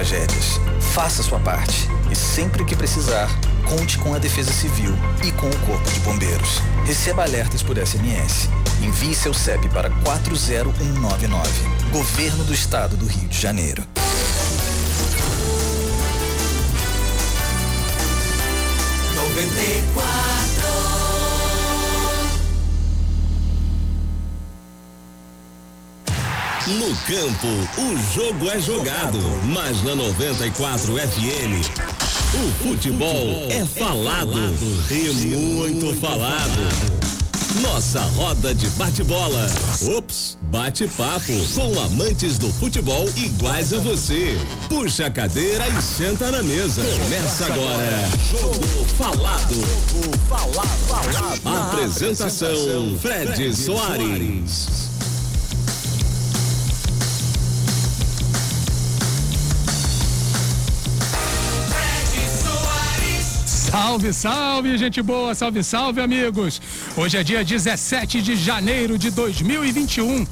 tragédias. Faça sua parte e sempre que precisar, conte com a Defesa Civil e com o Corpo de Bombeiros. Receba alertas por SMS. Envie seu CEP para 40199. Governo do Estado do Rio de Janeiro. No campo, o jogo é jogado, mas na 94 FM, o futebol é falado e muito falado. Nossa roda de bate-bola. Ops, bate-papo com amantes do futebol iguais a você. Puxa a cadeira e senta na mesa. Começa agora. Jogo falado. Apresentação: Fred Soares. Salve, salve, gente boa, salve, salve, amigos. Hoje é dia 17 de janeiro de 2021.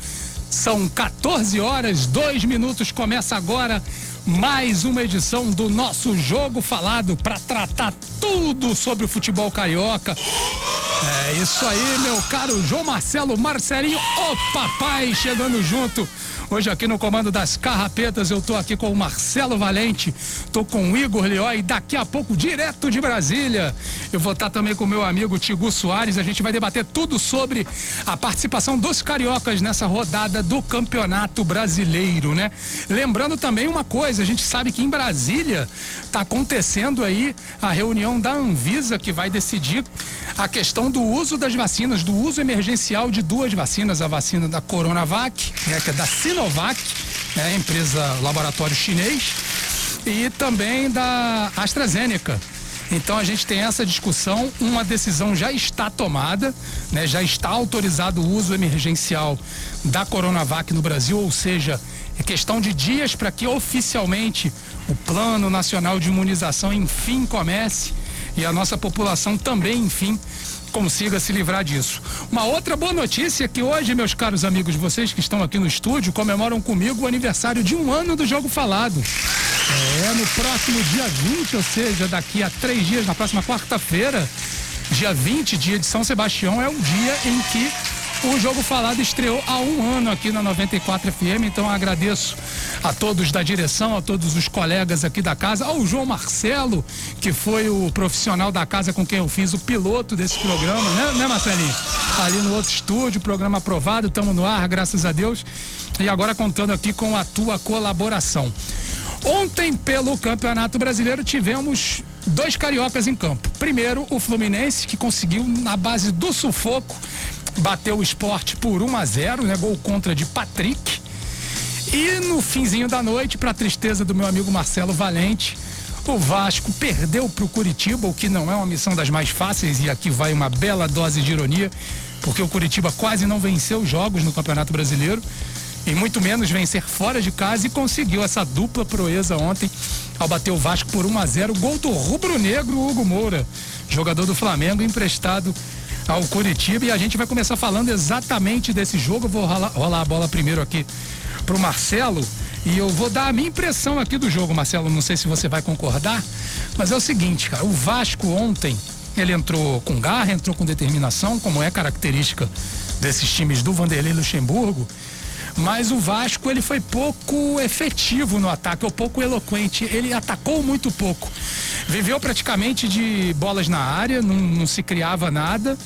São 14 horas, 2 minutos. Começa agora mais uma edição do nosso Jogo Falado para tratar tudo sobre o futebol carioca. É isso aí, meu caro João Marcelo Marcelinho, o papai chegando junto Hoje aqui no comando das carrapetas eu tô aqui com o Marcelo Valente, tô com o Igor Leó e daqui a pouco direto de Brasília eu vou estar também com o meu amigo Tigu Soares, a gente vai debater tudo sobre a participação dos cariocas nessa rodada do Campeonato Brasileiro, né? Lembrando também uma coisa, a gente sabe que em Brasília tá acontecendo aí a reunião da Anvisa que vai decidir a questão do uso das vacinas, do uso emergencial de duas vacinas, a vacina da Coronavac, né, que é da Sinovac Sinovac, né, empresa laboratório chinês, e também da AstraZeneca. Então a gente tem essa discussão, uma decisão já está tomada, né, já está autorizado o uso emergencial da Coronavac no Brasil, ou seja, é questão de dias para que oficialmente o Plano Nacional de Imunização enfim comece e a nossa população também, enfim, consiga se livrar disso. Uma outra boa notícia é que hoje, meus caros amigos, vocês que estão aqui no estúdio, comemoram comigo o aniversário de um ano do Jogo Falado. É, no próximo dia 20, ou seja, daqui a três dias, na próxima quarta-feira, dia 20, dia de São Sebastião, é o dia em que o Jogo Falado estreou há um ano aqui na 94 FM, então agradeço a todos da direção, a todos os colegas aqui da casa, ao João Marcelo, que foi o profissional da casa com quem eu fiz o piloto desse programa, né, né Marcelinho? Ali no outro estúdio, programa aprovado, estamos no ar, graças a Deus. E agora contando aqui com a tua colaboração. Ontem, pelo Campeonato Brasileiro, tivemos dois cariocas em campo. Primeiro, o Fluminense, que conseguiu, na base do sufoco, bateu o esporte por 1 a 0, né? Gol contra de Patrick. E no finzinho da noite, para tristeza do meu amigo Marcelo Valente, o Vasco perdeu para o Curitiba, o que não é uma missão das mais fáceis, e aqui vai uma bela dose de ironia, porque o Curitiba quase não venceu jogos no Campeonato Brasileiro, e muito menos vencer fora de casa, e conseguiu essa dupla proeza ontem, ao bater o Vasco por 1 a 0 Gol do rubro-negro Hugo Moura, jogador do Flamengo, emprestado ao Curitiba e a gente vai começar falando exatamente desse jogo. Eu vou rolar, rolar a bola primeiro aqui pro Marcelo e eu vou dar a minha impressão aqui do jogo, Marcelo. Não sei se você vai concordar, mas é o seguinte, cara. O Vasco ontem ele entrou com garra, entrou com determinação, como é característica desses times do Vanderlei Luxemburgo. Mas o Vasco ele foi pouco efetivo no ataque, ou pouco eloquente. Ele atacou muito pouco. Viveu praticamente de bolas na área, não, não se criava nada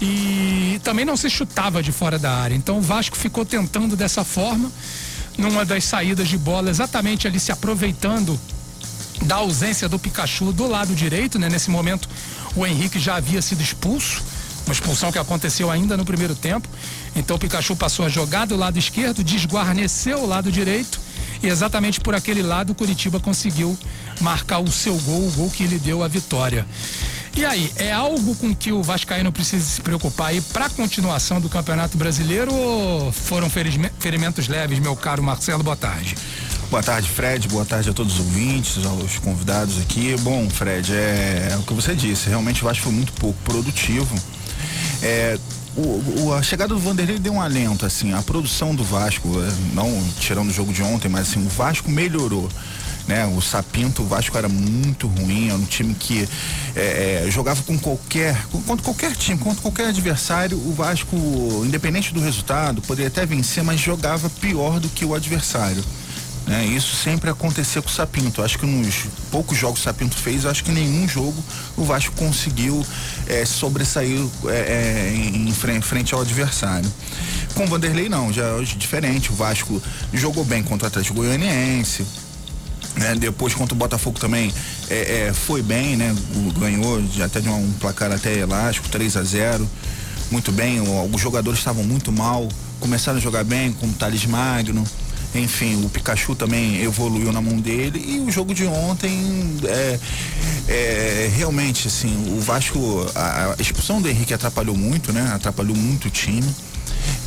e também não se chutava de fora da área. Então o Vasco ficou tentando dessa forma, numa das saídas de bola, exatamente ali se aproveitando da ausência do Pikachu do lado direito, né? Nesse momento o Henrique já havia sido expulso, uma expulsão que aconteceu ainda no primeiro tempo. Então o Pikachu passou a jogar do lado esquerdo, desguarneceu o lado direito e exatamente por aquele lado o Curitiba conseguiu marcar o seu gol, o gol que lhe deu a vitória. E aí, é algo com que o Vascaíno precisa se preocupar aí para a continuação do Campeonato Brasileiro ou foram ferimentos leves, meu caro Marcelo? Boa tarde. Boa tarde, Fred. Boa tarde a todos os ouvintes, aos convidados aqui. Bom, Fred, é, é o que você disse. Realmente o Vasco foi muito pouco produtivo. É, o, o, a chegada do Vanderlei deu um alento, assim, a produção do Vasco, é, não tirando o jogo de ontem, mas assim, o Vasco melhorou. né? O Sapinto, o Vasco era muito ruim, era um time que é, é, jogava com qualquer, contra qualquer time, contra qualquer adversário, o Vasco, independente do resultado, poderia até vencer, mas jogava pior do que o adversário. Né? Isso sempre acontecia com o Sapinto. Acho que nos poucos jogos que o Sapinto fez, acho que nenhum jogo o Vasco conseguiu é, sobressair é, é, em, frente, ao adversário. Com o Vanderlei não, já é diferente. O Vasco jogou bem contra o Atlético Goianiense, né? Depois contra o Botafogo também é, é, foi bem, né? Ganhou até de um, um, placar até elástico, 3 a 0 Muito bem, os jogadores estavam muito mal, começaram a jogar bem, como o Thales Magno. Enfim, o Pikachu também evoluiu na mão dele e o jogo de ontem é, é realmente assim, o Vasco, a, a expulsão do Henrique atrapalhou muito, né? Atrapalhou muito o time.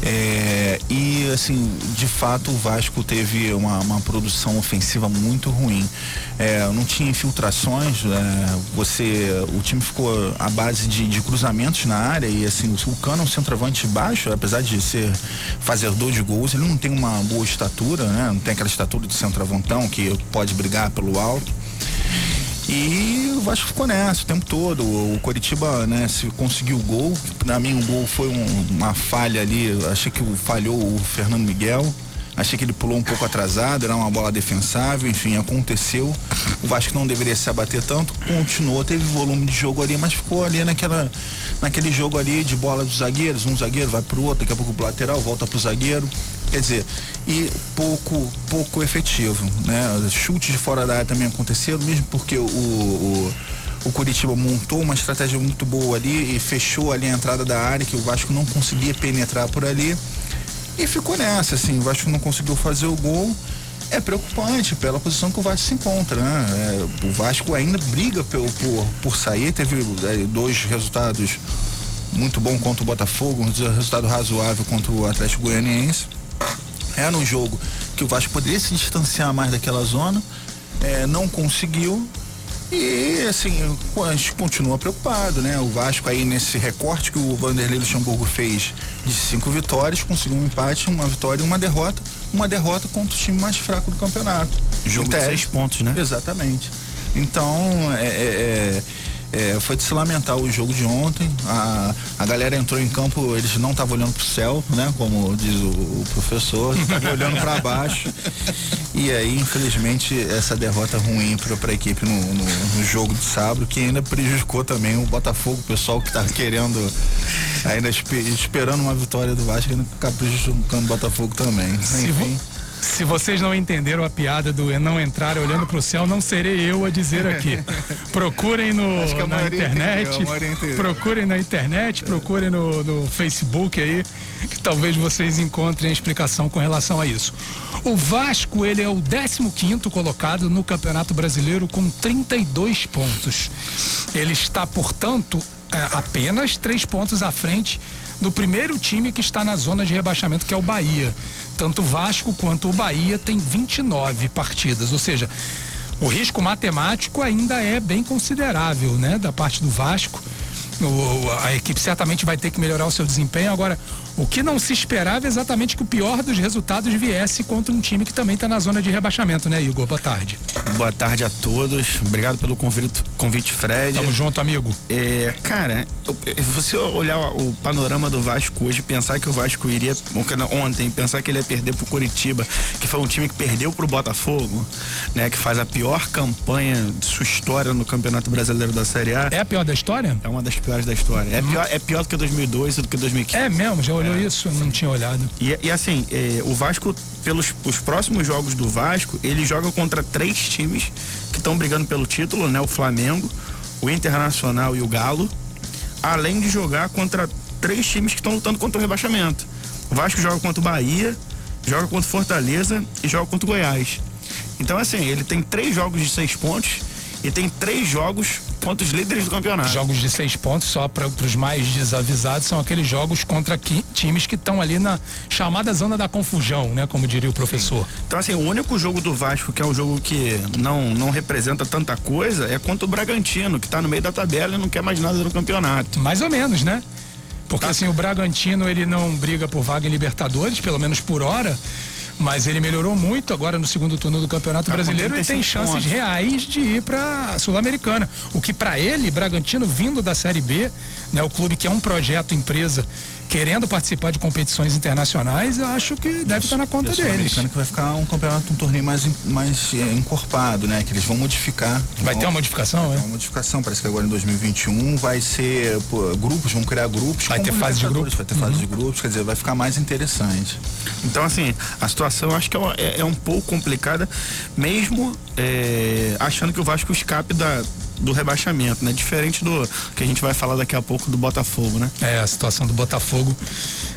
É, e assim, de fato o Vasco teve uma, uma produção ofensiva muito ruim. É, não tinha infiltrações, é, você. O time ficou à base de, de, cruzamentos na área e assim, o, o Cano é um centroavante baixo, apesar de ser fazedor de gols, ele não tem uma boa estatura, né? Não tem aquela estatura de centroavantão que pode brigar pelo alto. E o Vasco ficou nessa o tempo todo. O Coritiba, né, se conseguiu o gol. Pra mim o gol foi um, uma falha ali. Achei que falhou o Fernando Miguel. Achei que ele pulou um pouco atrasado, era uma bola defensável, enfim, aconteceu. O Vasco não deveria se abater tanto, continuou, teve volume de jogo ali, mas ficou ali naquela, naquele jogo ali de bola dos zagueiros, um zagueiro vai pro outro, daqui a pouco pro lateral, volta pro zagueiro. Quer dizer, e pouco, pouco efetivo, né? Chutes de fora da área também aconteceram, mesmo porque o, o, o Curitiba montou uma estratégia muito boa ali e fechou ali a entrada da área, que o Vasco não conseguia penetrar por ali. E ficou nessa, assim, o Vasco não conseguiu fazer o gol. É preocupante pela posição que o Vasco se encontra, né? É, o Vasco ainda briga por, por, por sair, teve é, dois resultados muito bons contra o Botafogo, um resultado razoável contra o Atlético Goianiense era um jogo que o Vasco poderia se distanciar mais daquela zona, é, não conseguiu. E assim, a gente continua preocupado, né? O Vasco aí nesse recorte que o Vanderlei Luxemburgo fez de cinco vitórias, conseguiu um empate, uma vitória e uma derrota. Uma derrota contra o time mais fraco do campeonato. Jogo de seis pontos, né? Exatamente. Então, é, é, é foi de se lamentar o jogo de ontem. A, a galera entrou em campo, eles não estavam olhando pro céu, né? Como diz o, o professor, estavam olhando para baixo. E aí, infelizmente, essa derrota ruim para a equipe no, no, no, jogo de sábado, que ainda prejudicou também o Botafogo, o pessoal que tá querendo, ainda esperando uma vitória do Vasco, ainda acaba prejudicando o Botafogo também. Enfim. Se vocês não entenderam a piada do não entrar olhando para o céu, não serei eu a dizer aqui. Procurem no, na internet. Entendeu, procurem na internet, procurem no, no Facebook aí, que talvez vocês encontrem a explicação com relação a isso. O Vasco, ele é o 15 colocado no Campeonato Brasileiro com 32 pontos. Ele está, portanto, é, apenas três pontos à frente do primeiro time que está na zona de rebaixamento, que é o Bahia. Tanto o Vasco quanto o Bahia tem 29 partidas, ou seja, o risco matemático ainda é bem considerável, né, da parte do Vasco. O, a equipe certamente vai ter que melhorar o seu desempenho. Agora, o que não se esperava é exatamente que o pior dos resultados viesse contra um time que também está na zona de rebaixamento, né, Igor? Boa tarde. Boa tarde a todos. Obrigado pelo convite, convite Fred. Tamo junto, amigo. É, cara, você olhar o panorama do Vasco hoje, pensar que o Vasco iria ontem, pensar que ele ia perder pro Curitiba, que foi um time que perdeu pro Botafogo, né, que faz a pior campanha de sua história no Campeonato Brasileiro da Série A. É a pior da história? É uma das piores da história. É, pior, é pior do que 2002 e do que 2015. É mesmo? Já olhou isso? Eu não tinha olhado. E, e assim, é, o Vasco, pelos os próximos jogos do Vasco, ele joga contra três times que estão brigando pelo título, né? O Flamengo, o Internacional e o Galo. Além de jogar contra três times que estão lutando contra o rebaixamento. O Vasco joga contra o Bahia, joga contra o Fortaleza e joga contra o Goiás. Então, assim, ele tem três jogos de seis pontos e tem três jogos contra os líderes do campeonato. Jogos de seis pontos, só para os mais desavisados, são aqueles jogos contra que, times que estão ali na chamada zona da confusão, né? Como diria o professor. Sim. Então, assim, o único jogo do Vasco, que é um jogo que não, não representa tanta coisa, é contra o Bragantino, que está no meio da tabela e não quer mais nada no campeonato. Mais ou menos, né? Porque tá. assim, o Bragantino ele não briga por vaga em Libertadores, pelo menos por hora Mas ele melhorou muito agora no segundo turno do Campeonato Tá Brasileiro e tem 35 chances pontos. reais de ir para a Sul-Americana. O que para ele, Bragantino vindo da Série B, né, o clube que é um projeto empresa querendo participar de competições internacionais, eu acho que deve estar na conta E deles. Que vai ficar um campeonato, um torneio mais, mais é, encorpado, né? Que eles vão modificar. Vai vão- ter uma modificação, É é? uma modificação, parece que agora em 2021 vai ser pô, grupos, vão criar grupos. Vai ter fase de Libertadores, grupo? Vai ter fase de grupos, quer dizer, vai ficar mais interessante. Então, assim, a situação eu acho que é, é- é um pouco complicada, mesmo é, achando que o Vasco escape da, do rebaixamento, né? Diferente do que a gente vai falar daqui a pouco do Botafogo, né? É, a situação do Botafogo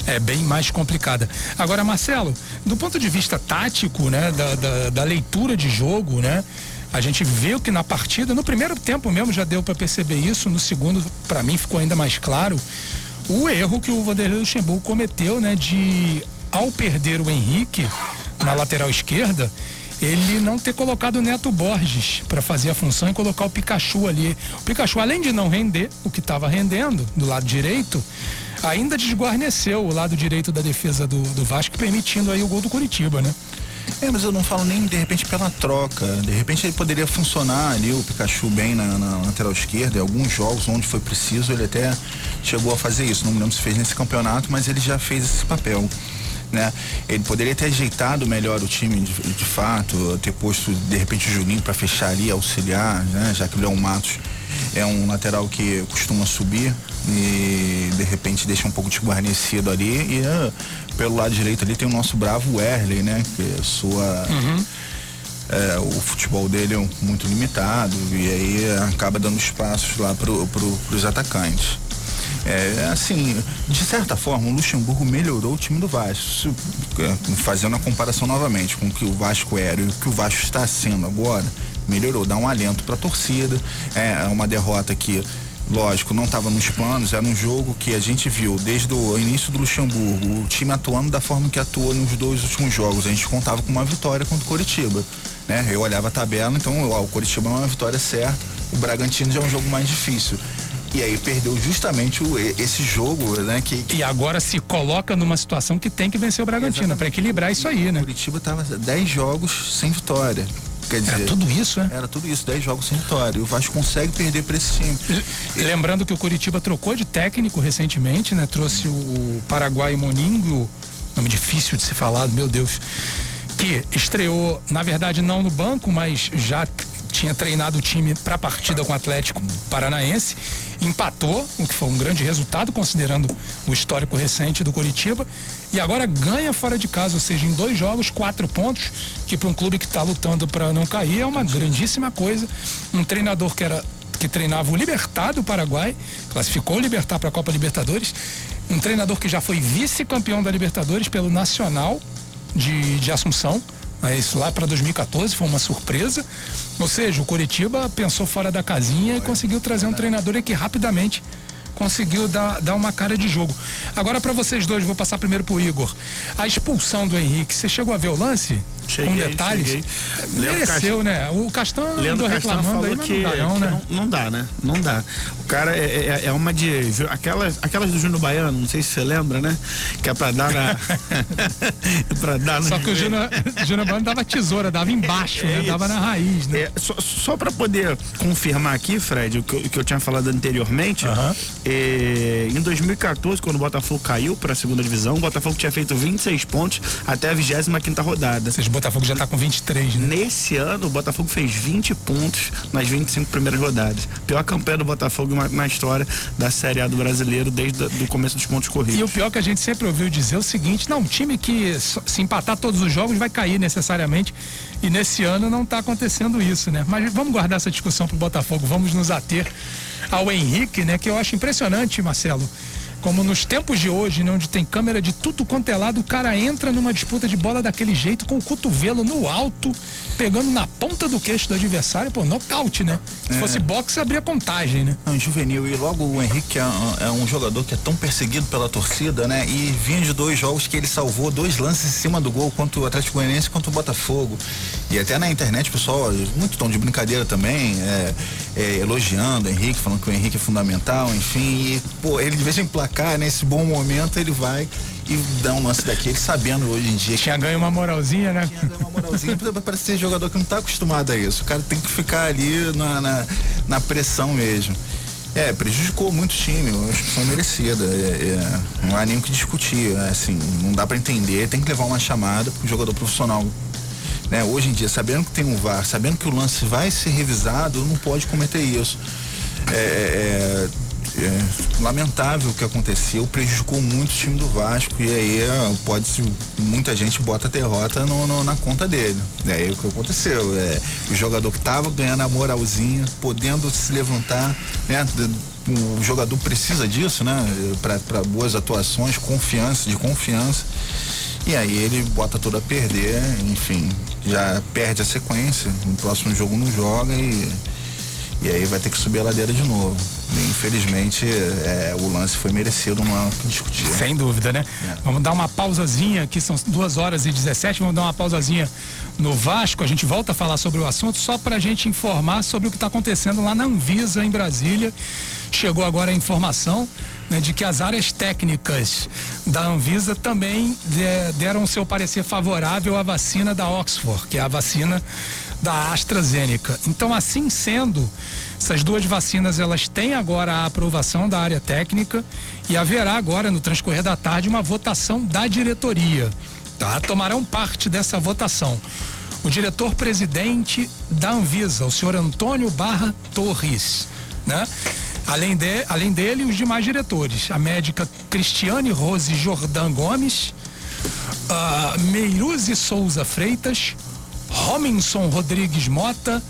é bem mais complicada. Agora, Marcelo, do ponto de vista tático, né, da, da, da leitura de jogo, né, a gente viu que na partida, no primeiro tempo mesmo já deu para perceber isso, no segundo, para mim, ficou ainda mais claro o erro que o Vanderlei Luxemburgo cometeu, né, de ao perder o Henrique na lateral esquerda, ele não ter colocado o Neto Borges para fazer a função e colocar o Pikachu ali. O Pikachu, além de não render o que estava rendendo do lado direito, ainda desguarneceu o lado direito da defesa do, do Vasco, permitindo aí o gol do Curitiba, né? É, mas eu não falo nem de repente pela troca. De repente ele poderia funcionar ali, o Pikachu bem na, na lateral esquerda, em alguns jogos onde foi preciso, ele até chegou a fazer isso. Não me lembro se fez nesse campeonato, mas ele já fez esse papel. Né? Ele poderia ter ajeitado melhor o time de, de fato, ter posto de repente o Juninho para fechar ali, auxiliar, né? já que o Leão Matos é um lateral que costuma subir e de repente deixa um pouco desguarnecido ali e ah, pelo lado direito ali tem o nosso bravo Werley, né? Que sua é, o futebol dele é muito limitado e aí acaba dando espaços lá pro, pro, pros atacantes. É, assim, de certa forma, o Luxemburgo melhorou o time do Vasco. É, Fazendo a comparação novamente com o que o Vasco era e o que o Vasco está sendo agora, melhorou, dá um alento para a torcida. É uma derrota que, lógico, não estava nos planos, era um jogo que a gente viu desde o início do Luxemburgo, o time atuando da forma que atuou nos dois últimos jogos. A gente contava com uma vitória contra o Coritiba. Né? Eu olhava a tabela, então ó, o Coritiba é uma vitória certa, o Bragantino já é um jogo mais difícil. E aí perdeu justamente o- esse jogo, né? Que, E agora se coloca numa situação que tem que vencer o Bragantino, para equilibrar isso aí, o né? Curitiba tava 10 jogos sem vitória. Quer dizer, Era tudo isso, né? era tudo isso, 10 jogos sem vitória. E o Vasco consegue perder para esse time. Lembrando que o Curitiba trocou de técnico recentemente, né? Trouxe o Paraguai Moningo, nome difícil de ser falado, meu Deus, que estreou, na verdade, não no banco, mas já tinha treinado o time para a partida com o Atlético Paranaense, empatou, o que foi um grande resultado considerando o histórico recente do Curitiba, e agora ganha fora de casa, ou seja, em dois jogos, quatro pontos, que para um clube que está lutando para não cair é uma grandíssima coisa. Um treinador que era que treinava o Libertar do Paraguai, classificou o Libertar para a Copa Libertadores, um treinador que já foi vice-campeão da Libertadores pelo Nacional de, de Assunção, mas lá para 2014 foi uma surpresa. Ou seja, o Curitiba pensou fora da casinha e conseguiu trazer um treinador que rapidamente conseguiu dar, dar uma cara de jogo. Agora para vocês dois, vou passar primeiro pro Igor. A expulsão do Henrique, você chegou a ver o lance? Cheguei, Com detalhes? cheguei. Leandro Mereceu, né? O Castan Leandro Castan reclamando falou aí, que, não dá não, que né? não, não dá, né? Não dá. O cara é, é, é uma de. Aquelas, aquelas do Júnior Baiano, não sei se você lembra, né? Que é pra dar na. pra dar Só que o Júnior Júnior Bano dava tesoura, dava embaixo, né? É Dava isso. na raiz, né? É, só só para poder confirmar aqui, Fred, o que, eu- o que eu tinha falado anteriormente, é, em 2014, quando o Botafogo caiu para a segunda divisão, o Botafogo tinha feito 26 pontos até a 25 rodada. Ou seja, o Botafogo já tá com 23, né? Nesse ano, o Botafogo fez 20 pontos nas 25 primeiras rodadas. Pior campanha do Botafogo na, história da Série A do brasileiro desde o começo dos pontos corridos. E o pior que a gente sempre ouviu dizer é o seguinte, não, um time que se empatar todos os jogos vai cair necessariamente. E nesse ano não está acontecendo isso, né? Mas vamos guardar essa discussão pro Botafogo, vamos nos ater ao Henrique, né? Que eu acho impressionante, Marcelo. Como nos tempos de hoje, né, onde tem câmera de tudo quanto é lado, o cara entra numa disputa de bola daquele jeito, com o cotovelo no alto, pegando na ponta do queixo do adversário, pô, nocaute, né? Se fosse boxe, abria contagem, né? Não, juvenil. E logo o Henrique é um, é um jogador que é tão perseguido pela torcida, né? E vinha de dois jogos que ele salvou dois lances em cima do gol, contra o Atlético Goianiense e contra o Botafogo. E até na internet, pessoal, muito tom de brincadeira também, é, é, elogiando o Henrique, falando que o Henrique é fundamental, enfim. E, pô, ele de vez em placar, nesse bom momento, ele vai e dar um lance daquele, sabendo hoje em dia. Tinha ganho uma moralzinha, né? Tinha ganho uma moralzinha, parece ser jogador que não está acostumado a isso. O cara tem que ficar ali na, na, na pressão mesmo. É, prejudicou muito o time, uma expulsão merecida. É, é, não há nem o que discutir. É, assim, não dá para entender, tem que levar uma chamada para o jogador profissional. Né? Hoje em dia, sabendo que tem um VAR, sabendo que o lance vai ser revisado, não pode cometer isso. É, é, lamentável o que aconteceu, prejudicou muito o time do Vasco e aí é, pode muita gente bota a derrota no, no, na conta dele. É o que aconteceu. É, o jogador que estava ganhando a moralzinha, podendo se levantar, né? O jogador precisa disso, né? Para boas atuações, confiança, de confiança. E aí ele bota tudo a perder, enfim, já perde a sequência. No próximo jogo não joga e e aí vai ter que subir a ladeira de novo. E, infelizmente, é, o lance foi merecido, não há que discutir. Sem dúvida, né? É. Vamos dar uma pausazinha, aqui são 2 horas e 17, vamos dar uma pausazinha no Vasco. A gente volta a falar sobre o assunto só para a gente informar sobre o que está acontecendo lá na Anvisa, em Brasília. Chegou agora a informação né, de que as áreas técnicas da Anvisa também deram seu parecer favorável à vacina da Oxford, que é a vacina da AstraZeneca. Então, assim sendo, essas duas vacinas elas têm agora a aprovação da área técnica e haverá agora no transcorrer da tarde uma votação da diretoria. Tá? Tomarão parte dessa votação o diretor-presidente da Anvisa, o senhor Antônio Barra Torres, né? Além, de, além dele, os demais diretores, a médica Cristiane Rose Jordan Gomes, uh, Meiruzi Souza Freitas, Robinson Rodrigues Mota,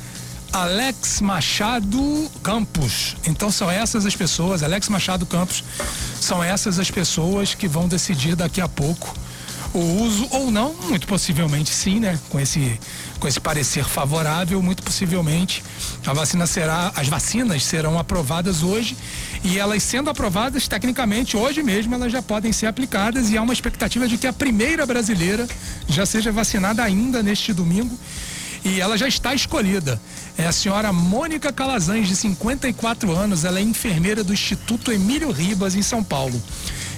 Alex Machado Campos. Então são essas as pessoas, Alex Machado Campos, são essas as pessoas que vão decidir daqui a pouco o uso ou não, muito possivelmente sim, né? Com esse, com esse parecer favorável, muito possivelmente a vacina será, as vacinas serão aprovadas hoje e elas sendo aprovadas, tecnicamente, hoje mesmo elas já podem ser aplicadas e há uma expectativa de que a primeira brasileira já seja vacinada ainda neste domingo e ela já está escolhida. É a senhora Mônica Calazans, de 54 anos, ela é enfermeira do Instituto Emílio Ribas, em São Paulo.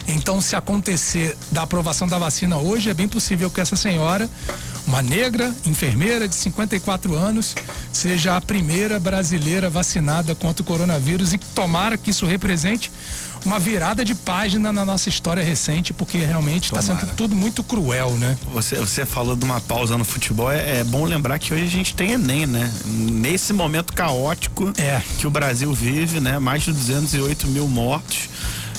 Então, se acontecer da aprovação da vacina hoje, é bem possível que essa senhora, uma negra, enfermeira de 54 anos, seja a primeira brasileira vacinada contra o coronavírus e tomara que isso represente uma virada de página na nossa história recente, porque realmente está sendo tudo muito cruel, né? Você, você falou de uma pausa no futebol, é, é, bom lembrar que hoje a gente tem Enem, né? Nesse momento caótico é. que o Brasil vive, né? Mais de 208 mil mortos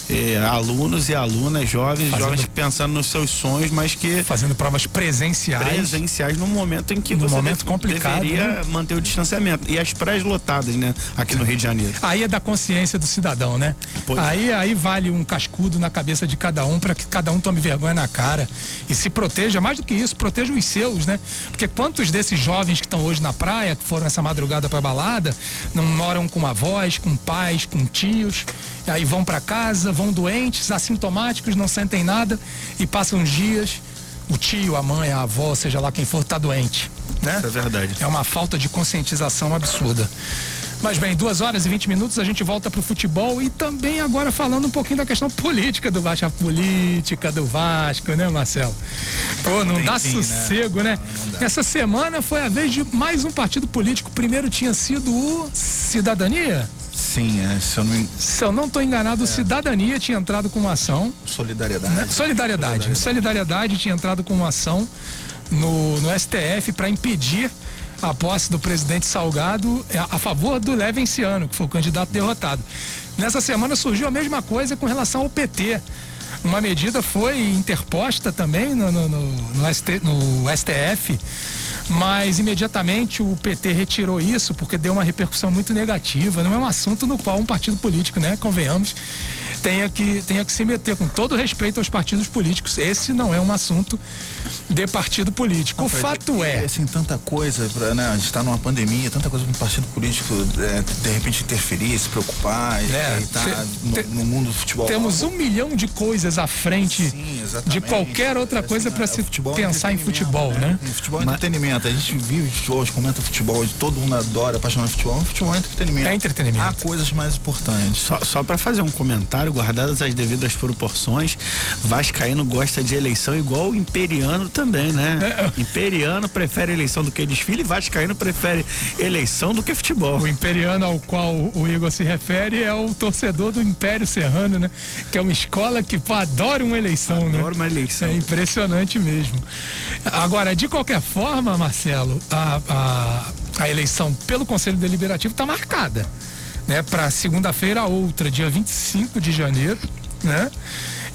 eh, alunos e alunas, jovens, fazendo, jovens pensando nos seus sonhos, mas que fazendo provas presenciais, presenciais no momento em que no você momento deve, complicado, deveria né? manter o distanciamento e as praias lotadas, né, aqui no Rio de Janeiro. Aí é da consciência do cidadão, né? Pois. Aí aí vale um cascudo na cabeça de cada um para que cada um tome vergonha na cara e se proteja, mais do que isso, proteja os seus, né? Porque quantos desses jovens que estão hoje na praia, que foram essa madrugada para balada, não moram com avós, com pais, com tios, aí vão para casa, vão doentes, assintomáticos, não sentem nada e passam os dias, o tio, a mãe, a avó, seja lá quem for, está doente. Né? Isso é verdade. É uma falta de conscientização absurda. Mas bem, duas horas e 20 minutos a gente volta para o futebol e também agora falando um pouquinho da questão política do Vasco, a política do Vasco, né, Marcelo? Pô, não, dá fim, né? sossego, né? né? Essa semana foi a vez de mais um partido político. Primeiro tinha sido o Cidadania. Sim, é, se eu não Se eu não estou enganado, é. Cidadania tinha entrado com uma ação. Solidariedade. Né? Solidariedade. Solidariedade. Solidariedade tinha entrado com uma ação no, no STF para impedir a posse do presidente Salgado é, a favor do Levenciano, que foi o candidato derrotado. Nessa semana surgiu a mesma coisa com relação ao PT. Uma medida foi interposta também no, no, no, no, ST, no STF mas imediatamente o PT retirou isso porque deu uma repercussão muito negativa. Não é um assunto no qual um partido político, né, convenhamos, tenha que, tenha que se meter, com todo respeito aos partidos políticos. Esse não é um assunto de partido político. o fato é. Assim, tanta coisa, pra, né? A gente está numa pandemia, tanta coisa para um partido político é, de repente interferir, se preocupar, é, estar tá no, no, mundo do futebol. Temos um milhão de coisas à frente Sim, de qualquer outra assim, coisa para é, se pensar em futebol, né? né? Futebol é entretenimento. A gente vive shows, comenta futebol, todo mundo adora, apaixonado futebol. Futebol é entretenimento. É entretenimento. Há coisas mais importantes. Só, só para fazer um comentário, guardadas as devidas proporções, Vascaíno gosta de eleição igual o Imperiano também, né? É. Imperiano prefere eleição do que desfile, Vascaíno prefere eleição do que futebol. O Imperiano ao qual o Igor se refere é o torcedor do Império Serrano, né? Que é uma escola que pô, adora uma eleição, adora né? Adora uma eleição. É impressionante mesmo. Agora, de qualquer forma, Marcelo, a, a, a eleição pelo Conselho Deliberativo está marcada né, para segunda-feira outra, dia 25 de janeiro, né?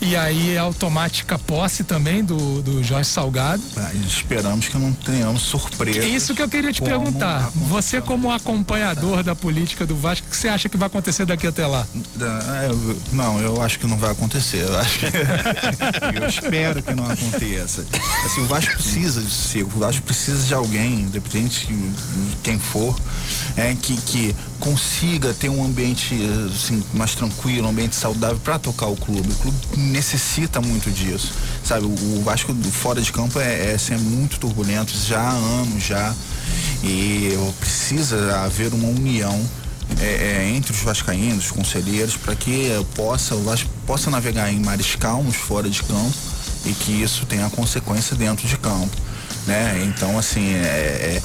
E aí é automática posse também do, do Jorge Salgado. Ah, esperamos que não tenhamos surpresa. Isso que eu queria te perguntar. Você, como acompanhador da política do Vasco, o que você acha que vai acontecer daqui até lá? Não, eu acho que não vai acontecer. Eu, acho que... eu espero que não aconteça. Assim, o Vasco precisa de ser, o Vasco precisa de alguém, independente de quem for, é, que, que consiga ter um ambiente assim, mais tranquilo, um ambiente saudável para tocar o clube. O clube necessita muito disso. Sabe, o, Vasco fora de campo é, é sempre muito turbulento, já há anos já. E precisa haver uma união é, é, entre os vascaínos, os conselheiros, para que possa, o Vasco possa navegar em mares calmos fora de campo e que isso tenha consequência dentro de campo. Né? Então, assim, é, é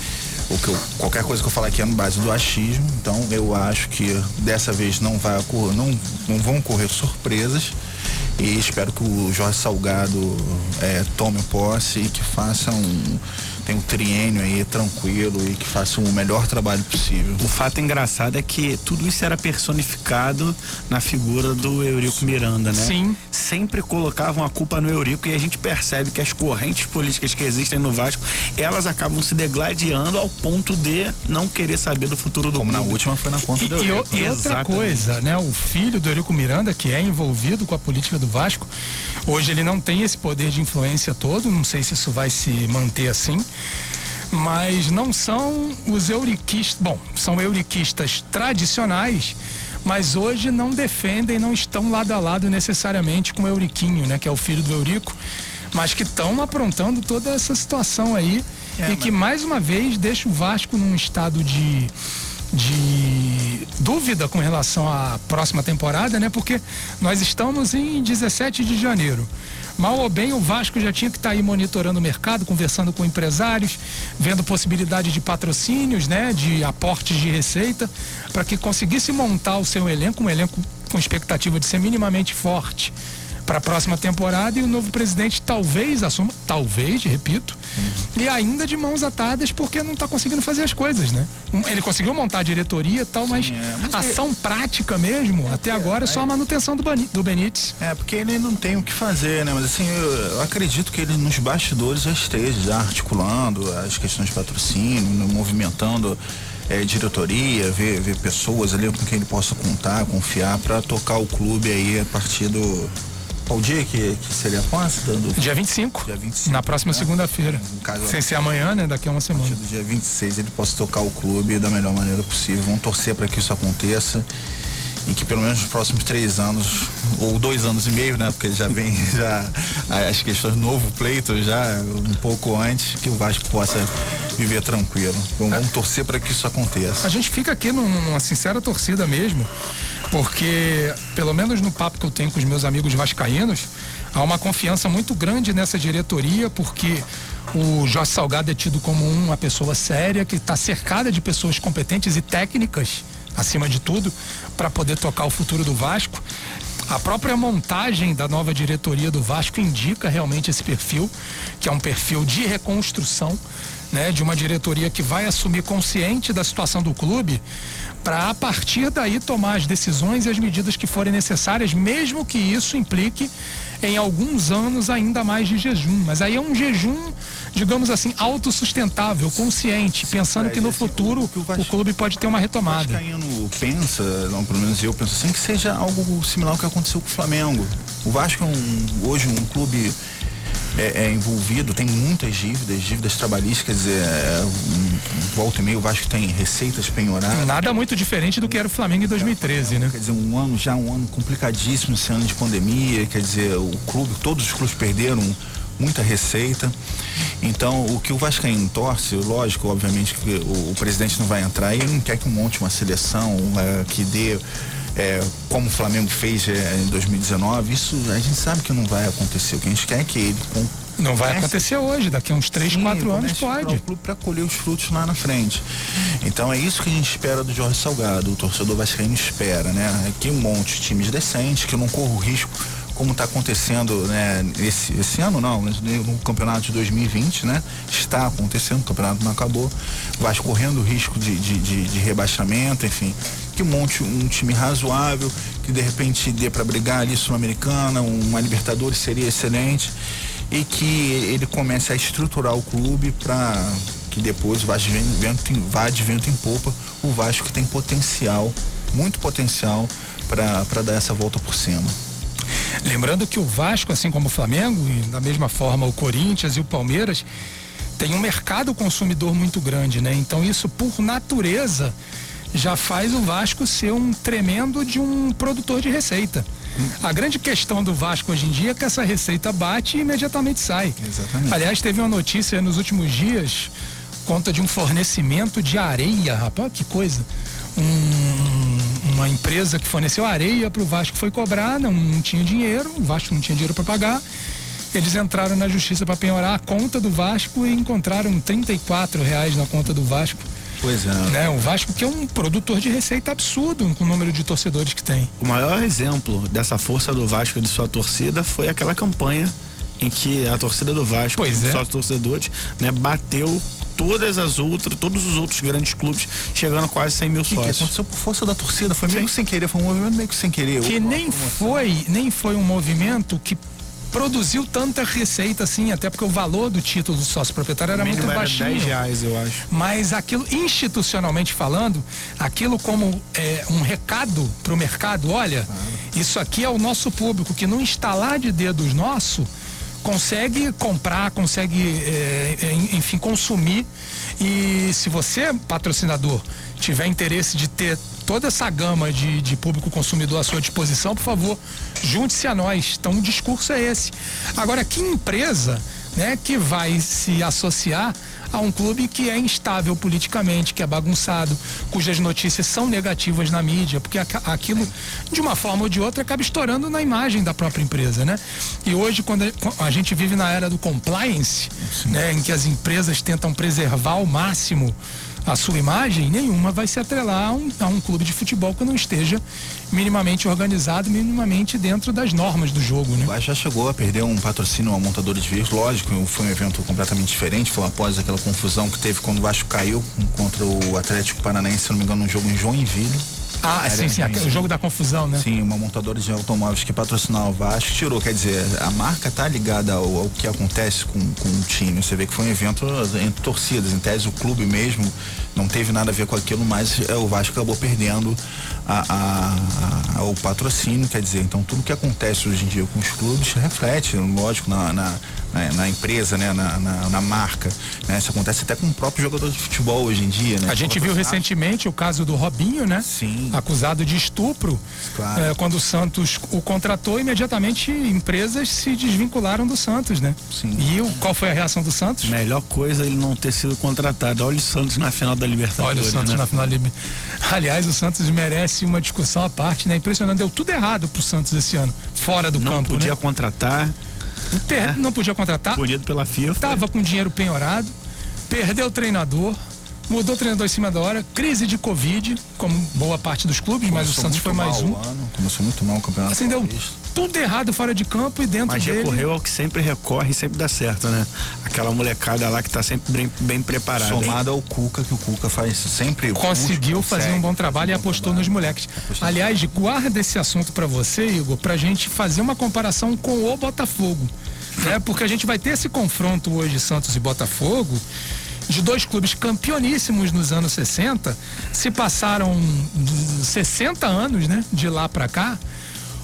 o que eu, qualquer coisa que eu falar aqui é no base do achismo, então eu acho que dessa vez não vai ocorrer, não, não vão ocorrer surpresas e espero que o Jorge Salgado é, tome posse e que faça um tem um triênio aí tranquilo e que faça o melhor trabalho possível. O fato engraçado é que tudo isso era personificado na figura do Eurico Miranda, né? Sim. Sempre colocavam a culpa no Eurico e a gente percebe que as correntes políticas que existem no Vasco, elas acabam se degladiando ao ponto de não querer saber do futuro do Como clube. na última foi na conta e, do Eurico. E, e outra coisa, né? O filho do Eurico Miranda, que é envolvido com a política do Vasco, hoje ele não tem esse poder de influência todo, não sei se isso vai se manter assim mas não são os euriquistas, bom, são euriquistas tradicionais, mas hoje não defendem, não estão lado a lado necessariamente com o Euriquinho, né, que é o filho do Eurico, mas que estão aprontando toda essa situação aí é, e mas... que mais uma vez deixa o Vasco num estado de de dúvida com relação à próxima temporada, né? Porque nós estamos em 17 de janeiro. Mal ou bem, o Vasco já tinha que estar tá aí monitorando o mercado, conversando com empresários, vendo possibilidade de patrocínios, né, de aportes de receita, para que conseguisse montar o seu elenco, um elenco com expectativa de ser minimamente forte para a próxima temporada e o novo presidente talvez assuma, talvez, repito, e ainda de mãos atadas porque não está conseguindo fazer as coisas, né? Ele conseguiu montar a diretoria e tal, mas, Sim, é, mas ação é... prática mesmo, é, até agora é só a manutenção do, do Benítez. É, porque ele não tem o que fazer, né? Mas assim, eu, eu acredito que ele nos bastidores já esteja já articulando as questões de patrocínio, movimentando é, diretoria, ver, ver pessoas ali com quem ele possa contar, confiar para tocar o clube aí a partir do qual dia que, que seria a posse? Do... Dia 25. Dia 25. Na próxima né? segunda-feira. Sem ser amanhã, né? Daqui a uma semana. Do dia 26 ele possa tocar o clube da melhor maneira possível. Vamos torcer para que isso aconteça e que pelo menos nos próximos três anos, ou dois anos e meio, né? Porque já vem já as questões novo pleito já um pouco antes, que o Vasco possa viver tranquilo. Vamos, vamos torcer para que isso aconteça. A gente fica aqui numa sincera torcida mesmo porque, pelo menos no papo que eu tenho com os meus amigos vascaínos, há uma confiança muito grande nessa diretoria, porque o Jorge Salgado é tido como uma pessoa séria, que está cercada de pessoas competentes e técnicas, acima de tudo, para poder tocar o futuro do Vasco. A própria montagem da nova diretoria do Vasco indica realmente esse perfil, que é um perfil de reconstrução, né, de uma diretoria que vai assumir consciente da situação do clube, para a partir daí tomar as decisões e as medidas que forem necessárias, mesmo que isso implique em alguns anos ainda mais de jejum. Mas aí é um jejum, digamos assim, autossustentável, consciente, pensando que no futuro o, o, clube pode ter uma retomada. O Vascaíno pensa, não, pelo menos eu penso assim, que seja algo similar ao que aconteceu com o Flamengo. O Vasco é um, hoje um clube é, é, envolvido, tem muitas dívidas, dívidas trabalhísticas, é, um, volta e meio, o Vasco tem receitas penhoradas. Nada muito diferente do que era o Flamengo em 2013, né? Quer dizer, um ano, já um ano complicadíssimo, esse ano de pandemia, quer dizer, o clube, todos os clubes perderam muita receita. Então, o que o Vascaíno torce, lógico, obviamente que o, o presidente não vai entrar e ele não quer que monte uma seleção é, que dê é, como o Flamengo fez é, em 2019, isso a gente sabe que não vai acontecer. O que a gente quer é que ele com não vai acontecer hoje, daqui a uns 3, 4 anos pode. Para colher os frutos lá na frente. Então é isso que a gente espera do Jorge Salgado, o torcedor vascaíno espera, né? Que um monte de times decentes, que não corra o risco como está acontecendo né, esse, esse ano não, no campeonato de 2020, né? Está acontecendo, o campeonato não acabou, Vasco correndo risco de, de, de, de rebaixamento, enfim, que monte um time razoável, que de repente dê para brigar ali Sul-Americana, uma Libertadores seria excelente e que ele comece a estruturar o clube para que depois vá de vento, vá de vento em popa o Vasco que tem potencial, muito potencial para dar essa volta por cima. Lembrando que o Vasco, assim como o Flamengo, e da mesma forma o Corinthians e o Palmeiras, tem um mercado consumidor muito grande, né? Então isso por natureza já faz o Vasco ser um tremendo de um produtor de receita. A grande questão do Vasco hoje em dia é que essa receita bate e imediatamente sai. Exatamente. Aliás, teve uma notícia nos últimos dias, conta de um fornecimento de areia, rapaz, que coisa. Um, uma empresa que forneceu areia para o Vasco foi cobrar, não, não tinha dinheiro, o Vasco não tinha dinheiro para pagar. Eles entraram na justiça para penhorar a conta do Vasco e encontraram 34 reais na conta do Vasco Pois é. Né? O Vasco que é um produtor de receita absurdo com o número de torcedores que tem. O maior exemplo dessa força do Vasco e de sua torcida foi aquela campanha em que a torcida do Vasco, pois é. sócios torcedores, né, bateu todas as outras, todos os outros grandes clubes, chegando a quase 100 mil que sócios. Que aconteceu por força da torcida, foi meio sem querer, foi um movimento meio que sem querer. Que nem foi, nem foi um movimento que produziu tanta receita assim, até porque o valor do título do sócio proprietário era muito era baixinho. 10 reais, eu acho. Mas aquilo, institucionalmente falando, aquilo como é, um recado para o mercado, olha, isso aqui é o nosso público que não lá de dedos nosso consegue comprar, consegue, é, enfim, consumir. E se você, patrocinador, tiver interesse de ter toda essa gama de, de público consumidor à sua disposição, por favor, junte-se a nós. Então o discurso é esse. Agora, que empresa né, que vai se associar a um clube que é instável politicamente, que é bagunçado, cujas notícias são negativas na mídia, porque aquilo, de uma forma ou de outra, acaba estourando na imagem da própria empresa, né? E hoje, quando a gente vive na era do compliance, né, em que as empresas tentam preservar ao máximo a sua imagem, nenhuma vai se atrelar a um, a um clube de futebol que não esteja minimamente organizado, minimamente dentro das normas do jogo, né? Já chegou a perder um patrocínio a montadora de veículos, lógico, foi um evento completamente diferente, foi após aquela confusão que teve quando o Vasco caiu contra o Atlético Paranaense, se não me engano, um jogo em Joinville. Ah, sim, sim, o jogo da confusão, né? Sim, uma montadora de automóveis que patrocinava o Vasco tirou, quer dizer, a marca tá ligada ao, ao, que acontece com, com o time. Você vê que foi um evento entre torcidas, em tese o clube mesmo não teve nada a ver com aquilo, mas é, o Vasco acabou perdendo a, a, a, o patrocínio, quer dizer, então tudo que acontece hoje em dia com os clubes reflete, lógico, na, na, na, na empresa, né, na, na, na, marca. Né? Isso acontece até com o próprio jogador de futebol hoje em dia, né? A gente viu recentemente o caso do Robinho, né? Sim. Acusado de estupro. Claro. É, quando o Santos o contratou, imediatamente empresas se desvincularam do Santos, né? Sim. E o, qual foi a reação do Santos? Melhor coisa ele não ter sido contratado. Olha o Santos na final da Libertadores. Olha o Santos né? na final da Libertadores. Aliás, o Santos merece merece uma discussão à parte, né? Impressionante, deu tudo errado pro Santos esse ano, fora do não campo. Não podia né? contratar. Per... Não podia contratar. Punido pela FIFA. Tava com dinheiro penhorado, perdeu o treinador, mudou o treinador em cima da hora, crise de Covid, como boa parte dos clubes, Começou mas o Santos foi mais um. Ano. Começou muito mal o campeonato. Assim, deu tudo errado fora de campo e dentro Mas dele. recorreu ao que sempre recorre e sempre dá certo, né? Aquela molecada lá que tá sempre bem, bem preparada. Somado ao Cuca, que o Cuca faz sempre. Conseguiu fazer um bom trabalho e apostou nos moleques. Apostou Aliás, guarda esse assunto para você, Igor, pra gente fazer uma comparação com o Botafogo. Né? Porque a gente vai ter esse confronto hoje, Santos e Botafogo de dois clubes campeoníssimos nos anos 60, se passaram 60 anos, né, de lá para cá.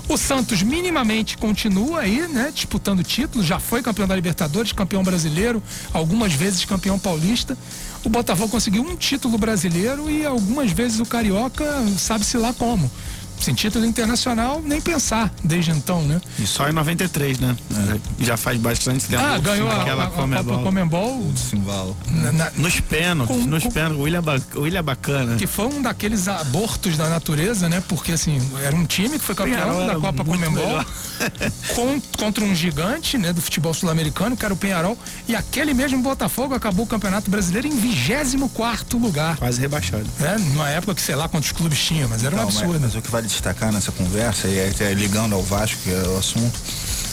O Santos minimamente continua aí, né, disputando títulos, já foi campeão da Libertadores, campeão brasileiro, algumas vezes campeão paulista. O Botafogo conseguiu um título brasileiro e algumas vezes o Carioca, sabe-se lá como. Sem título internacional, nem pensar desde então, né? E só em 93, né? É. Já faz bastante tempo. Ah, ganhou a, a, Copa Comembol. Simbalo. Nos pênaltis, nos pênaltis. William, ba William Bacana. Que foi um daqueles abortos da natureza, né? Porque, assim, era um time que foi campeão da Copa Comembol contra um gigante, né? Do futebol sul-americano, que era o Penharol. E aquele mesmo Botafogo acabou o Campeonato Brasileiro em 24 lugar. Quase rebaixado. É, numa época que sei lá quantos clubes tinha, mas era um absurdo. Mas, mas o que vale destacar nessa conversa, e é, ligando ao Vasco, que é o assunto,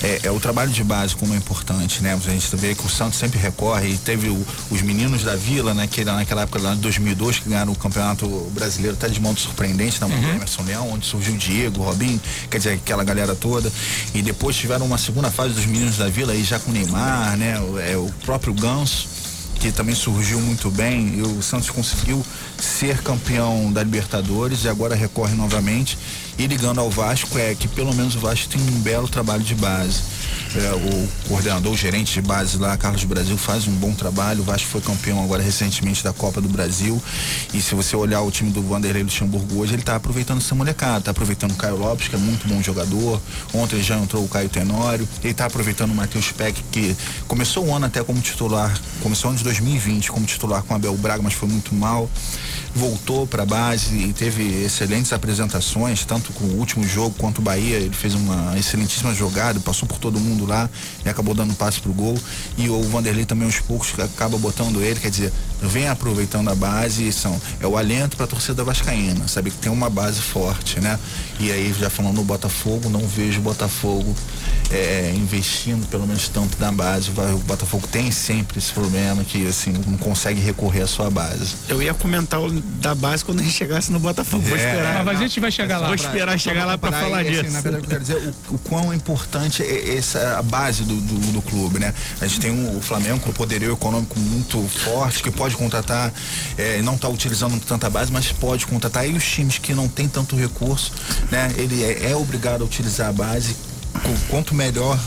é, é, o trabalho de base como é importante, né? A gente vê que o Santos sempre recorre e teve o, os meninos da Vila, né? Que naquela época lá de 2002 que ganharam o Campeonato Brasileiro até de modo surpreendente na mão uhum. Emerson Leão, onde surgiu o Diego, o Robinho, quer dizer, aquela galera toda. E depois tiveram uma segunda fase dos meninos da Vila aí já com o Neymar, né? O, é, o próprio Ganso que também surgiu muito bem. E o Santos conseguiu ser campeão da Libertadores e agora recorre novamente. E ligando ao Vasco é que pelo menos o Vasco tem um belo trabalho de base. É, o coordenador, o gerente de base lá, Carlos Brasil, faz um bom trabalho. O Vasco foi campeão agora recentemente da Copa do Brasil. E se você olhar o time do Vanderlei Luxemburgo hoje, ele está aproveitando essa molecada, está aproveitando o Caio Lopes, que é muito bom jogador. Ontem já entrou o Caio Tenório. Ele está aproveitando o Matheus Peck, que começou o ano até como titular, começou o ano de 2020 como titular com Abel Braga, mas foi muito mal voltou para a base e teve excelentes apresentações, tanto com o último jogo quanto o Bahia. Ele fez uma excelentíssima jogada, passou por todo mundo lá e acabou dando passe pro gol. E o Vanderlei também, aos poucos, acaba botando ele, quer dizer, vem aproveitando a base e são, é o alento para a torcida vascaína, sabe que tem uma base forte, né? E aí, já falando no Botafogo, não vejo o Botafogo é, investindo pelo menos tanto na base. O Botafogo tem sempre esse problema que assim não consegue recorrer à sua base. Eu ia comentar da base quando a gente chegasse no Botafogo. É, Vou esperar. Mas a gente vai chegar lá. Vou esperar chegar lá para falar disso. Assim, na verdade, eu quero dizer o, o quão importante é essa a base do, do, do clube, né? A gente tem um, o Flamengo com um poderio econômico muito forte que pode contratar, é, não está utilizando tanta base, mas pode contratar. E os times que não têm tanto recurso, né? Ele é, é obrigado a utilizar a base quanto melhor,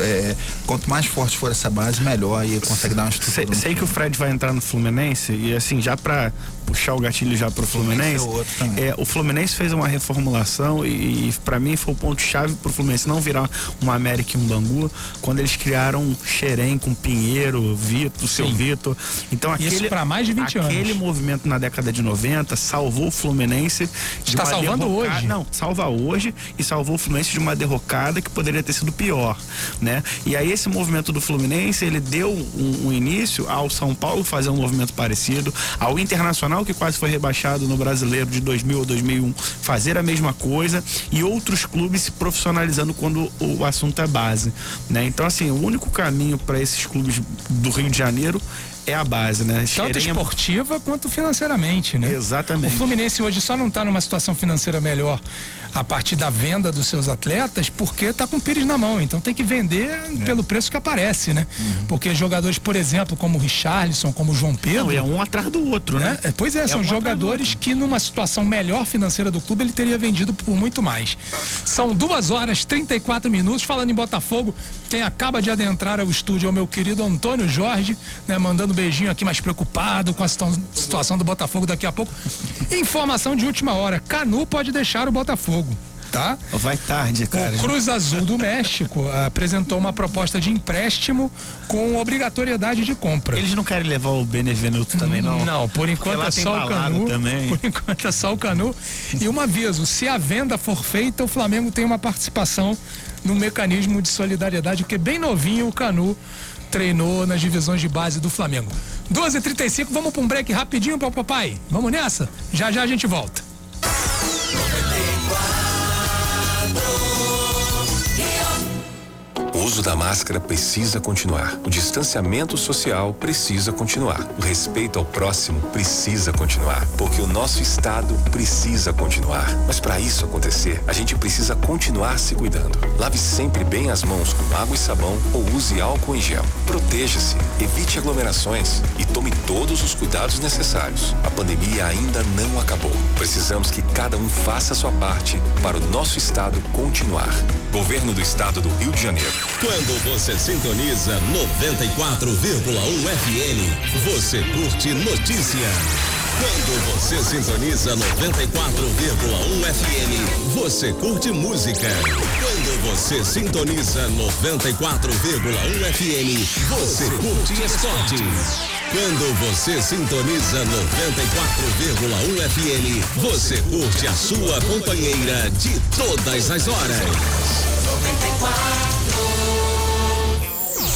é, quanto mais forte for essa base, melhor e consegue dar uma estrutura. Sei, sei que o Fred vai entrar no Fluminense e assim, já para puxar o gatilho já pro Fluminense, é, o Fluminense fez uma reformulação e, e para mim foi o ponto chave pro Fluminense não virar uma América e um Bangu, quando eles criaram Xerém com Pinheiro, Vitor, seu Vitor. Então aquele Isso para mais de 20 aquele anos. Aquele movimento na década de 90 salvou o Fluminense Está salvando derrocada, hoje? Não, salva hoje e salvou o Fluminense de uma derrocada que poderia ter sido pior, né? E aí esse movimento do Fluminense, ele deu um, um início ao São Paulo fazer um movimento parecido, ao Internacional que quase foi rebaixado no Brasileiro de 2000 ou 2001 fazer a mesma coisa e outros clubes se profissionalizando quando o assunto é base, né? Então assim, o único caminho para esses clubes do Rio de Janeiro é a base, né? Tanto esportiva quanto financeiramente, né? Exatamente. O Fluminense hoje só não está numa situação financeira melhor a partir da venda dos seus atletas porque está com o Pires na mão. Então tem que vender é. pelo preço que aparece, né? Uhum. Porque jogadores, por exemplo, como o Richarlison, como o João Pedro. Não, é um atrás do outro, né? né? Pois é, é são jogadores que numa situação melhor financeira do clube ele teria vendido por muito mais. São duas horas 34 minutos. Falando em Botafogo, quem acaba de adentrar ao estúdio é o meu querido Antônio Jorge, né? Mandando um beijinho aqui, mais preocupado com a situação do Botafogo daqui a pouco. Informação de última hora: Canu pode deixar o Botafogo tá? Vai tarde, cara. O Cruz Azul do México apresentou uma proposta de empréstimo com obrigatoriedade de compra. Eles não querem levar o Benevenuto também, não? Não, por enquanto é só o Canu. Também. Por enquanto é só o Canu. E um aviso, se a venda for feita, o Flamengo tem uma participação no mecanismo de solidariedade, porque bem novinho o Canu treinou nas divisões de base do Flamengo. 12h35, vamos para um break rapidinho papai. Vamos nessa? Já já a gente volta. Uso da máscara precisa continuar. O distanciamento social precisa continuar. O respeito ao próximo precisa continuar. Porque o nosso Estado precisa continuar. Mas para isso acontecer, a gente precisa continuar se cuidando. Lave sempre bem as mãos com água e sabão ou use álcool em gel. Proteja-se, evite aglomerações e tome todos os cuidados necessários. A pandemia ainda não acabou. Precisamos que cada um faça a sua parte para o nosso Estado continuar. Governo do Estado do Rio de Janeiro. Quando você sintoniza 94,1 FM, você curte notícia. Quando você sintoniza 94,1 FM, você curte música. Quando você sintoniza 94,1 FM, você curte esporte. Quando você sintoniza 94,1 FM, você curte a sua companheira de todas as horas. 94.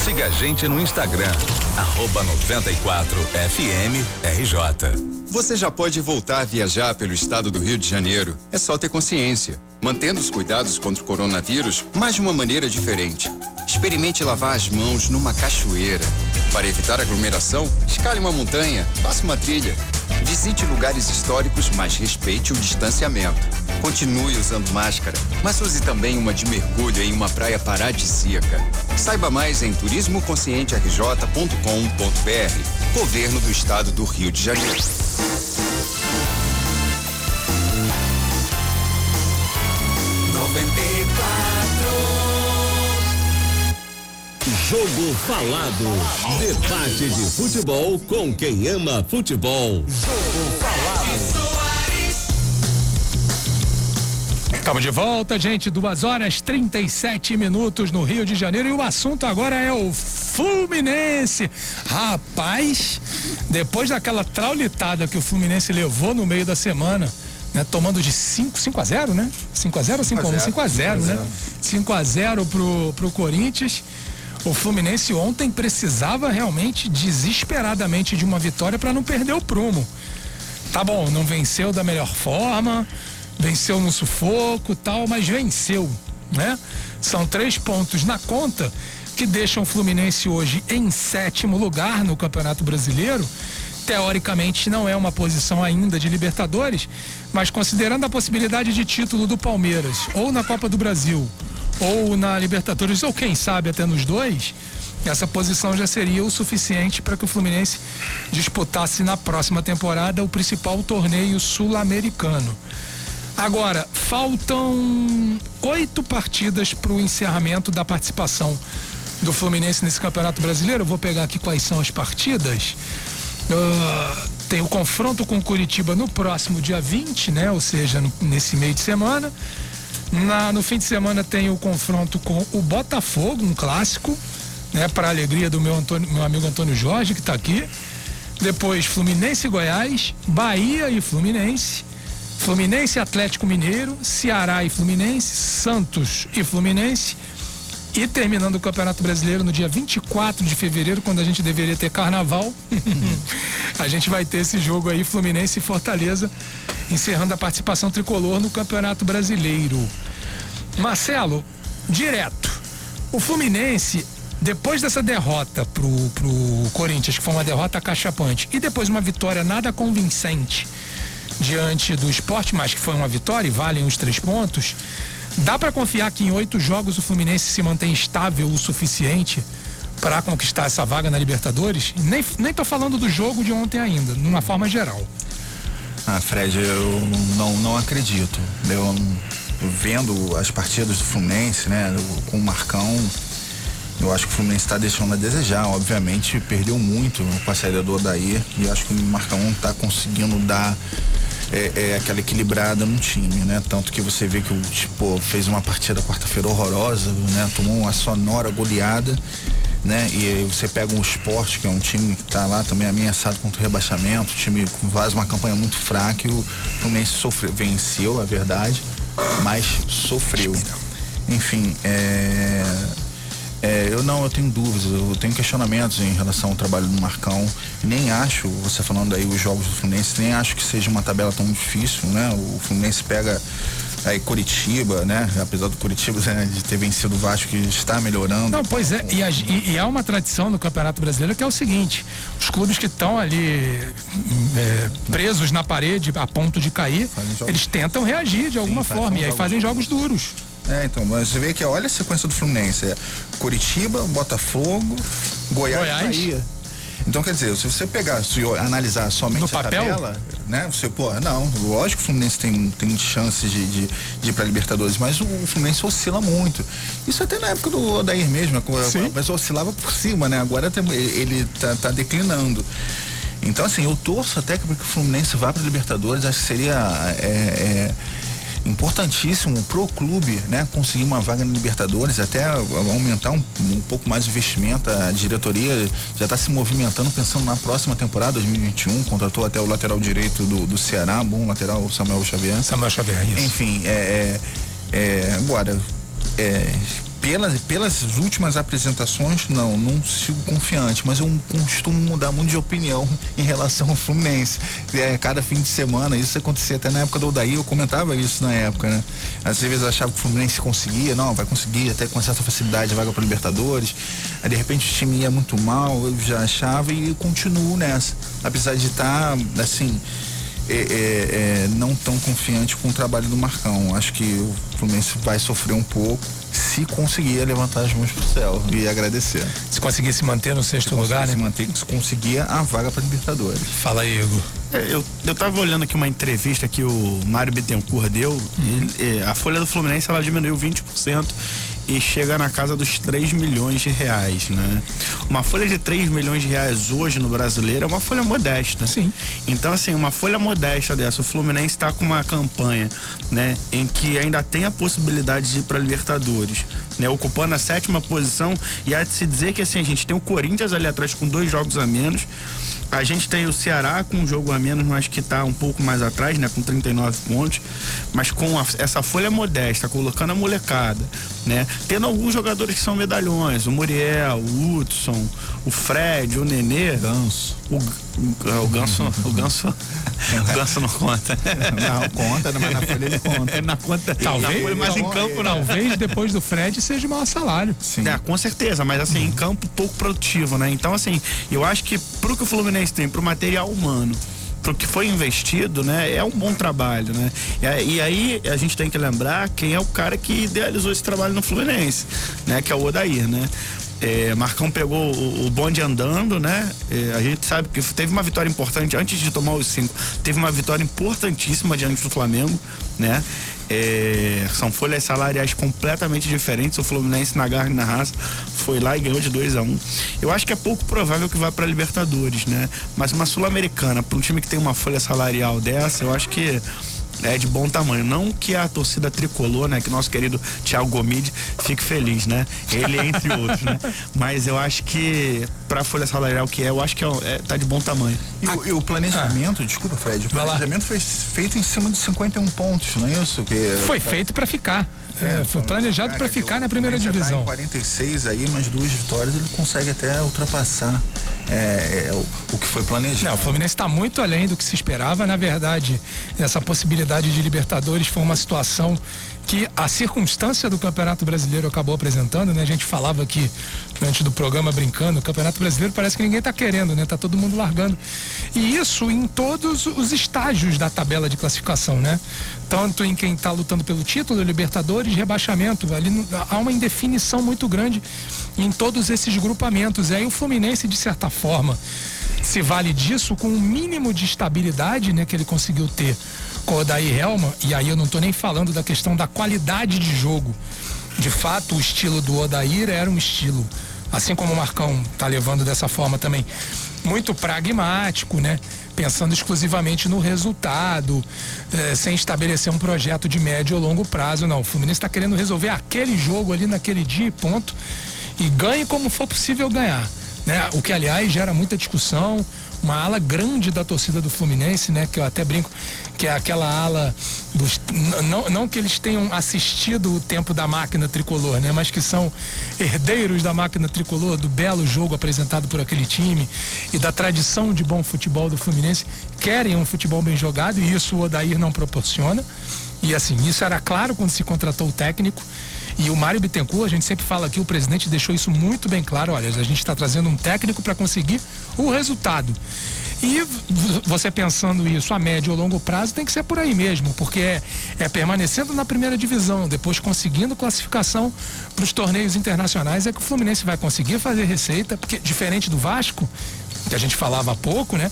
Siga a gente no Instagram, arroba 94FMRJ. Você já pode voltar a viajar pelo estado do Rio de Janeiro. É só ter consciência. Mantendo os cuidados contra o coronavírus, mas de uma maneira diferente. Experimente lavar as mãos numa cachoeira. Para evitar aglomeração, escale uma montanha, faça uma trilha. Visite lugares históricos, mas respeite o distanciamento. Continue usando máscara, mas use também uma de mergulho em uma praia paradisíaca. Saiba mais em turismoconscienterj.com.br. Governo do Estado do Rio de Janeiro. Jogo Falado. Debate de futebol com quem ama futebol. Jogo Falado. Estamos de volta, gente. Duas horas 37 minutos no Rio de Janeiro. E o assunto agora é o Fluminense. Rapaz, depois daquela traulitada que o Fluminense levou no meio da semana, né, tomando de 5, 5 a 0, né? 5 a 0 ou 5 a 1? 5 a 0, né? 5 a 0 pro, pro Corinthians. O Fluminense ontem precisava realmente desesperadamente de uma vitória para não perder o prumo. Tá bom, não venceu da melhor forma, venceu no sufoco tal, mas venceu, né? São três pontos na conta que deixam o Fluminense hoje em sétimo lugar no Campeonato Brasileiro. Teoricamente não é uma posição ainda de Libertadores, mas considerando a possibilidade de título do Palmeiras, ou na Copa do Brasil, ou na Libertadores, ou quem sabe até nos dois, essa posição já seria o suficiente para que o Fluminense disputasse na próxima temporada o principal torneio sul-americano. Agora, faltam oito partidas para o encerramento da participação do Fluminense nesse Campeonato Brasileiro. Eu vou pegar aqui quais são as partidas. Uh, tem o confronto com Curitiba no próximo dia 20, né? Ou seja, no, nesse meio de semana. Na, no fim de semana tem o confronto com o Botafogo, um clássico, né? Para alegria do meu, Antônio, meu amigo Antônio Jorge, que está aqui. Depois Fluminense e Goiás, Bahia e Fluminense. Fluminense Atlético Mineiro, Ceará e Fluminense, Santos e Fluminense. E terminando o Campeonato Brasileiro no dia 24 de fevereiro, quando a gente deveria ter carnaval, a gente vai ter esse jogo aí, Fluminense e Fortaleza, encerrando a participação tricolor no Campeonato Brasileiro. Marcelo, direto. O Fluminense, depois dessa derrota pro, pro Corinthians, que foi uma derrota cachapante, e depois uma vitória nada convincente diante do esporte, mas que foi uma vitória e valem os três pontos. Dá para confiar que em oito jogos o Fluminense se mantém estável o suficiente para conquistar essa vaga na Libertadores? Nem, nem tô falando do jogo de ontem ainda, numa forma geral. Ah, Fred, eu não, não acredito. Eu, vendo as partidas do Fluminense, né, com o Marcão, eu acho que o Fluminense está deixando a desejar. Obviamente, perdeu muito com a saída do Odair e acho que o Marcão está conseguindo dar é, é, aquela equilibrada no time, né? Tanto que você vê que o tipo fez uma partida quarta-feira horrorosa, né? Tomou uma sonora goleada, né? E você pega um esporte, que é um time que está lá também ameaçado contra o rebaixamento, o time faz uma campanha muito fraca e o Fluminense sofreu, venceu, a verdade, mas sofreu. Enfim, é é, eu não, eu tenho dúvidas, eu tenho questionamentos em relação ao trabalho do Marcão. Nem acho, você falando aí os jogos do Fluminense, nem acho que seja uma tabela tão difícil, né? O Fluminense pega aí Curitiba, né? Apesar do Curitiba né, de ter vencido o Vasco, que está melhorando. Não, pois é, e, e, e há uma tradição no Campeonato Brasileiro que é o seguinte: os clubes que estão ali é, presos na parede a ponto de cair, eles tentam reagir de alguma Sim, forma e aí fazem jogos duros. É, então, mas você vê que olha a sequência do Fluminense. É Curitiba, Botafogo, Goiás, Goiás. Bahia. Então, quer dizer, se você pegar, se analisar somente no a papel? tabela, né? Você, pô, não, lógico que o Fluminense tem, tem chances de, de, de ir pra Libertadores, mas o, o, Fluminense oscila muito. Isso até na época do Odair mesmo, Sim. mas oscilava por cima, né? Agora ele tá, tá declinando. Então, assim, eu torço até que o Fluminense vá para Libertadores, acho que seria é, é, importantíssimo pro clube, né, conseguir uma vaga na Libertadores, até aumentar um, um pouco mais o investimento. A diretoria já está se movimentando pensando na próxima temporada, 2021, contratou até o lateral direito do, do Ceará, bom lateral Samuel Xavier. Samuel Xavier, isso. Enfim, é, é, é agora, é, pelas, pelas últimas apresentações, não, não sigo confiante, mas eu costumo mudar muito de opinião em relação ao Fluminense. É, cada fim de semana, isso acontecia até na época do Odaí, eu comentava isso na época, né? Às vezes eu achava que o Fluminense conseguia, não, vai conseguir até com certa facilidade vaga para Libertadores. Aí de repente o time ia muito mal, eu já achava e continuo nessa. Apesar de estar, tá, assim, é, é, é, não tão confiante com o trabalho do Marcão. Acho que o Fluminense vai sofrer um pouco se conseguir levantar as mãos pro céu e agradecer. Se conseguir se manter no sexto se lugar, né? Se manter, se conseguir a vaga para Libertadores. Fala aí, Igor. É, eu, eu tava olhando aqui uma entrevista que o Mário Bittencourt deu. Uhum. E, a folha do Fluminense ela diminuiu 20% e chega na casa dos 3 milhões de reais, né? Uma folha de 3 milhões de reais hoje no brasileiro é uma folha modesta. Sim. Então, assim, uma folha modesta dessa, o Fluminense está com uma campanha, né, em que ainda tem a possibilidade de ir para Libertadores, né, ocupando a sétima posição e há de se dizer que assim, a gente tem o Corinthians ali atrás com dois jogos a menos a gente tem o Ceará com um jogo a menos, mas que está um pouco mais atrás, né? Com 39 pontos. Mas com a, essa folha modesta, colocando a molecada, né? Tendo alguns jogadores que são medalhões, o Muriel, o Hudson, o Fred, o Nenê. Ganso. O, o, o Ganso. O Ganso. O Ganso não conta. Não, conta, mas na folha ele conta. É na conta. Talvez, na mas em campo não. Talvez depois do Fred seja o maior salário. Sim. É, com certeza, mas assim, em campo pouco produtivo, né? Então, assim, eu acho que pro que o Fluminense tem, pro material humano, pro que foi investido, né, é um bom trabalho, né? E, e, aí a gente tem que lembrar quem é o cara que idealizou esse trabalho no Fluminense, né, que é o Odair, né? É, Marcão pegou o, o bonde andando, né? É, a gente sabe que teve uma vitória importante antes de tomar os cinco. Teve uma vitória importantíssima diante do Flamengo, né? É, são folhas salariais completamente diferentes. O Fluminense na garra e na raça foi lá e ganhou de 2 a 1 um. Eu acho que é pouco provável que vá para Libertadores, né? Mas uma Sul-Americana, para um time que tem uma folha salarial dessa, eu acho que é de bom tamanho. Não que a torcida tricolor, né, que nosso querido Thiago Gomide fique feliz, né? Ele entre outros, né? Mas eu acho que para a folha salarial que é, eu acho que é, é tá de bom tamanho. E, o, e o planejamento, ah. desculpa, Fred, o planejamento foi feito em cima de 51 pontos, não é isso? Que, foi tá... feito para ficar. É, foi planejado para ficar na primeira divisão. Tá 46 aí, mais duas vitórias, ele consegue até ultrapassar é, é, o, o, que foi planejado. Não, o Fluminense está muito além do que se esperava. Na verdade, essa possibilidade de Libertadores foi uma situação que a circunstância do Campeonato Brasileiro acabou apresentando, né? A gente falava aqui antes do programa brincando, o Campeonato Brasileiro parece que ninguém está querendo, né? Tá todo mundo largando. E isso em todos os estágios da tabela de classificação, né? Tanto em quem está lutando pelo título, Libertadores, rebaixamento, ali há uma indefinição muito grande em todos esses grupamentos. E aí o Fluminense, de certa forma, se vale disso com um mínimo de estabilidade, né, que ele conseguiu ter com o Odair Helma, e aí eu não estou nem falando da questão da qualidade de jogo. De fato, o estilo do Odair era um estilo, assim como o Marcão está levando dessa forma também, muito pragmático, né? Pensando exclusivamente no resultado, eh, sem estabelecer um projeto de médio ou longo prazo, não. O Fluminense está querendo resolver aquele jogo ali naquele dia, ponto. E ganhe como for possível ganhar. Né? O que, aliás, gera muita discussão uma ala grande da torcida do Fluminense, né? Que eu até brinco que é aquela ala dos. Não, não que eles tenham assistido o tempo da máquina tricolor, né? Mas que são herdeiros da máquina tricolor, do belo jogo apresentado por aquele time e da tradição de bom futebol do Fluminense, querem um futebol bem jogado e isso o Odair não proporciona. E assim, isso era claro quando se contratou o técnico. E o Mário Bittencourt, a gente sempre fala aqui, o presidente deixou isso muito bem claro. Olha, a gente está trazendo um técnico para conseguir o resultado. E você pensando isso a médio ou longo prazo tem que ser por aí mesmo, porque é, é permanecendo na primeira divisão, depois conseguindo classificação para os torneios internacionais, é que o Fluminense vai conseguir fazer receita, porque diferente do Vasco, que a gente falava há pouco, né?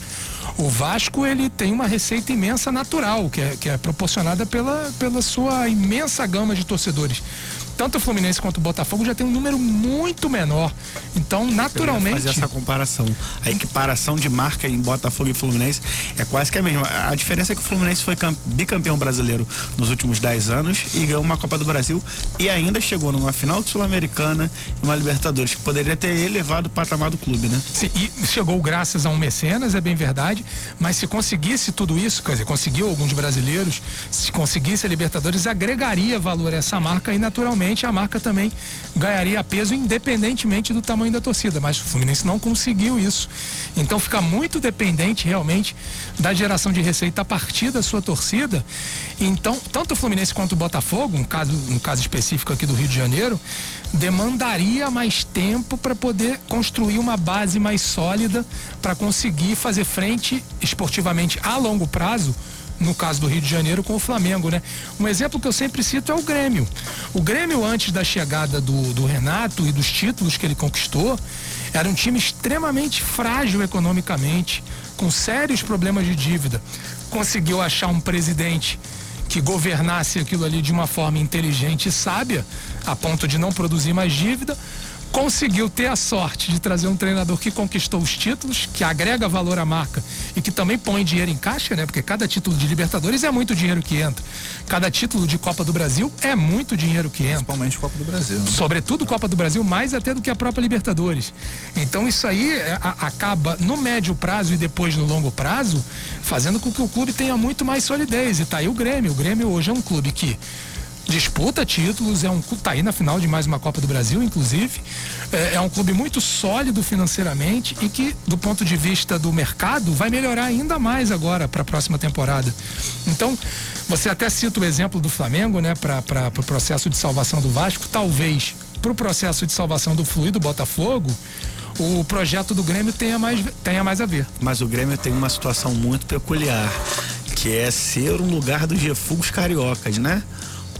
O Vasco ele tem uma receita imensa natural, que é, que é proporcionada pela, pela sua imensa gama de torcedores tanto o Fluminense quanto o Botafogo já tem um número muito menor. Então, naturalmente. fazer essa comparação. A equiparação de marca em Botafogo e Fluminense é quase que a mesma. A diferença é que o Fluminense foi bicampeão brasileiro nos últimos 10 anos e ganhou uma Copa do Brasil e ainda chegou numa final Sul-Americana e uma Libertadores, que poderia ter elevado o patamar do clube, né? Sim, e chegou graças a um mecenas, é bem verdade, mas se conseguisse tudo isso, quer dizer, conseguiu alguns brasileiros, se conseguisse a Libertadores, agregaria valor a essa marca e naturalmente a marca também ganharia peso independentemente do tamanho da torcida, mas o Fluminense não conseguiu isso. Então fica muito dependente realmente da geração de receita a partir da sua torcida. Então, tanto o Fluminense quanto o Botafogo, um caso, um caso específico aqui do Rio de Janeiro, demandaria mais tempo para poder construir uma base mais sólida para conseguir fazer frente esportivamente a longo prazo no caso do Rio de Janeiro, com o Flamengo, né? Um exemplo que eu sempre cito é o Grêmio. O Grêmio, antes da chegada do, do Renato e dos títulos que ele conquistou, era um time extremamente frágil economicamente, com sérios problemas de dívida. Conseguiu achar um presidente que governasse aquilo ali de uma forma inteligente e sábia, a ponto de não produzir mais dívida conseguiu ter a sorte de trazer um treinador que conquistou os títulos, que agrega valor à marca e que também põe dinheiro em caixa, né? Porque cada título de Libertadores é muito dinheiro que entra. Cada título de Copa do Brasil é muito dinheiro que entra. Principalmente Copa do Brasil. Né? Sobretudo Copa do Brasil, mais até do que a própria Libertadores. Então isso aí é, acaba no médio prazo e depois no longo prazo, fazendo com que o clube tenha muito mais solidez. E tá aí o Grêmio. O Grêmio hoje é um clube que disputa títulos, é um tá aí na final de mais uma Copa do Brasil, inclusive. É, é, um clube muito sólido financeiramente e que, do ponto de vista do mercado, vai melhorar ainda mais agora para a próxima temporada. Então, você até cita o exemplo do Flamengo, né, para o pro processo de salvação do Vasco, talvez para o processo de salvação do Fluido Botafogo o projeto do Grêmio tenha mais, tenha mais a ver. Mas o Grêmio tem uma situação muito peculiar, que é ser um lugar dos refugos cariocas, né?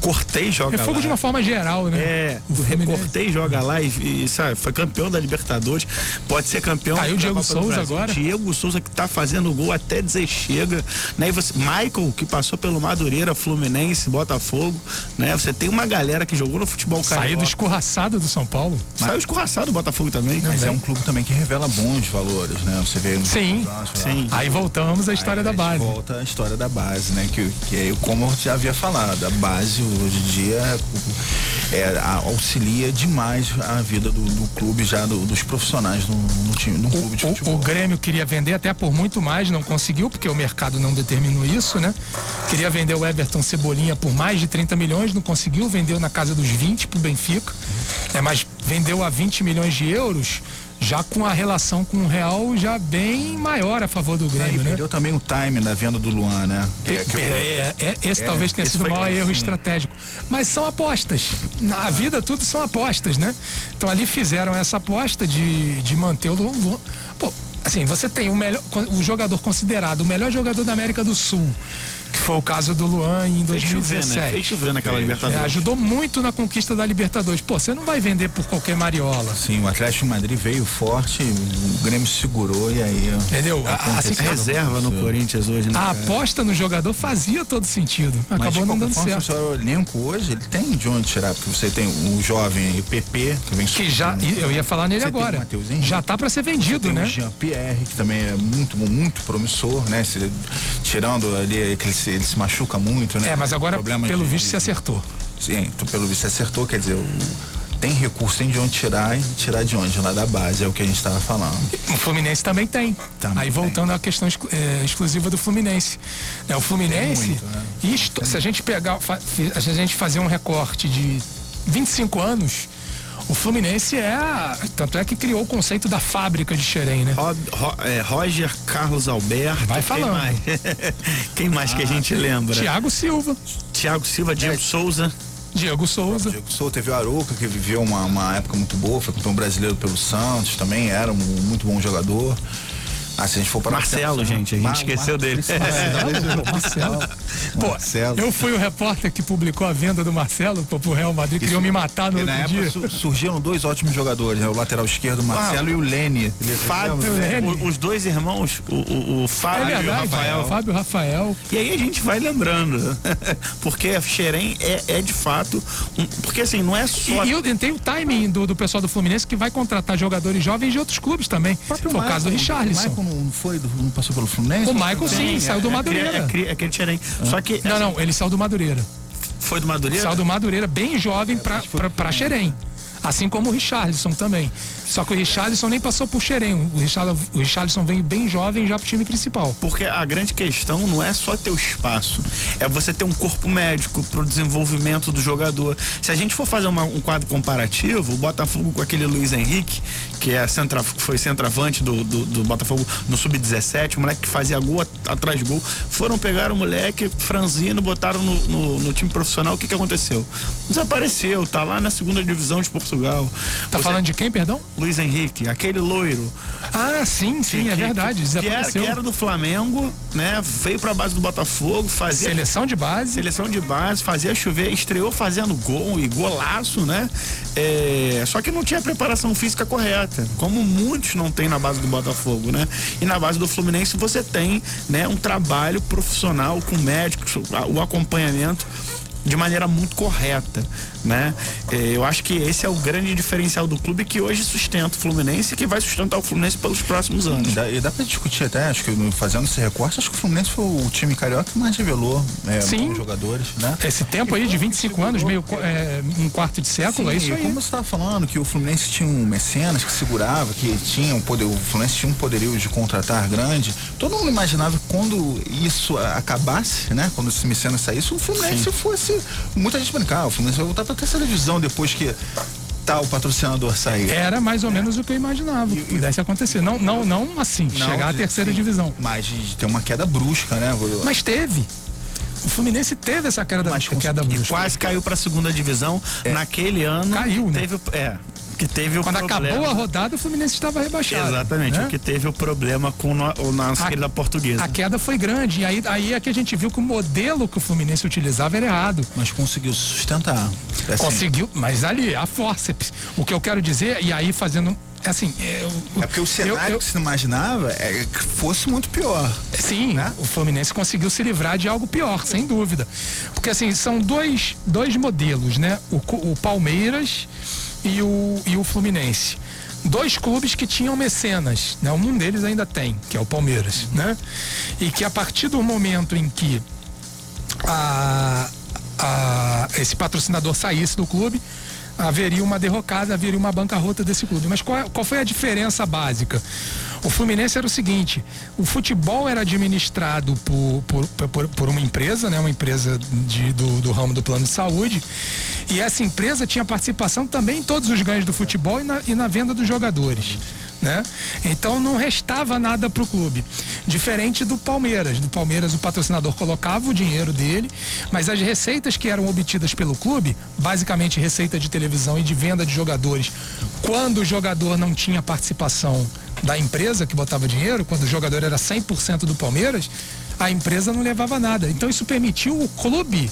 Cortei joga Refogo lá. de uma forma geral, né? É, o Cortei joga lá e, e, sabe, foi campeão da Libertadores, pode ser campeão. Aí o Diego Souza agora. Diego Souza que tá fazendo gol até dizer chega, né? E você, Michael que passou pelo Madureira, Fluminense, Botafogo, né? Você tem uma galera que jogou no futebol carioca. Saiu do escorraçado do São Paulo. Saiu escorraçado do Botafogo também. Mas é um clube também que revela bons valores, né? Você vê no Sim, sim. Aí voltamos à história Aí da base. Volta à história da base, né? Que, que é como eu já havia falado, a base hoje em dia é, auxilia demais a vida do, do clube, já do, dos profissionais no, no, time, no clube o, de futebol. O, o, Grêmio queria vender até por muito mais, não conseguiu, porque o mercado não determinou isso, né? Queria vender o Everton Cebolinha por mais de 30 milhões, não conseguiu, vendeu na casa dos 20 pro Benfica, é, mas vendeu a 20 milhões de euros já com a relação com o Real já bem maior a favor do Grêmio, é, né? Perdeu também o time da venda do Luan, né? É, é, é, esse é, talvez tenha sido o maior erro estratégico. Mas são apostas. Na vida tudo são apostas, né? Então ali fizeram essa aposta de, de manter o Luan. Pô, assim, você tem o melhor, o jogador considerado o melhor jogador da América do Sul que foi o caso do Luan em 2017. Fez chover, né? naquela Libertadores. É, ajudou muito na conquista da Libertadores. Pô, você não vai vender por qualquer mariola. Sim, o Atlético de Madrid veio forte, o Grêmio segurou e aí. Entendeu? Assim, reserva no Corinthians hoje, né? A aposta no jogador fazia todo sentido. Acabou não dando forma, certo. O elenco hoje, ele tem de onde tirar, porque você tem o jovem PP, que vem Que já, eu ia falar nele você agora. Já tá para ser vendido, né? O Jean Pierre, que também é muito, muito promissor, né? Se, tirando ali aquele ele se machuca muito, né? É, mas agora, pelo de, visto, se acertou. Sim, pelo visto se acertou, quer dizer, tem recurso, tem de onde tirar e tirar de onde? Lá da base, é o que a gente estava falando. O Fluminense também tem. Também Aí voltando tem. à questão é, exclusiva do Fluminense. É, o Fluminense, muito, né? isto, se a gente pegar, a gente fazer um recorte de 25 anos, o Fluminense é. Tanto é que criou o conceito da fábrica de Xerém, né? Ro, Ro, é, Roger Carlos Alberto. Vai falando. Quem mais, quem mais ah, que a gente lembra? Tiago Silva. Tiago Silva, Diego é. Souza. Diego Souza. Diego Souza teve o Aruca, que viveu uma, uma época muito boa, foi campeão brasileiro pelo Santos, também era um muito bom jogador. Ah, se a gente for para Marcelo, gente, a gente Mar- esqueceu Mar- dele. Marcelo. Pô, Marcelo. eu fui o repórter que publicou a venda do Marcelo pro Real Madrid, queriam me matar no E na outro dia. época su- surgiram dois ótimos jogadores, né? o lateral esquerdo, o Marcelo, Ah, e o Lene. Fábio, Lene. os dois irmãos, o, o, o É Fábio e o Rafael. Fábio Rafael. E aí a gente vai lembrando, porque a Xerém é, é de fato, um- porque assim, não é E, só... e eu- tem o timing do, do pessoal do Fluminense que vai contratar jogadores jovens de outros clubes também. Foi o caso do Richarlison. Não foi, não passou pelo Fluminense? O Michael sim, saiu do é, Madureira. É, é, é Xerém. Só que Não, não, ele saiu do Madureira. foi do Madureira? Saiu do Madureira bem jovem pra, pra, pra Xerém. Assim como o Richarlison também. Só que o Richarlison nem passou por Xerém. O Richarlison, o Richarlison veio bem jovem já pro time principal. Porque a grande questão não é só ter o espaço, é você ter um corpo médico para o desenvolvimento do jogador. Se a gente for fazer uma- um quadro comparativo, o Botafogo com aquele Luiz Henrique, que é centra, foi centroavante do, do, do Botafogo no Sub-17, o moleque que fazia gol at- atrás de gol, foram pegar o moleque franzino, botaram no, no, no time profissional, o que, que aconteceu? Desapareceu, tá lá na segunda divisão de Portugal. Tá Você- falando de quem, perdão? Luiz Henrique, aquele loiro, Ah, sim, sim, é que- verdade. Que era, Desapareceu. que era do Flamengo, né? Veio pra base do Botafogo, fazia Seleção de base. seleção de base, fazia chover, estreou fazendo gol e golaço, né? É, só que não tinha preparação física correta, como muitos não tem na base do Botafogo, né? E na base do Fluminense você tem, né, um trabalho profissional com médicos, o acompanhamento de maneira muito correta, né? É, eu acho que esse é o grande diferencial do clube que hoje sustenta o Fluminense e que vai sustentar o Fluminense pelos próximos anos. E dá, e dá pra discutir até, acho que fazendo esse recorte, acho que o Fluminense foi o time carioca que mais revelou é, Sim. jogadores, né? Esse tempo aí de 25 anos, meio é, um quarto de século, é isso Sim, aí. como você estava falando, que o Fluminense tinha um mecenas que segurava, que tinha um poder, o Fluminense tinha um poderio de contratar grande. Todo mundo imaginava que quando isso acabasse, né? Quando esse mecenas saísse, o Fluminense fosse. Muita gente brincava, o Fluminense vai voltar pra terceira divisão depois que tal patrocinador sair. Era mais ou menos o que eu imaginava que pudesse acontecer. Não, não, não assim, Não, chegar à terceira sim, divisão. Mas ter uma queda brusca, né? Mas teve. O Fluminense teve essa queda, Mas queda brusca. Quase caiu pra segunda divisão naquele ano. Caiu, né? Teve, é, que teve o Quando problema. acabou a rodada, o Fluminense estava rebaixado. Exatamente, né? o que teve o problema com o nossa A- querida portuguesa. A queda foi grande. E aí, aí é que a gente viu que o modelo que o Fluminense utilizava era errado. Mas conseguiu sustentar. Assim, Conseguiu, mas ali, a forceps. O que eu quero dizer, e aí fazendo. Assim, é, o- É porque o cenário eu- eu- que se imaginava é que fosse muito pior. Sim, né? o Fluminense conseguiu se livrar de algo pior, sem dúvida. Porque assim, são dois, dois modelos, né? O, o Palmeiras e o, e o Fluminense. Dois clubes que tinham mecenas, né? Um deles ainda tem, que é o Palmeiras, né? E que a partir do momento em que a, a- esse patrocinador saísse do clube, haveria uma derrocada, haveria uma bancarrota desse clube. Mas qual, é- qual foi a diferença básica? O Fluminense era o seguinte: o futebol era administrado por, por, por, por uma empresa, né, uma empresa de- do, do ramo do plano de saúde, e essa empresa tinha participação também em todos os ganhos do futebol e na, e na venda dos jogadores. Né? Então não restava nada para o clube. Diferente do Palmeiras. Do Palmeiras o patrocinador colocava o dinheiro dele, mas as receitas que eram obtidas pelo clube, basicamente receita de televisão e de venda de jogadores, quando o jogador não tinha participação da empresa que botava dinheiro, quando o jogador era 100% do Palmeiras, a empresa não levava nada. Então isso permitiu o clube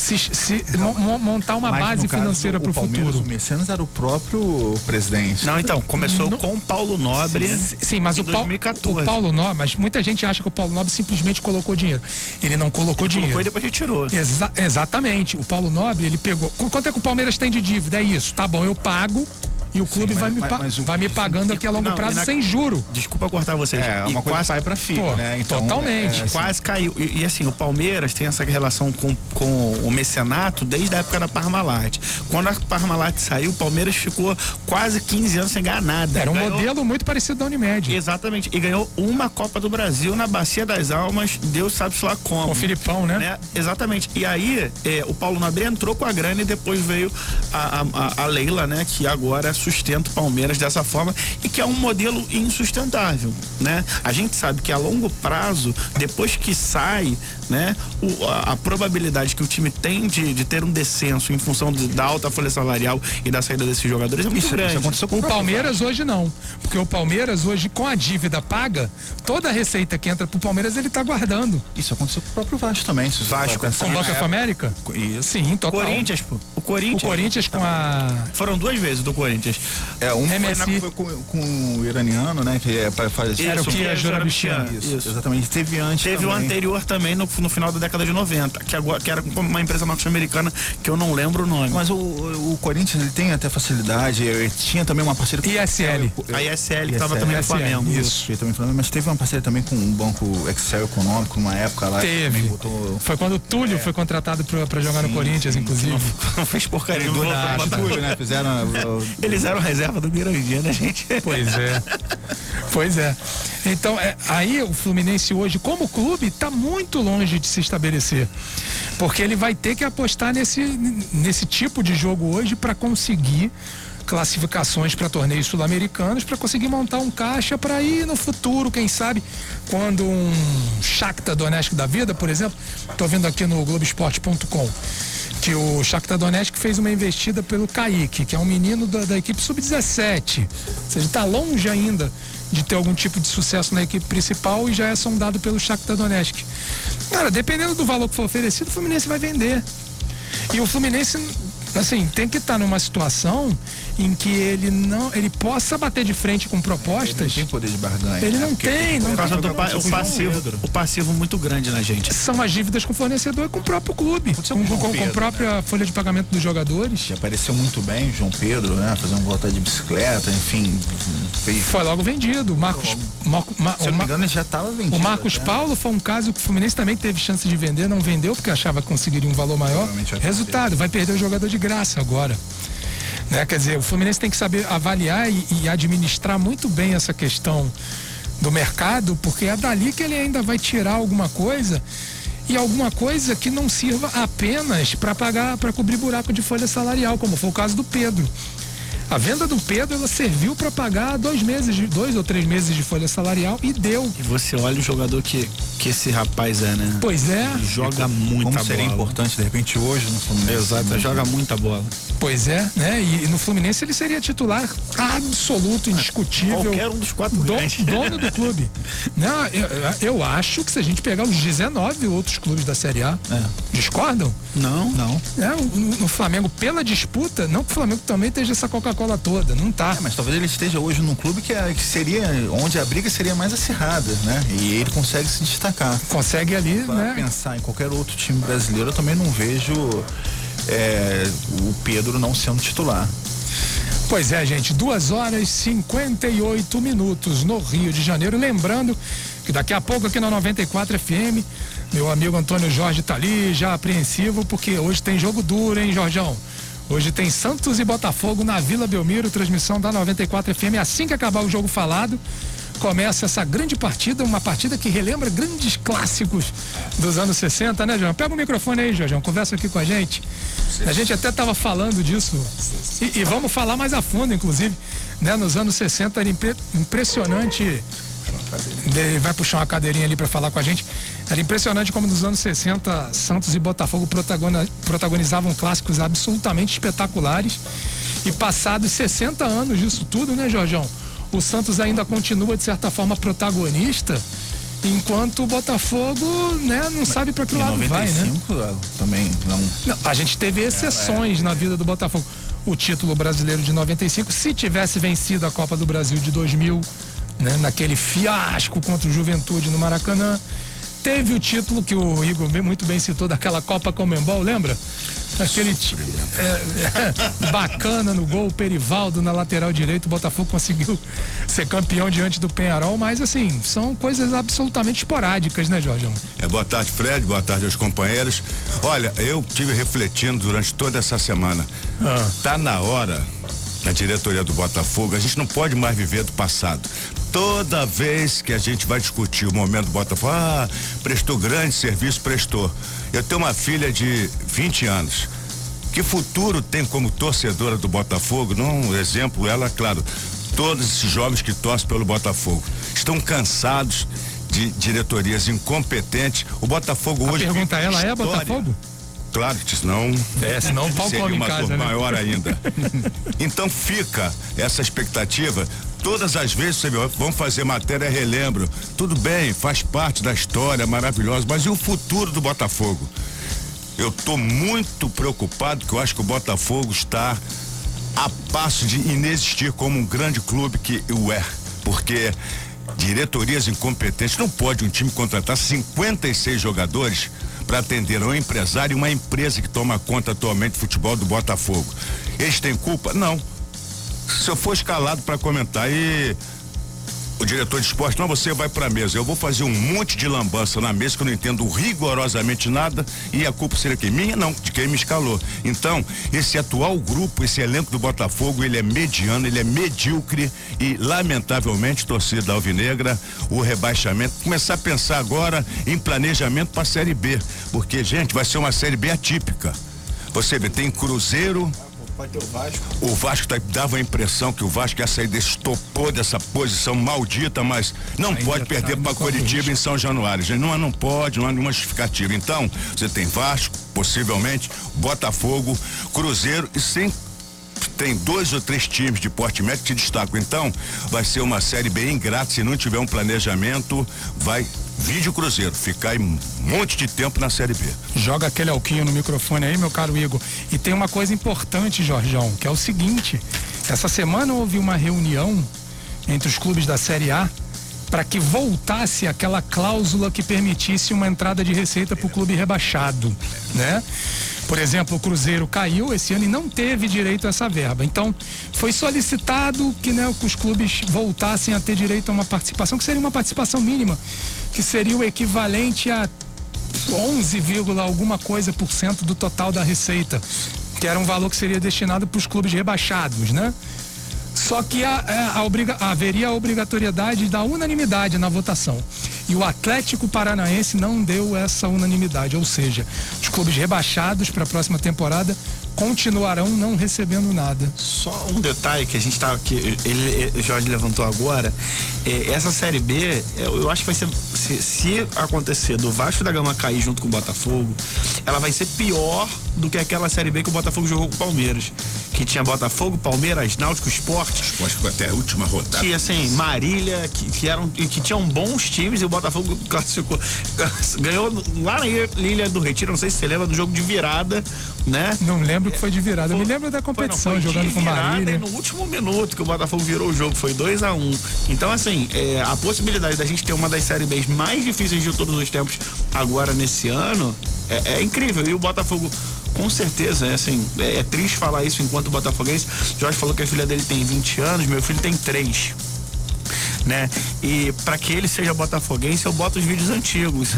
se, se- mo- montar uma Mas, base caso, financeira para o futuro. O Mecenas era o próprio presidente. Não, então, começou com o Paulo Nobre. Sim, mas em o, Paulo, 2014. o Paulo Nobre, mas muita gente acha que o Paulo Nobre simplesmente colocou dinheiro. Ele não colocou dinheiro. Colocou e depois retirou. Exa- exatamente. O Paulo Nobre, ele pegou. Qu- Quanto é que o Palmeiras tem de dívida? É isso. Tá bom, eu pago e o clube vai, me mas- pa- mas o- vai me pagando aqui a longo Não, prazo e na- sem juro. Desculpa cortar vocês. É, E uma coisa quase- pai pra filho, Pô, né? totalmente. é, assim, Quase caiu. E, e, assim, o Palmeiras tem essa relação com, com o mecenato desde a época da Parmalat. Quando a Parmalat saiu, o Palmeiras ficou quase 15 anos sem ganhar nada. Era um Ganhou- modelo muito parecido da Unimed. Exatamente. E ganhou uma Copa do Brasil na Bacia das Almas, Deus sabe lá como. Com o Filipão, né? né? Exatamente. E aí, é, o Paulo Nobre entrou com a grana e depois veio a, a, a- a Leila, né? Que agora sustenta o Palmeiras dessa forma e que é um modelo insustentável, né? A gente sabe que a longo prazo, depois que sai, né, o, a, a, probabilidade que o time tem de, de ter um descenso em função de, da alta folha salarial e da saída desses jogadores é muito isso, grande. Isso aconteceu com o Palmeiras hoje não, porque o Palmeiras hoje com a dívida paga, toda a receita que entra pro Palmeiras ele tá guardando. Isso aconteceu com o próprio Vasco também. Se Vasco com o Boca América? Isso. Sim, total. Corinthians, pô. O Corinthians. O Corinthians com a Foram duas vezes do Corinthians. É, um foi, foi com, com, o iraniano, né, que é para fazer Era o que é Jorabichian. Isso, isso, exatamente. Teve antes Teve também. o anterior também no, no final da década de 90, que agora que era uma empresa norte-americana que eu não lembro o nome. Mas o, o Corinthians ele tem até facilidade, ele tinha também uma parceria com ISL. A ISL estava também no Flamengo. Isso. Também Flamengo, mas teve uma parceria também com um banco Excel econômico numa época lá. Teve. Botou... Foi quando o Túlio é. foi contratado para jogar sim, no Corinthians, sim, inclusive. Não fez porcaria do nada. Túlio, né? Fizeram. Eles eram reserva do Mirandinha, né, gente? Pois é. Pois é. Então, é, aí o Fluminense hoje, como clube, está muito longe de se estabelecer. Porque ele vai ter que apostar nesse, nesse tipo de jogo hoje para conseguir classificações para torneios sul-americanos para conseguir montar um caixa para ir no futuro, quem sabe, quando um Shakhtar Donetsk da vida, por exemplo, estou vendo aqui no Globoesporte.com que o Shakhtar Donetsk fez uma investida pelo Kaique, que é um menino da, da equipe sub-17. Ou seja, está longe ainda de ter algum tipo de sucesso na equipe principal e já é sondado pelo Shakhtar Donetsk. Cara, dependendo do valor que for oferecido, o Fluminense vai vender. E o Fluminense, assim, tem que estar tá numa situação em que ele não ele possa bater de frente com propostas. Ele não tem poder de barganha. Ele né? não tem, não tem. Do pa o passivo, o passivo muito grande na gente. São as dívidas com o fornecedor e com o próprio clube, com, com, com, com, a própria né? folha de pagamento dos jogadores. Que apareceu muito bem, João Pedro, né? Fazendo volta de bicicleta, enfim. Fez... Foi logo vendido. Marcos, Marco, Ma, Se eu não me engano, já estava vendido. O Marcos né? Paulo foi um caso que o Fluminense também teve chance de vender, não vendeu porque achava que conseguiria um valor maior. Resultado, vai perder o jogador de graça agora. Né? Quer dizer, o Fluminense tem que saber avaliar e, e administrar muito bem essa questão do mercado, porque é dali que ele ainda vai tirar alguma coisa e alguma coisa que não sirva apenas para pagar, para cobrir buraco de folha salarial, como foi o caso do Pedro. A venda do Pedro ela serviu para pagar dois meses, de, dois ou três meses de folha salarial e deu. E você olha o jogador que, que esse rapaz é, né? Pois é. Ele joga muita Como bola. seria importante de repente hoje no Fluminense? Exato, joga muita bola. Pois é, né? E, no Fluminense ele seria titular absoluto, indiscutível. Qualquer um dos quatro do, dono do clube. Não, eu, eu, acho que se a gente pegar os 19 outros clubes da Série A, é. discordam? Não. Não. É, no, no Flamengo, pela disputa, não que o Flamengo também esteja essa Coca-Cola Coca-Cola toda, não tá. É, mas talvez ele esteja hoje num clube que, é, que seria onde a briga seria mais acirrada, né? E ele consegue se destacar. Consegue ali, Para né? pensar em qualquer outro time brasileiro, eu também não vejo é, o Pedro não sendo titular. Pois é, gente, duas horas e 58 minutos no Rio de Janeiro. Lembrando que daqui a pouco aqui na 94 FM, meu amigo Antônio Jorge tá ali, já apreensivo, porque hoje tem jogo duro, hein, Jorjão? Hoje tem Santos e Botafogo na Vila Belmiro, transmissão da 94 FM. Assim que acabar o jogo falado, começa essa grande partida, uma partida que relembra grandes clássicos dos anos 60, né, João? Pega o microfone aí, João, conversa aqui com a gente. A gente até estava falando disso e, e, vamos falar mais a fundo, inclusive, né? Nos anos 60 era impre, impressionante ele vai puxar uma cadeirinha ali para falar com a gente. Era impressionante como nos anos 60 Santos e Botafogo protagonizavam clássicos absolutamente espetaculares. E passados 60 anos disso tudo, né, Jorjão? O Santos ainda continua, de certa forma, protagonista, enquanto o Botafogo né, não sabe para que lado 95, vai, né? Também não. não. A gente teve exceções é, é. na vida do Botafogo. O título brasileiro de 95, se tivesse vencido a Copa do Brasil de 2000 né, naquele fiasco contra o Juventude no Maracanã. Teve o título que o Igor muito bem citou daquela Copa Comembol, lembra? Aquele é, é, bacana no gol, Perivaldo na lateral direito, o Botafogo conseguiu ser campeão diante do Penharol, mas assim, são coisas absolutamente esporádicas, né, Jorge? É, boa tarde, Fred, boa tarde aos companheiros. Olha, eu tive refletindo durante toda essa semana. Ah. Tá na hora na diretoria do Botafogo, a gente não pode mais viver do passado. Toda vez que a gente vai discutir o momento do Botafogo, ah, prestou grande serviço, prestou. Eu tenho uma filha de 20 anos que futuro tem como torcedora do Botafogo? Não, exemplo, ela, claro, todos esses jovens que torcem pelo Botafogo estão cansados de diretorias incompetentes. O Botafogo A hoje. pergunta ela é. Botafogo? Claro que senão. É, senão o pau seria come uma casa, dor né? maior ainda. então fica essa expectativa. Todas as vezes você vão fazer matéria, relembro. Tudo bem, faz parte da história maravilhosa, mas e o futuro do Botafogo? Eu estou muito preocupado que eu acho que o Botafogo está a passo de inexistir como um grande clube que o é. Porque diretorias incompetentes não pode um time contratar 56 jogadores para atender um empresário e uma empresa que toma conta atualmente do futebol do Botafogo. Eles têm culpa? Não. Se eu for escalado para comentar e o diretor de esporte, não, você vai pra mesa. Eu vou fazer um monte de lambança na mesa que eu não entendo rigorosamente nada e a culpa seria quem? Minha não, de quem me escalou. Então, esse atual grupo, esse elenco do Botafogo, ele é mediano, ele é medíocre e, lamentavelmente, torcida alvinegra, o rebaixamento, começar a pensar agora em planejamento pra Série B, porque, gente, vai ser uma Série B atípica. Você vê, tem Cruzeiro, Ter o Vasco. o Vasco tá- dava a impressão que o Vasco ia sair desse topô dessa posição maldita, mas não Ainda pode tá perder no para Curitiba risco. em São Januário. Gente, não, não pode, não há nenhuma justificativa. Então, você tem Vasco, possivelmente, Botafogo, Cruzeiro e sem tem dois ou três times de porte médio que se destacam. Então, vai ser uma série bem ingrata. Se não tiver um planejamento, vai vídeo Cruzeiro, ficar um monte de tempo na série B. Joga aquele alquinho no microfone aí, meu caro Igor. E tem uma coisa importante, Jorjão, que é o seguinte: essa semana houve uma reunião entre os clubes da Série A para que voltasse aquela cláusula que permitisse uma entrada de receita para o clube rebaixado, né? Por exemplo, o Cruzeiro caiu esse ano e não teve direito a essa verba. Então, foi solicitado que, né, que os clubes voltassem a ter direito a uma participação, que seria uma participação mínima, que seria o equivalente a 11, vírgula alguma coisa por cento do total da receita, que era um valor que seria destinado para os clubes rebaixados, né? Só que a- a- a obriga- haveria a obrigatoriedade da unanimidade na votação. E o Atlético Paranaense não deu essa unanimidade, ou seja, os clubes rebaixados para a próxima temporada continuarão não recebendo nada. Só um detalhe que a gente tá que ele, o Jorge levantou agora, é, essa série B, eu, eu acho que vai ser se, se acontecer do Vasco da Gama cair junto com o Botafogo, ela vai ser pior do que aquela série B que o Botafogo jogou com o Palmeiras, que tinha Botafogo, Palmeiras, Náutico, Esporte, Acho que até a última rodada. que assim, Marília, que, que eram que tinham bons times e o Botafogo classificou, ganhou lá na Ilha do Retiro, não sei se você lembra do jogo de virada, né? Não lembro que foi de virada. Eu me lembro da Foi, não, competição, foi jogando com virada Marília. e no último minuto que o Botafogo virou o jogo, foi 2 a 1 um. Então, assim, é, a possibilidade da gente ter uma das séries B mais difíceis de todos os tempos agora nesse ano é, é incrível. E o Botafogo, com certeza, é assim, é, é triste falar isso enquanto botafoguense. Jorge falou que a filha dele tem 20 anos, meu filho tem 3 né? E para que ele seja botafoguense, eu boto os vídeos antigos.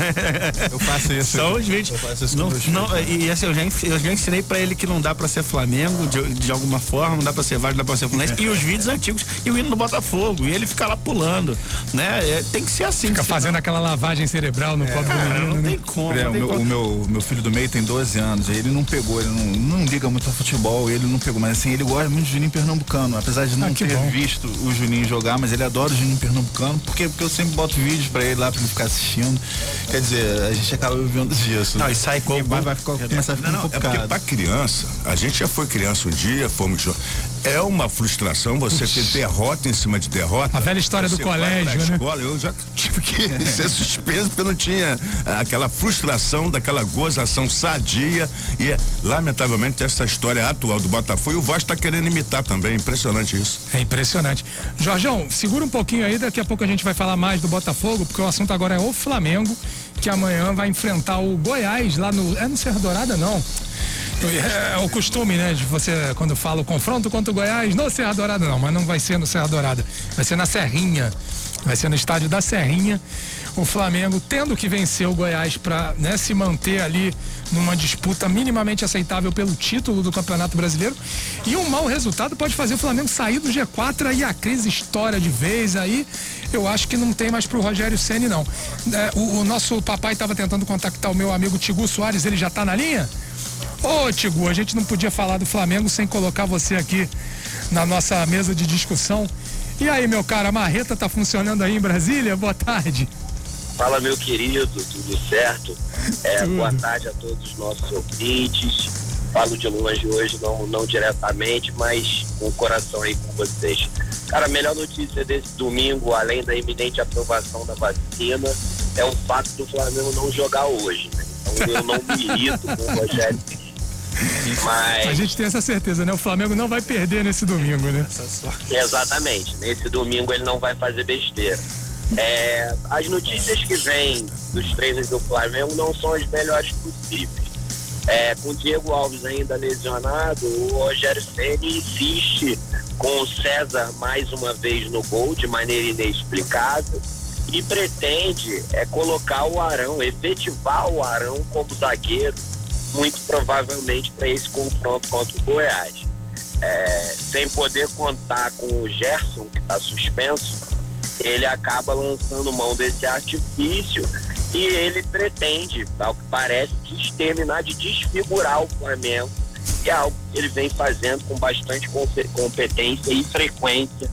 Eu faço isso. São os vídeos. Eu faço isso Não, não, e assim, eu já, eu já ensinei pra ele que não dá pra ser Flamengo de, de alguma forma, não dá pra ser Vasco, não dá pra ser Fluminense. e os vídeos antigos e o hino do Botafogo. E ele fica lá pulando, né? É, tem que ser assim. Fica senão- fazendo aquela lavagem cerebral no pobre do Cara, menino, não né? tem como. É, não o, tem meu, como. o meu, meu filho do meio tem 12 anos, ele não pegou, ele não, não liga muito a futebol, ele não pegou, mas assim, ele gosta muito de Juninho Pernambucano, apesar de não Ah, ter bom. visto o Juninho jogar, mas ele adora o Juninho Pernambucano, porque, porque eu sempre boto vídeos pra ele lá pra ele ficar assistindo. Quer dizer, a gente acaba vivendo disso. Não, e sai com E vai, vai ficar, começar a ficar Não, não, é porque complicado. pra criança, a gente já foi criança um dia, fomos. É uma frustração você ter derrota em cima de derrota. A velha história do Você vai colégio, né? escola, eu já tive que ser suspenso porque eu não tinha aquela frustração daquela gozação sadia e lamentavelmente essa história atual do Botafogo e o Vasco tá querendo imitar também, impressionante isso. É impressionante. Jorjão, segura um pouquinho aí, daqui a pouco a gente vai falar mais do Botafogo, porque o assunto agora é o Flamengo, que amanhã vai enfrentar o Goiás lá no. É no Serra Dourada, não. É, o costume, né? De você, quando fala o confronto contra o Goiás, no Serra Dourada, não, mas não vai ser no Serra Dourada. Vai ser na Serrinha. Vai ser no estádio da Serrinha. O Flamengo tendo que vencer o Goiás para né, se manter ali numa disputa minimamente aceitável pelo título do Campeonato Brasileiro. E um mau resultado pode fazer o Flamengo sair do G4 aí a crise estoura de vez aí. Eu acho que não tem mais pro Rogério Ceni não. É, o, o nosso papai estava tentando contactar o meu amigo Tigu Soares, ele já tá na linha? Ô, Tigu, a gente não podia falar do Flamengo sem colocar você aqui na nossa mesa de discussão. E aí, meu cara, a marreta tá funcionando aí em Brasília? Boa tarde. Fala, meu querido, tudo certo? É, tudo. Boa tarde a todos os nossos ouvintes. Falo de longe hoje, não, não diretamente, mas com o coração aí com vocês. Cara, a melhor notícia desse domingo, além da iminente aprovação da vacina, é o fato do Flamengo não jogar hoje. Né? Então eu não me irrito com o Rogério mas... A gente tem essa certeza, né? O Flamengo não vai perder nesse domingo, né? Exatamente. Nesse domingo ele não vai fazer besteira. É, as notícias que vêm dos treinos do Flamengo não são as melhores possíveis. É, com o Diego Alves ainda lesionado, o Rogério Ceni insiste com o César mais uma vez no gol de maneira inexplicável e pretende é, colocar o Arão, efetivar o Arão como zagueiro muito provavelmente para esse confronto contra o Goiás. É, sem poder contar com o Gerson, que está suspenso, ele acaba lançando mão desse artifício e ele pretende, ao que parece, terminar de desfigurar o Flamengo, que é algo que ele vem fazendo com bastante competência e frequência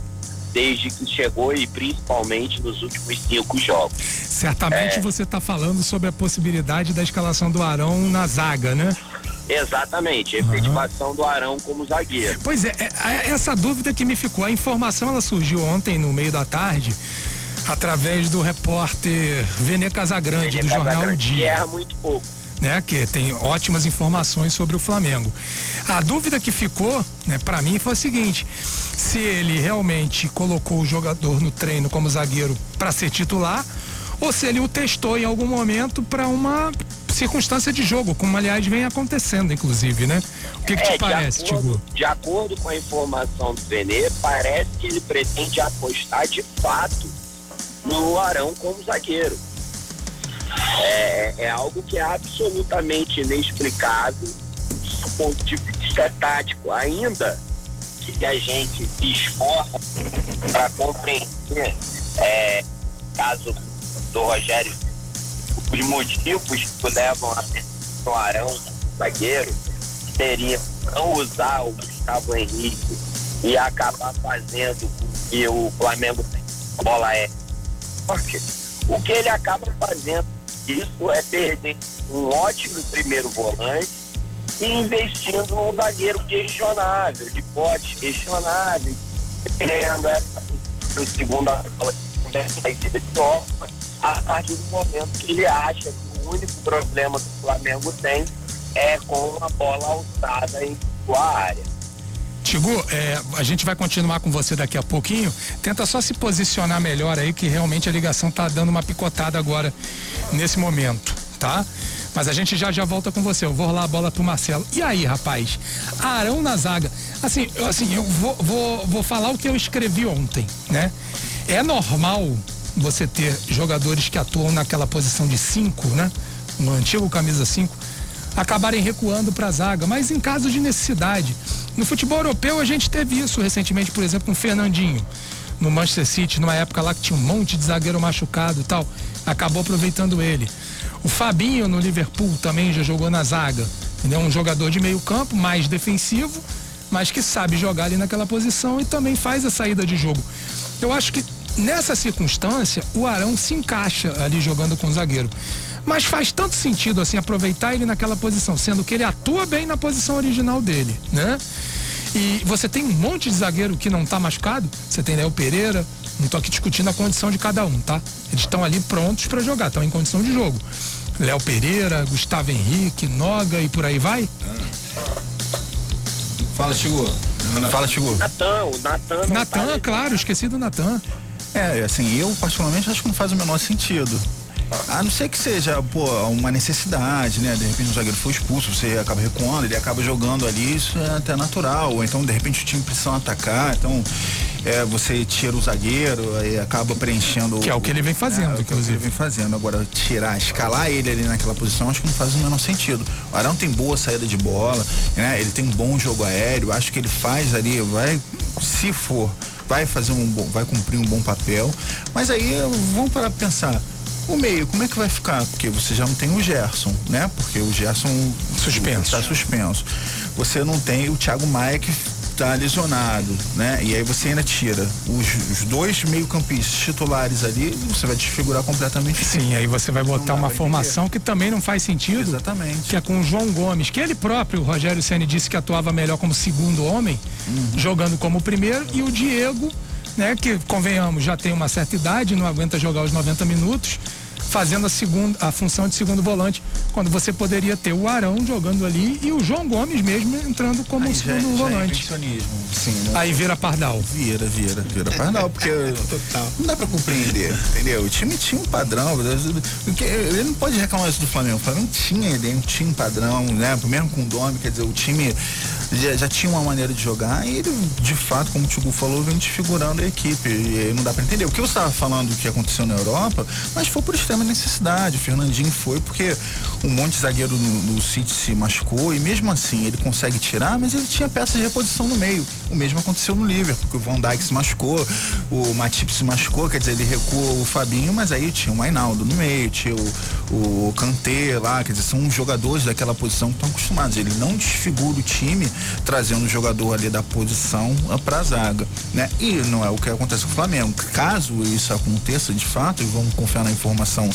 desde que chegou e principalmente nos últimos cinco jogos. Certamente é... você está falando sobre a possibilidade da escalação do Arão na zaga, né? Exatamente, efetivação uhum. do Arão como zagueiro. Pois é, é, é, essa dúvida que me ficou, a informação ela surgiu ontem no meio da tarde através do repórter Vene Casagrande Vene do Jornal Casagrande, Dia. Que erra muito pouco né, que tem ótimas informações sobre o Flamengo. A dúvida que ficou, né, para mim foi a seguinte: se ele realmente colocou o jogador no treino como zagueiro para ser titular, ou se ele o testou em algum momento para uma circunstância de jogo, como aliás vem acontecendo, inclusive, né? O que, que é, te parece, Tigo? De acordo com a informação do Benê, parece que ele pretende apostar de fato no Arão como zagueiro. É, é algo que é absolutamente inexplicável do ponto de vista tático, ainda que a gente se esforça para compreender, é, caso do Rogério, os motivos que levam a o Arão, zagueiro, seria não usar o Gustavo Henrique e acabar fazendo que o Flamengo bola é porque o que ele acaba fazendo isso é perder um ótimo primeiro volante e investindo num zagueiro questionável, de pote questionável, criando essa segunda saída de a partir do momento que ele acha que o único problema que o Flamengo tem é com a bola alçada em sua área. Tigu, é, a gente vai continuar com você daqui a pouquinho. Tenta só se posicionar melhor aí, que realmente a ligação tá dando uma picotada agora nesse momento, tá? Mas a gente já já volta com você. Eu vou rolar a bola pro Marcelo. E aí, rapaz? Arão na zaga. Assim, eu, assim, eu vou, vou, vou falar o que eu escrevi ontem, né? É normal você ter jogadores que atuam naquela posição de 5, né? No antigo camisa 5, acabarem recuando para a zaga, mas em caso de necessidade. No futebol europeu a gente teve isso recentemente, por exemplo, com o Fernandinho no Manchester City, numa época lá que tinha um monte de zagueiro machucado e tal, acabou aproveitando ele. O Fabinho no Liverpool também já jogou na zaga. É um jogador de meio campo, mais defensivo, mas que sabe jogar ali naquela posição e também faz a saída de jogo. Eu acho que nessa circunstância o Arão se encaixa ali jogando com o zagueiro. Mas faz tanto sentido assim aproveitar ele naquela posição, sendo que ele atua bem na posição original dele, né? E você tem um monte de zagueiro que não tá machucado. Você tem Léo Pereira, não tô aqui discutindo a condição de cada um, tá? Eles estão ali prontos para jogar, estão em condição de jogo. Léo Pereira, Gustavo Henrique, Noga e por aí vai. Fala, Chigu. Fala, Chigu. Natan, o Natan. Natan, tá claro, esqueci do Natan. É, assim, eu particularmente acho que não faz o menor sentido. A não ser que seja, pô, uma necessidade, né? De repente o zagueiro foi expulso, você acaba recuando, ele acaba jogando ali, isso é até natural. Ou então, de repente, o time precisa atacar, então é, você tira o zagueiro e acaba preenchendo. Que é o que ele vem fazendo, é, inclusive. ele vem fazendo. Agora, tirar, escalar ele ali naquela posição, acho que não faz o menor sentido. O Arão tem boa saída de bola, né? Ele tem um bom jogo aéreo, acho que ele faz ali, vai, se for, vai fazer um bom, vai cumprir um bom papel. Mas aí vamos para pensar O meio, como é que vai ficar? Porque você já não tem o Gerson, né? Porque o Gerson suspenso. Está suspenso. Você não tem o Thiago Maia que está lesionado, né? E aí você ainda tira os, os dois meio-campistas titulares ali, você vai desfigurar completamente. Sim, aí você vai botar uma formação entender. que também não faz sentido. Exatamente. Que é com o João Gomes, que ele próprio, o Rogério Ceni disse que atuava melhor como segundo homem, uhum. jogando como primeiro, e o Diego, né, que convenhamos, já tem uma certa idade, não aguenta jogar os 90 minutos fazendo a segunda a função de segundo volante, quando você poderia ter o Arão jogando ali e o João Gomes mesmo entrando como Aí segundo já, volante. Já é Sim, né? Aí vira Pardal. Vira, vira, vira Pardal, porque não dá para compreender, entendeu? O time tinha um padrão, ele não pode reclamar isso do Flamengo. O Flamengo tinha, ele um padrão, né? Mesmo com o Domi, quer dizer, o time já, já, tinha uma maneira de jogar e ele, de fato, como o Tigu falou, vem desfigurando a equipe. E não dá para entender. O que você estava falando que aconteceu na Europa, mas foi por extrema necessidade. O Fernandinho foi porque um monte de zagueiro no City se machucou e mesmo assim ele consegue tirar, mas ele tinha peças de reposição no meio. O mesmo aconteceu no Liverpool, porque o Van Dijk se machucou, o Matip se machucou, quer dizer, ele recuou o Fabinho, mas aí tinha o Mainaldo no meio, tinha o, o Kanté lá, quer dizer, são jogadores daquela posição que estão acostumados. Ele não desfigura o time trazendo o jogador ali da posição para a zaga, né? E não é o que acontece com o Flamengo. Caso isso aconteça de fato, e vamos confiar na informação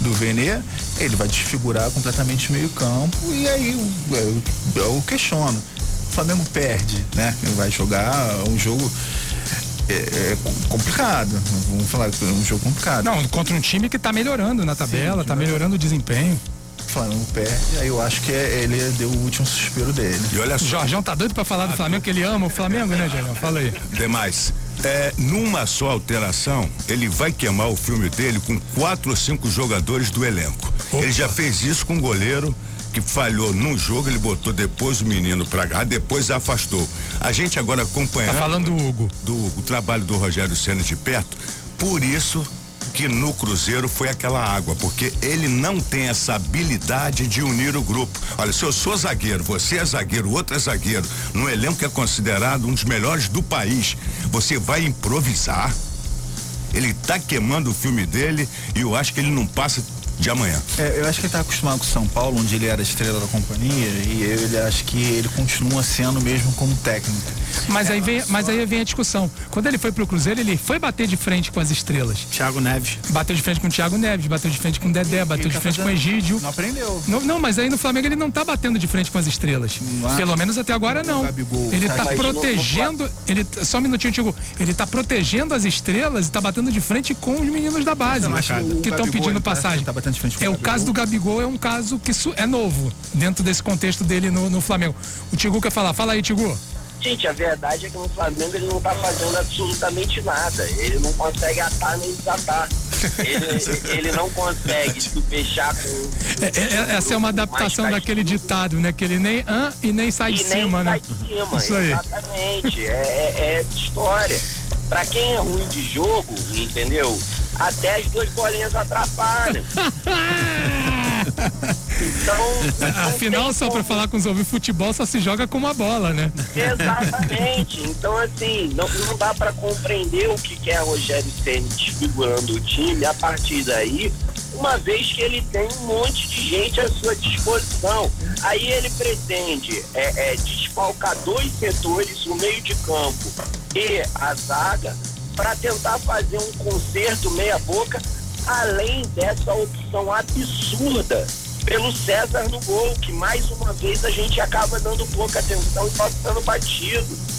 do Venê, ele vai desfigurar completamente o meio-campo e aí eu, eu questiono. O Flamengo perde, né? Vai jogar um jogo é, é, complicado. Vamos falar que é um jogo complicado. Não, contra um time que está melhorando na tabela, está melhorando o desempenho. Flamengo perde, aí eu acho que é, ele deu o último suspiro dele. E olha só. Jorjão tá doido pra falar do Flamengo, que ele ama o Flamengo, né, Jorjão? Fala aí. Demais. É, numa só alteração, ele vai queimar o filme dele com quatro ou cinco jogadores do elenco. Opa. Ele já fez isso com o goleiro que falhou num jogo, ele botou depois o menino pra cá, depois afastou. A gente agora acompanha. Tá falando do Hugo. Do o trabalho do Rogério Senna de perto. Por isso que no Cruzeiro foi aquela água, porque ele não tem essa habilidade de unir o grupo. Olha, se eu sou zagueiro, você é zagueiro, outro é zagueiro, no elenco que é considerado um dos melhores do país, você vai improvisar. Ele está queimando o filme dele e eu acho que ele não passa de amanhã. É, eu acho que ele está acostumado com São Paulo, onde ele era estrela da companhia, e ele acho que ele continua sendo mesmo como técnico. Mas aí vem, mas aí vem a discussão. Quando ele foi pro Cruzeiro, ele foi bater de frente com as estrelas. Thiago Neves. Bateu de frente com o Thiago Neves, bateu de frente com o Dedé, bateu de tá frente com o Egídio. Não aprendeu. Não, não, mas aí no Flamengo ele não tá batendo de frente com as estrelas. Não Pelo menos até agora não. Ele tá protegendo, ele só um minutinho, Tiago. Ele tá protegendo as estrelas e tá batendo de frente com os meninos da base, que estão pedindo tá- Tá é o caso do Gabigol é um caso que é novo dentro desse contexto dele no, no Flamengo. O Tigu quer falar, fala aí, Tigu. Gente, a verdade é que no Flamengo ele não tá fazendo absolutamente nada. Ele não consegue atar nem desatar. Ele, ele não consegue se fechar com. É, é, essa é uma adaptação daquele ditado, né? Que ele nem ah, e nem sai e de cima, né? Sai de cima, Isso aí. Exatamente. É, é, é história. Pra quem é ruim de jogo, entendeu? Até as duas bolinhas atrapalham. Então. Afinal, só para falar com os ouvintes, futebol só se joga com uma bola, né? Exatamente. Então, assim, não, não dá para compreender o que quer Rogério Senna desfigurando o time a partir daí, uma vez que ele tem um monte de gente à sua disposição. Aí ele pretende é, é, desfalcar dois setores, o meio de campo e a zaga, para tentar fazer um conserto meia-boca, além dessa opção absurda pelo César no gol, que mais uma vez a gente acaba dando pouca atenção e passando batido.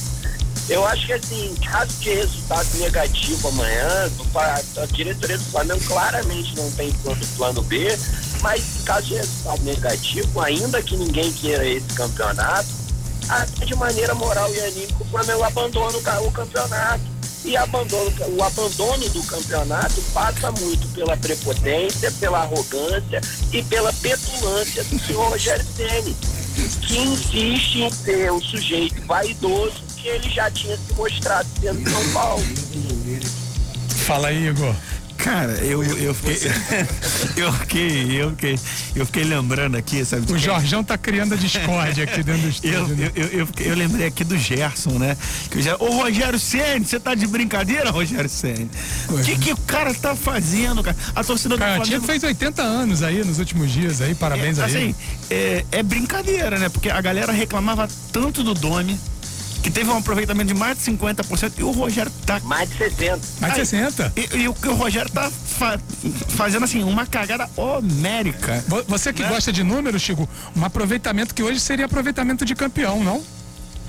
Eu acho que assim, caso de resultado negativo amanhã, a diretoria do Flamengo claramente não tem plano, plano B, mas em caso de resultado negativo, ainda que ninguém queira esse campeonato, até de maneira moral e anímica o Flamengo abandona o campeonato e abandono, o abandono do campeonato passa muito pela prepotência, pela arrogância e pela petulância do senhor Rogério Ceni, que insiste em ser o sujeito vaidoso que ele já tinha se mostrado sendo São Paulo. Fala aí, Igor. Cara, eu, eu, fiquei, eu, fiquei, eu, fiquei, eu fiquei lembrando aqui, sabe? O Jorjão tá criando a discórdia aqui dentro do estúdio. Eu, né? eu, eu, eu, lembrei aqui do Gerson, né? Que já, Ô Rogério Senni, você tá de brincadeira, Rogério Senni? O que, que o cara tá fazendo, cara? A torcida do Cara, Flamengo. tinha fez 80 anos aí nos últimos dias aí, parabéns é, a assim, ele. É, é brincadeira, né? Porque a galera reclamava tanto do Domi, que teve um aproveitamento de mais de 50%, e o Rogério tá. Mais de 60%. Mais de 60%. E, e o que o Rogério tá fa fazendo assim, uma cagada homérica. Vo- Você que Né? gosta de números, Chico, um aproveitamento que hoje seria aproveitamento de campeão, não?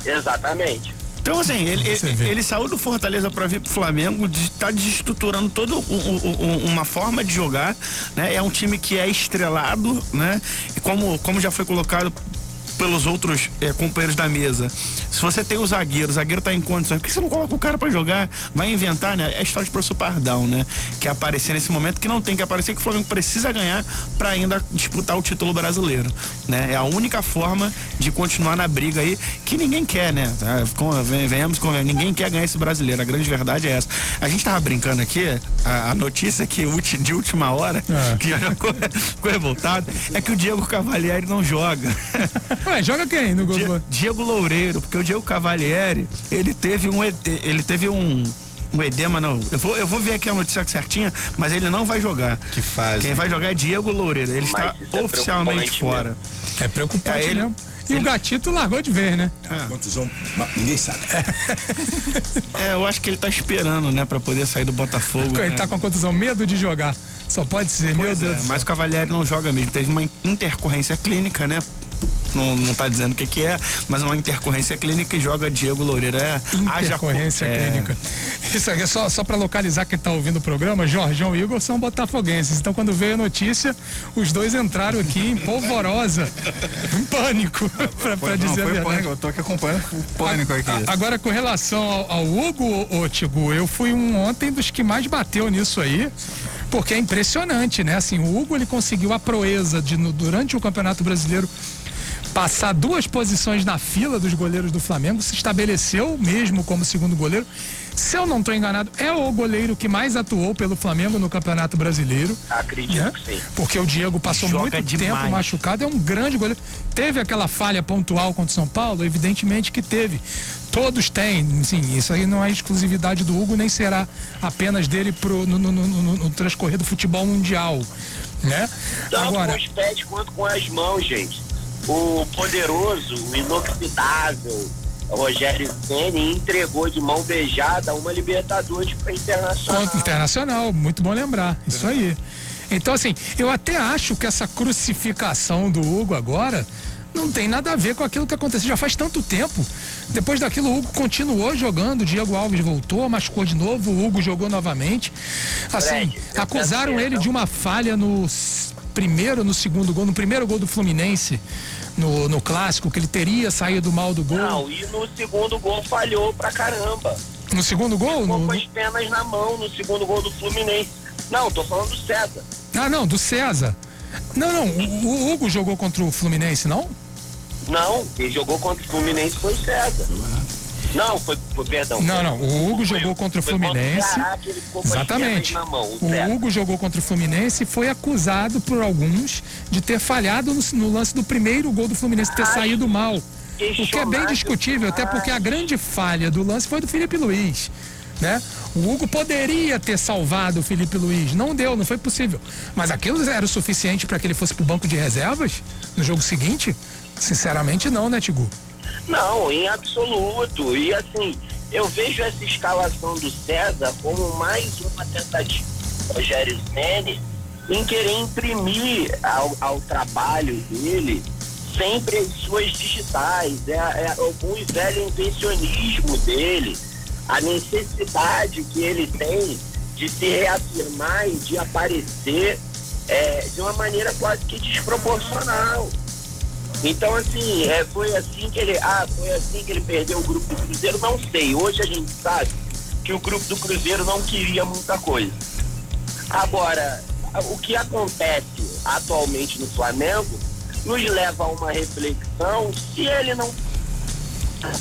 Exatamente. Então, assim, ele, ele, ele saiu do Fortaleza para vir pro Flamengo, de- tá desestruturando toda uma forma de jogar, né? É um time que é estrelado, né? E como, como já foi colocado pelos outros eh, companheiros da mesa. Se você tem o zagueiro, o zagueiro tá em condições, por que você não coloca o cara para jogar? Vai inventar, né? É a história de professor Pardal, né? Que é aparecer nesse momento que não tem que aparecer, que o Flamengo precisa ganhar para ainda disputar o título brasileiro, né? É a única forma de continuar na briga aí que ninguém quer, né? Ah, Venhamos com ninguém quer ganhar esse brasileiro. A grande verdade é essa. A gente tava brincando aqui, a, a notícia que de última hora, É. que já ficou, ficou revoltado, é que o Diego Cavalieri não joga. Ué, joga quem no gol? Die- Diego Loureiro, porque o Diego Cavalieri, ele teve um, ele teve um um edema, não. Eu vou, eu vou ver aqui a notícia certinha, mas ele não vai jogar. Que fase. Quem vai jogar é Diego Loureiro. Ele Mas está é oficialmente preocupante fora. É preocupante É, ele- mesmo. E o gatito largou de vez, né? Contusão, mas ninguém sabe. É, eu acho que ele tá esperando, né, pra poder sair do Botafogo. Ele né? tá com a contusão, medo de jogar. Só pode ser, meu Pois Deus é, do céu. mas o Cavalieri não joga mesmo. Teve uma intercorrência clínica, né? Não, não tá dizendo o que, que é, mas uma intercorrência clínica e joga Diego Loureiro. É, haja- Intercorrência é, clínica. Isso aqui é só, só para localizar quem tá ouvindo o programa, Jorjão e Igor são botafoguenses. Então, quando veio a notícia, os dois entraram aqui em polvorosa, em pânico, para não, dizer a foi verdade. pânico. Eu tô aqui acompanhando o pânico aqui. A- Agora, com relação ao, ao Hugo, ô, Tigu, eu fui um ontem dos que mais bateu nisso aí, porque é impressionante, né? Assim, o Hugo ele conseguiu a proeza de, no- durante o Campeonato Brasileiro, passar duas posições na fila dos goleiros do Flamengo, se estabeleceu mesmo como segundo goleiro. Se eu não estou enganado, é o goleiro que mais atuou pelo Flamengo no Campeonato Brasileiro. Acredito né? que sim. Porque o Diego passou Joga muito demais. tempo machucado, é um grande goleiro. Teve aquela falha pontual contra o São Paulo? Evidentemente que teve. Todos têm, sim, isso aí não é exclusividade do Hugo, nem será apenas dele pro, no, no, no, no- transcorrer do futebol mundial. Né? Tanto Agora, com os pés quanto com as mãos, gente. O poderoso, o inoxidável Rogério Ceni entregou de mão beijada uma Libertadores para Internacional. Internacional, muito bom lembrar. Isso aí. Então, assim, eu até acho que essa crucificação do Hugo agora não tem nada a ver com aquilo que aconteceu. Já faz tanto tempo. Depois daquilo, o Hugo continuou jogando, o Diego Alves voltou, machucou de novo, o Hugo jogou novamente. Assim, Fred, acusaram ele de uma falha no primeiro, no segundo gol, no primeiro gol do Fluminense, no, no clássico, que ele teria saído mal do gol. Não, e no segundo gol falhou pra caramba. No segundo gol? Ficou No- com as penas na mão no segundo gol do Fluminense. Não, tô falando do César. Ah, não, do César. Não, não, o, o Hugo jogou contra o Fluminense, não? Não, quem jogou contra o Fluminense foi o César. Não, foi, foi perdão. Não, não. O Hugo jogou contra o Fluminense. Exatamente. o O. Hugo jogou contra o Fluminense e foi acusado por alguns de ter falhado no, no lance do primeiro gol do Fluminense, ter saído mal. O que é bem discutível, até porque a grande falha do lance foi do Felipe Luiz. Né? O Hugo poderia ter salvado o Felipe Luiz, não deu, não foi possível. Mas aquilo era o suficiente para que ele fosse pro banco de reservas no jogo seguinte? Sinceramente, não, né, Tigu? Não, em absoluto. E assim, eu vejo essa escalação do César como mais uma tentativa do Rogério Ceni em querer imprimir ao, ao trabalho dele sempre as suas digitais, é, é algum velho intencionismo dele, a necessidade que ele tem de se reafirmar e de aparecer é, de uma maneira quase que desproporcional. Então, assim, é, foi assim que ele. Ah, foi assim que ele perdeu o grupo do Cruzeiro, não sei. Hoje a gente sabe que o grupo do Cruzeiro não queria muita coisa. Agora, o que acontece atualmente no Flamengo nos leva a uma reflexão se ele não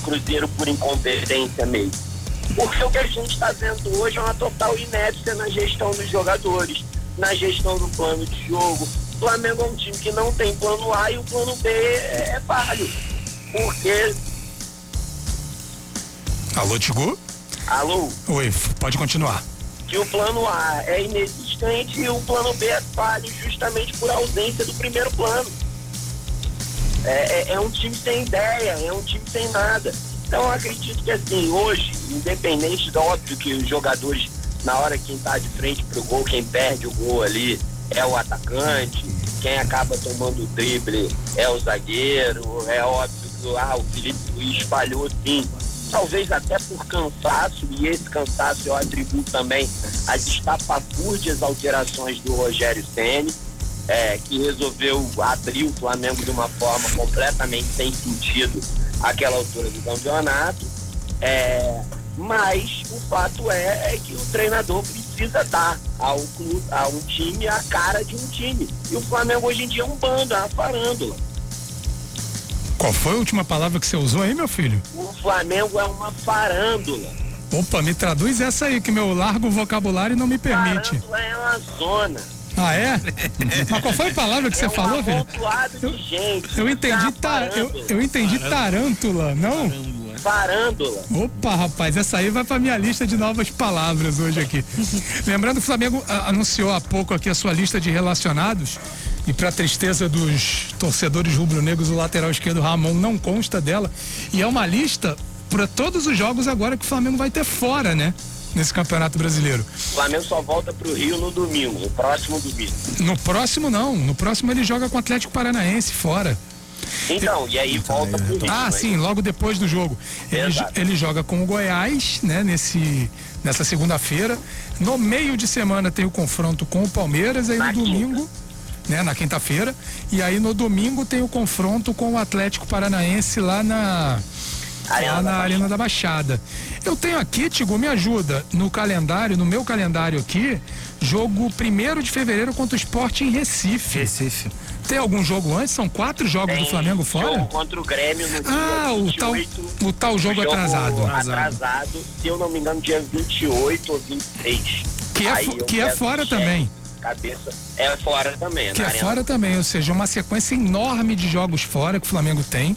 Cruzeiro por incompetência mesmo. Porque o que a gente está vendo hoje é uma total inépcia na gestão dos jogadores, na gestão do plano de jogo. O Flamengo é um time que não tem plano A e o plano B é, é falho. Porque. Alô, Tigu? Alô? Oi, pode continuar. Que o plano A é inexistente e o plano B é falho justamente por ausência do primeiro plano. É, é, é um time sem ideia, é um time sem nada. Então eu acredito que assim, hoje, independente do óbvio que os jogadores, na hora quem está de frente pro gol, quem perde o gol ali é o atacante, quem acaba tomando o drible é o zagueiro, é óbvio que ah, o Felipe Luiz falhou sim. Talvez até por cansaço, e esse cansaço eu atribuo também às estapafúrdias alterações do Rogério Senni, é, que resolveu abrir o Flamengo de uma forma completamente sem sentido àquela altura do campeonato. É, mas o fato é, é, que o treinador precisa dar ao clube, a um time a cara de um time. E o Flamengo hoje em dia é um bando, é uma farândula. Qual foi a última palavra que você usou aí, meu filho? O Flamengo é uma farândula. Opa, me traduz essa aí, que meu largo vocabulário não me permite. Farândula é uma zona. Ah, é? Mas qual foi a palavra que é você um falou, filho? Eu, de gente, eu entendi, tar, eu, eu entendi tarântula, não? Farândula. Opa, rapaz, essa aí vai pra minha lista de novas palavras hoje aqui. Lembrando que o Flamengo a, anunciou há pouco aqui a sua lista de relacionados e para tristeza dos torcedores rubro-negros, o lateral esquerdo Ramon não consta dela e é uma lista para todos os jogos agora que o Flamengo vai ter fora, né? Nesse Campeonato Brasileiro. O Flamengo só volta pro Rio no domingo, no próximo domingo. No próximo não, no próximo ele joga com o Atlético Paranaense fora. Então, e aí volta pro Rio. Ah, sim, logo depois do jogo. Ele, ele joga com o Goiás, né, nesse, nessa segunda-feira. No meio de semana tem o confronto com o Palmeiras, aí Na no domingo, né, na quinta-feira. E aí no domingo tem o confronto com o Atlético Paranaense lá na. Arena lá da na Arena da Baixada. Eu tenho aqui, Tigo, me ajuda, no calendário, no meu calendário aqui, jogo 1 de fevereiro contra o Sport em Recife. Recife. Tem algum jogo antes? São quatro jogos do Tem Flamengo fora? Jogo contra o Grêmio no Ah, dia o 28, tal, o tal jogo, atrasado. atrasado. se eu não me engano, dia 28 ou 26. Que é, Aí que é fora cheque, também. Cabeça. É fora também. Que é Arena fora também, ou seja, uma sequência enorme de jogos fora que o Flamengo tem.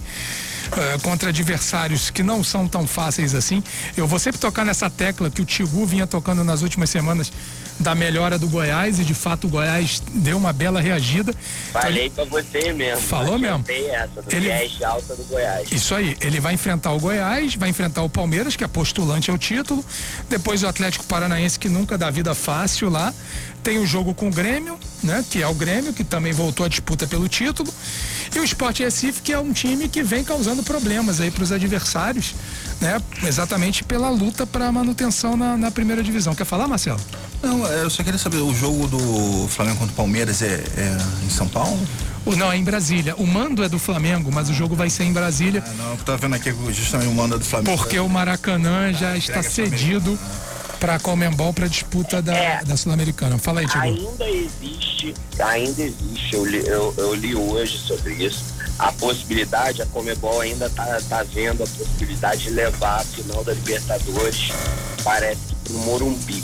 Eh, contra adversários que não são tão fáceis assim. Eu vou sempre tocar nessa tecla que o Tigu vinha tocando nas últimas semanas da melhora do Goiás e de fato o Goiás deu uma bela reagida. Então, Falei pra você mesmo. Falou mesmo? Essa, do Ele- alta do Goiás. Isso aí, ele vai enfrentar o Goiás, vai enfrentar o Palmeiras, que é postulante ao título, depois o Atlético Paranaense, que nunca dá vida fácil lá. Tem o jogo com o Grêmio, né? Que é o Grêmio, que também voltou à disputa pelo título. E o Sport Recife, que é um time que vem causando problemas aí para os adversários, né? Exatamente pela luta para manutenção na, na primeira divisão. Quer falar, Marcelo? Não, é, eu só queria saber, o jogo do Flamengo contra o Palmeiras é, é em São Paulo? O, não, é em Brasília. O mando é do Flamengo, mas o jogo vai ser em Brasília. Ah, não, eu tô vendo aqui justamente o mando do Flamengo. Porque o Maracanã já está cedido para a Comembol para disputa da, É. da Sul-Americana. Fala aí, Tiago. Ainda existe, ainda existe, eu li, eu, eu li hoje sobre isso, a possibilidade, a Comebol ainda tá, tá vendo a possibilidade de levar a final da Libertadores, parece que pro Morumbi.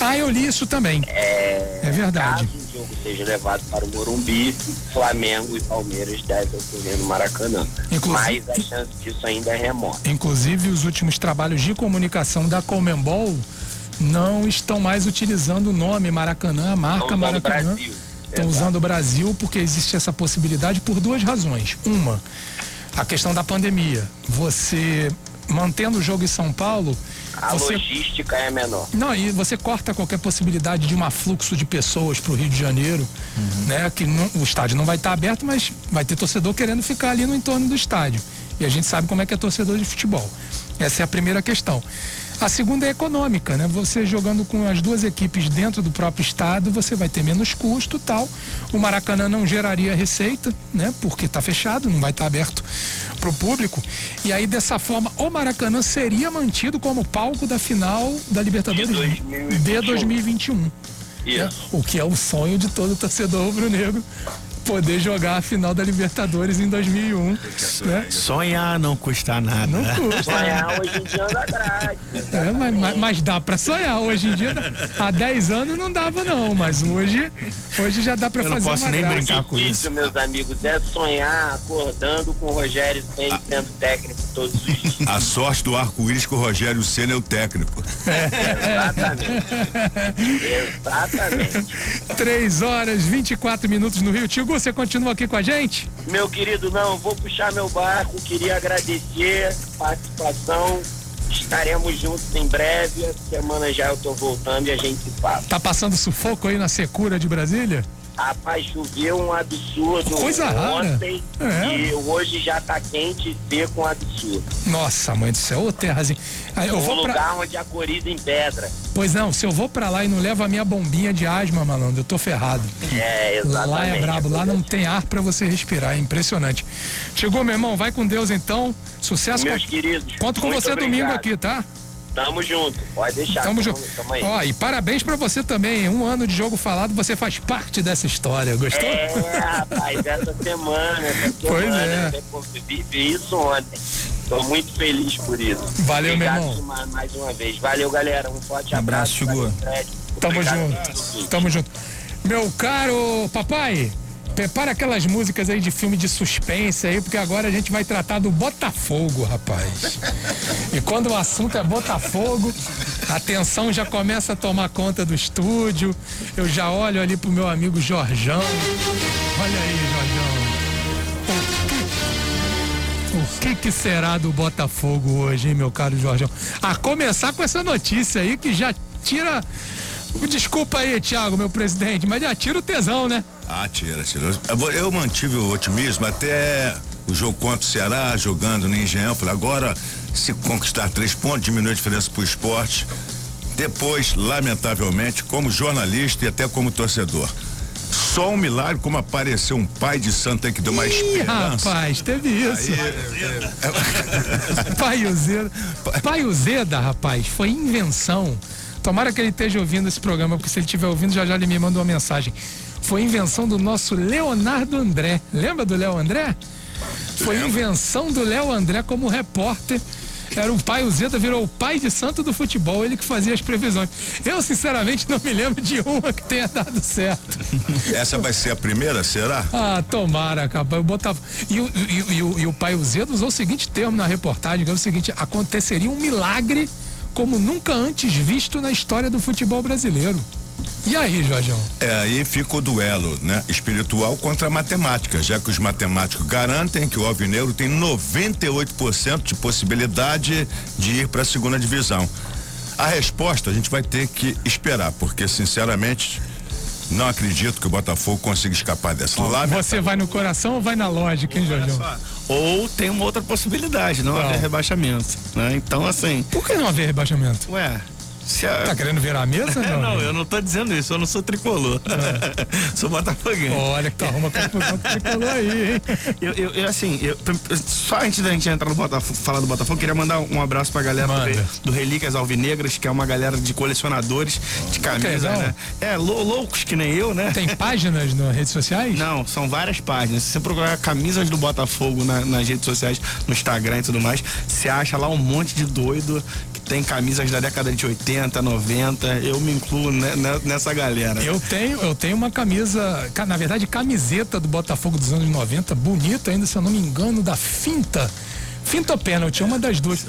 Ah, eu li isso também. É, É verdade. Caso o jogo seja levado para o Morumbi, Flamengo e Palmeiras devem ocorrer no Maracanã. Inclusive- Mas a chance disso ainda é remota. Inclusive, os últimos trabalhos de comunicação da Comembol não estão mais utilizando o nome Maracanã, a marca Maracanã. Brasil. Estão usando o Brasil porque existe essa possibilidade por duas razões. Uma, a questão da pandemia. Você mantendo o jogo em São Paulo, A você logística é menor. Não, e você corta qualquer possibilidade de um afluxo de pessoas para o Rio de Janeiro, né? Que não- o estádio não vai estar aberto, mas vai ter torcedor querendo ficar ali no entorno do estádio. E a gente sabe como é que é torcedor de futebol. Essa é a primeira questão. A segunda é econômica, né? Você jogando com as duas equipes dentro do próprio estado, você vai ter menos custo, tal. O Maracanã não geraria receita, né? Porque está fechado, não vai estar aberto para o público. E aí dessa forma, o Maracanã seria mantido como palco da final da Libertadores De de 2021. Isso. né? O que é o sonho de todo torcedor rubro-negro poder jogar a final da Libertadores em 2001. Né? Sonhar não custa nada. Não custa. Sonhar hoje em dia anda atrás. É, mas, mas, mas dá pra sonhar. Hoje em dia, há 10 anos não dava, não. Mas hoje, hoje já dá pra Eu não fazer posso uma nem graça. brincar com Isso, meus amigos, é sonhar acordando com o Rogério Senna sendo técnico todos os dias. A sorte do arco-íris que o Rogério Senna é o técnico. Exatamente. Exatamente. 3 horas 24 minutos no Rio. Tio Você continua aqui com a gente? Meu querido, não, vou puxar meu barco, queria agradecer a participação. Estaremos juntos em breve. Essa semana já eu tô voltando e a gente se fala. Tá passando sufoco aí na secura de Brasília? Rapaz, choveu um absurdo Coisa rara. ontem É. e hoje já tá quente e seco um absurdo. Nossa, mãe do céu, ô terrazinha. Aí eu um vou pra. lugar onde a coriza em pedra. Pois não, se eu vou pra lá e não levo a minha bombinha de asma, malandro, eu tô ferrado. É, exatamente. Lá é brabo, lá não tem ar pra você respirar, é impressionante. Chegou, meu irmão, vai com Deus então. Sucesso Meus com... queridos. Conto com você domingo obrigado. aqui, tá? Tamo junto, pode deixar. Tamo tamo, junto. tamo aí. Ó, e parabéns pra você também. Um ano de jogo falado, você faz parte dessa história. Gostou? É, rapaz, essa semana, essa Pois semana, é. né, pô, vi, vi isso ontem. Tô muito feliz por isso. Valeu, meu Obrigado irmão. mais, mais uma vez. Valeu, galera. Um forte abraço. abraço. Fred. Tamo Obrigado junto. Tamo junto. Meu caro papai, prepara aquelas músicas aí de filme de suspense aí, porque agora a gente vai tratar do Botafogo, rapaz. E quando o assunto é Botafogo, a tensão já começa a tomar conta do estúdio. Eu já olho ali pro meu amigo Jorjão. Olha aí, Jorjão. O que, que será do Botafogo hoje, hein, meu caro Jorjão? A começar com essa notícia aí que já tira. Desculpa aí, Thiago, meu presidente, mas já tira o tesão, né? Ah, tira, tira. Eu mantive o otimismo até o jogo contra o Ceará, jogando no Engenhão. Falei, agora, se conquistar três pontos, diminui a diferença pro esporte. Depois, lamentavelmente, como jornalista e até como torcedor. Só um milagre como apareceu um pai de santo aí que deu uma Ih, esperança. rapaz, teve isso. Pai Uzeda. Pai Uzeda, rapaz, foi invenção. Tomara que ele esteja ouvindo esse programa, porque se ele estiver ouvindo, já já ele me manda uma mensagem. Foi invenção do nosso Leonardo André. Lembra do Léo André? Foi invenção do Léo André como repórter. Era o pai Uzeda, virou o pai de santo do futebol, ele que fazia as previsões. Eu, sinceramente, não me lembro de uma que tenha dado certo. Essa vai ser a primeira, será? Ah, tomara, capaz. Eu botava. E, o- e o- e o- e o pai Uzedo usou o seguinte termo na reportagem, que é o seguinte: aconteceria um milagre como nunca antes visto na história do futebol brasileiro. E aí, Jorjão? É, aí fica o duelo, né? Espiritual contra a matemática, já que os matemáticos garantem que o Alvinegro tem 98% de possibilidade de ir para a segunda divisão. A resposta a gente vai ter que esperar, porque sinceramente não acredito que o Botafogo consiga escapar dessa. Lamentavelmente. Você vai no coração ou vai na lógica, hein, Jorjão? Ou tem uma outra possibilidade, não Qual? haver rebaixamento. Né? Então, assim, Por que não haver rebaixamento? ué. A... Tá querendo virar a mesa? É, Não, não, eu não tô dizendo isso, eu não sou tricolor. sou botafoguense. Olha que tu arruma confusão falou aí, hein? Eu, eu, eu, assim, eu- só antes da gente entrar no Botafogo, falar do Botafogo, queria mandar um abraço pra galera do, Manda. Re- do Relíquias Alvinegras, que é uma galera de colecionadores de camisas, né? É, lou- loucos que nem eu, né? Tem páginas nas redes sociais? Não, são várias páginas. Se você procurar camisas do Botafogo na- nas redes sociais, no Instagram e tudo mais, você acha lá um monte de doido tem camisas da década de 80, 90. Eu me incluo ne- ne- nessa galera. Eu tenho, eu tenho uma camisa, ca- na verdade, camiseta do Botafogo dos anos 90, bonita ainda, se eu não me engano, da Finta. Finta ou Pênalti, uma das duas.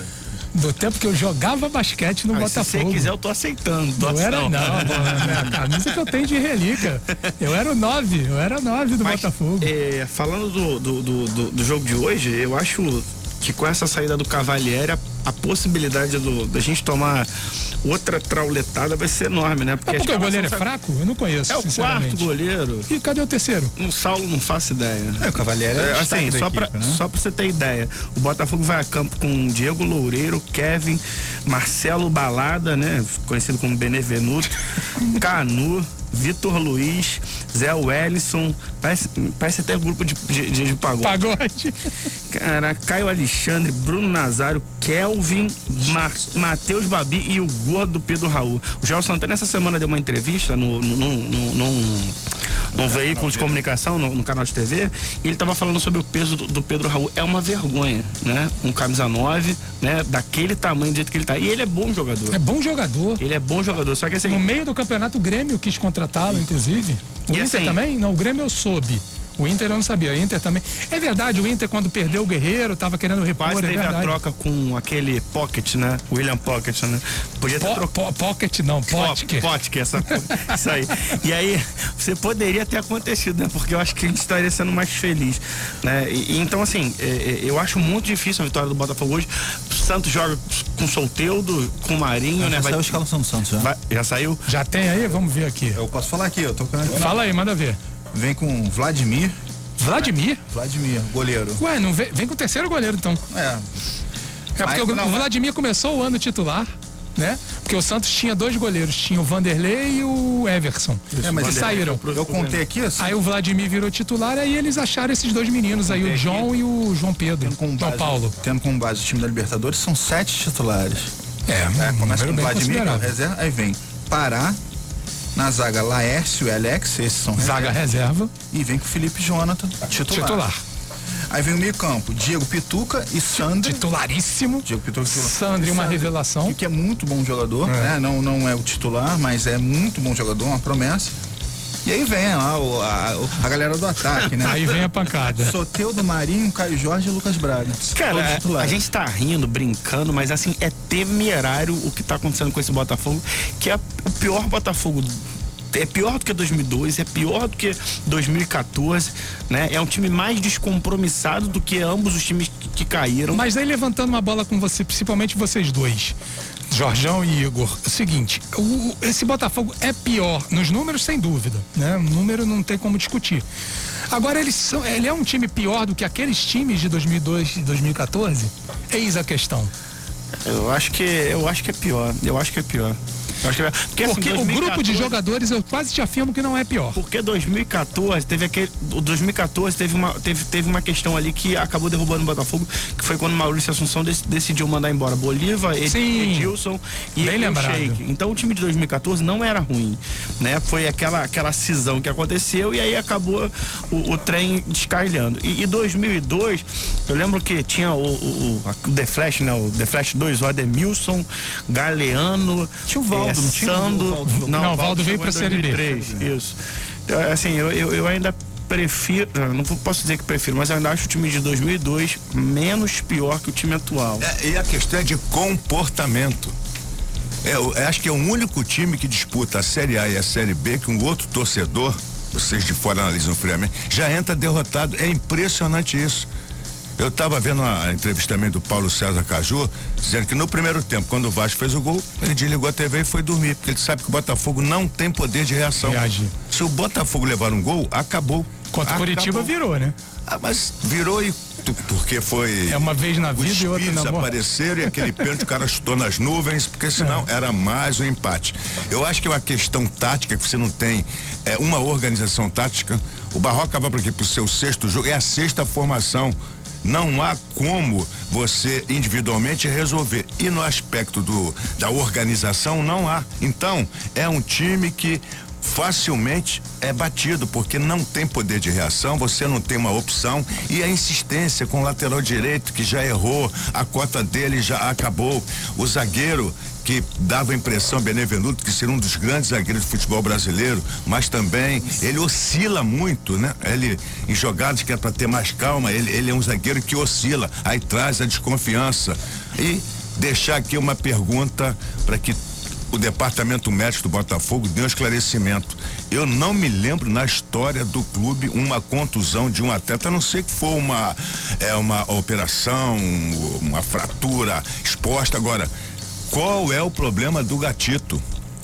Do tempo que eu jogava basquete no Ah, se Botafogo. você quiser, eu tô aceitando. Não doação. era não, mano, é a camisa que eu tenho de relíquia. Eu era o 9, eu era o 9 do Mas, Botafogo. é, falando do, do, do, do- do jogo de hoje, eu acho que com essa saída do Cavalieri, a, a possibilidade do, da gente tomar outra trauletada vai ser enorme, né? Mas porque o a goleiro é escalação fraco? Eu não conheço, É o quarto goleiro. E cadê o terceiro? O Saulo não faço ideia. É, o Cavalieri é É, assim, só, equipe, pra, né? só pra você ter ideia, o Botafogo vai a campo com Diego Loureiro, Kevin, Marcelo Balada, né? Conhecido como Benevenuto, Canu, Vitor Luiz, Zé Wellison, parece, parece até grupo de, de, de, de pagode. Pagode. Cara, Caio Alexandre, Bruno Nazário, Kelvin, Ma Matheus Babi e o gordo Pedro Raul. O João Santana essa semana deu uma entrevista no, no, no, no, veículo de comunicação, no, no, canal de TV, e ele estava falando sobre o peso do, do, Pedro Raul. É uma vergonha, né? Um camisa 9, né? Daquele tamanho, do jeito que ele tá. E ele é bom jogador. É bom jogador. Ele é bom jogador, só que assim... No meio do campeonato, o Grêmio quis contratá-lo, inclusive. O e Inter assim, também? Não, o Grêmio eu soube. O Inter eu não sabia, o Inter também. É verdade, o Inter quando perdeu o Guerreiro, tava querendo repor, Quase é teve verdade. a troca com aquele Pocket, né? William Pocket, né? Podia ter po, po, Pocket não, Potker. Potker, essa isso aí. E aí, você poderia ter acontecido, né? Porque eu acho que a gente estaria sendo mais feliz, né? E, então, assim, é, é, eu acho muito difícil a vitória do Botafogo hoje. O Santos joga com Solteudo, com Marinho, já né? Já saiu a escalação do Santos, já. Vai, já saiu? Já tem aí? Vamos ver aqui. Eu posso falar aqui, eu tô com... Fala aí, manda ver. Vem com Vladimir, Vladimir? Vladimir, goleiro. Ué, não vem, vem com o terceiro goleiro então. É. É porque o, o Vladimir começou o ano titular, né? Porque o Santos tinha dois goleiros, tinha o Vanderlei e o Everson. É, mas que saíram. Eu contei aqui assim. Aí o Vladimir virou titular, aí eles acharam esses dois meninos aí, o João e o João Pedro. Tendo como João base, Paulo. Tendo como base o time da Libertadores, são sete titulares. É, É, começa com Vladimir, é o considerável. reserva, aí vem Pará, na zaga Laércio e Alex, esses são Zaga reserva, E vem com o Felipe Jonathan, titular. titular. Aí vem o meio campo, Diego Pituca e Sandro. Titularíssimo. Diego Pituca titular. Sandro, uma revelação. Que, é muito bom jogador, né? Não, não é o titular, mas é muito bom jogador, uma promessa. E aí vem lá o- a, a galera do ataque, né? Aí vem a pancada. Soteudo Marinho, Caio Jorge e Lucas Braga. Cara, a gente tá rindo, brincando, mas assim, é temerário o que tá acontecendo com esse Botafogo, que é o pior Botafogo. É pior do que 2002, é pior do que 2014, né? É um time mais descompromissado do que ambos os times que, que caíram. Mas aí levantando uma bola com você, principalmente vocês dois, Jorjão e Igor, é o seguinte, o- esse Botafogo é pior nos números sem dúvida, né? Número não tem como discutir. Agora eles são, ele é um time pior do que aqueles times de 2002 e 2014? Eis a questão. Eu acho que eu acho que é pior. Eu acho que é pior. Que é. Porque, assim, Porque o grupo de 2014 jogadores eu quase te afirmo que não é pior. Porque 2014 teve aquele. O 2014 teve uma, teve, teve uma questão ali que acabou derrubando o Botafogo, que foi quando Maurício Assunção dec- decidiu mandar embora Bolívar, Ed-. Edilson e Bem lembrado. Sheik. Então o time de 2014 não era ruim. Né? Foi aquela, aquela cisão que aconteceu e aí acabou o, o trem descarrilhando. E, e 2002, eu lembro que tinha o, o, o, The Flash, né? O The Flash 2, o Ademilson, Galeano, Tinha o Valdo, eh, não tinha o. Valdo? Não, o Valdo veio pra em Série B. 2003, Isso. Então, assim, eu, eu, eu ainda prefiro, não posso dizer que prefiro, mas eu ainda acho o time de 2002 menos pior que o time atual. É, e a questão é de comportamento. É, eu acho que é o único time que disputa a Série A e a Série B que um outro torcedor, vocês de fora analisam friamente, já entra derrotado. É impressionante isso. Eu estava vendo a entrevista também do Paulo César Caju, dizendo que no primeiro tempo, quando o Vasco fez o gol, ele desligou a TV e foi dormir, porque ele sabe que o Botafogo não tem poder de reação. Reagir. Se o Botafogo levar um gol, acabou. Contra o Curitiba virou, né? Ah, mas virou e porque foi. É uma vez na vida e outra na morte. apareceram e aquele pênalti o cara chutou nas nuvens, porque senão era mais um empate. Eu acho que é uma questão tática, que você não tem é, uma organização tática. O Barroca vai para aqui pro seu sexto jogo, é a sexta formação. Não há como você individualmente resolver. E no aspecto do, da organização, não há. Então, é um time que facilmente é batido, porque não tem poder de reação, você não tem uma opção e a insistência com o lateral direito que já errou, a cota dele já acabou. O zagueiro que dava a impressão Benevenuto que seria um dos grandes zagueiros do futebol brasileiro, mas também ele oscila muito, né? Ele em jogadas que é para ter mais calma, ele, ele é um zagueiro que oscila, aí traz a desconfiança. E deixar aqui uma pergunta para que o departamento médico do Botafogo deu um esclarecimento. Eu não me lembro na história do clube uma contusão de um atleta, a não ser que for uma é uma operação, uma fratura exposta. Agora, qual é o problema do gatito?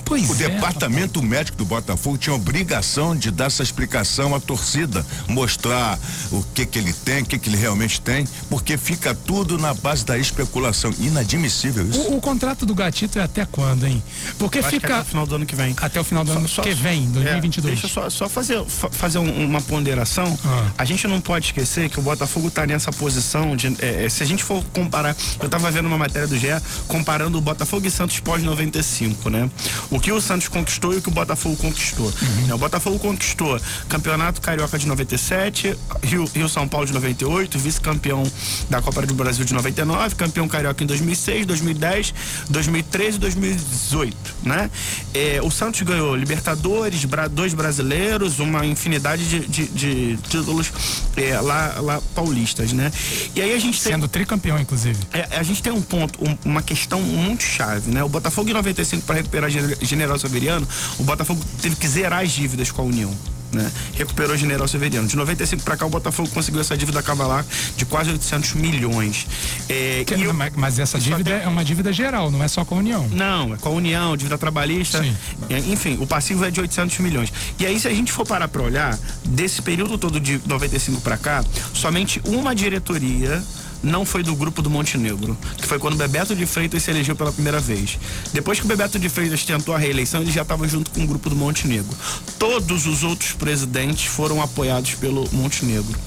Pois o é, departamento médico do Botafogo tinha obrigação de dar essa explicação à torcida, mostrar o que que ele tem, o que que ele realmente tem, porque fica tudo na base da especulação. Inadmissível isso. O, o contrato do Gatito é até quando, hein? Porque fica até o final do ano que vem. até o final do ano Só- que só- vem, 2022. É, deixa eu só, só fazer, fa- fazer um- uma ponderação. Ah. A gente não pode esquecer que o Botafogo está nessa posição de. é, é, se a gente for comparar. Eu estava vendo uma matéria do GE comparando o Botafogo e Santos pós-95, né? O que o Santos conquistou e o que o Botafogo conquistou. Uhum. O Botafogo conquistou Campeonato Carioca de 97, Rio, Rio São Paulo de 98, vice-campeão da Copa do Brasil de 99, campeão carioca em 2006, 2010, 2013 e 2018, né? É, o Santos ganhou Libertadores, dois brasileiros, uma infinidade de, de- de títulos é, lá, lá paulistas, né? E aí a gente tem Sendo tricampeão, inclusive. é, a gente tem um ponto, um- uma questão muito chave, né? O Botafogo em 95 para recuperar General Severiano, o Botafogo teve que zerar as dívidas com a União. Né? Recuperou General Severiano. De 95 para cá, o Botafogo conseguiu essa dívida cavalar de quase 800 milhões. É, Que- e o- mas, essa dívida tem- é uma dívida geral, não é só com a União. não, é com a União, dívida trabalhista. É, Enfim, o passivo é de 800 milhões. E aí, se a gente for parar para olhar, desse período todo de 95 para cá, somente uma diretoria não foi do grupo do Montenegro, que foi quando o Bebeto de Freitas se elegeu pela primeira vez. Depois que o Bebeto de Freitas tentou a reeleição, ele já estava junto com o grupo do Montenegro. Todos os outros presidentes foram apoiados pelo Montenegro.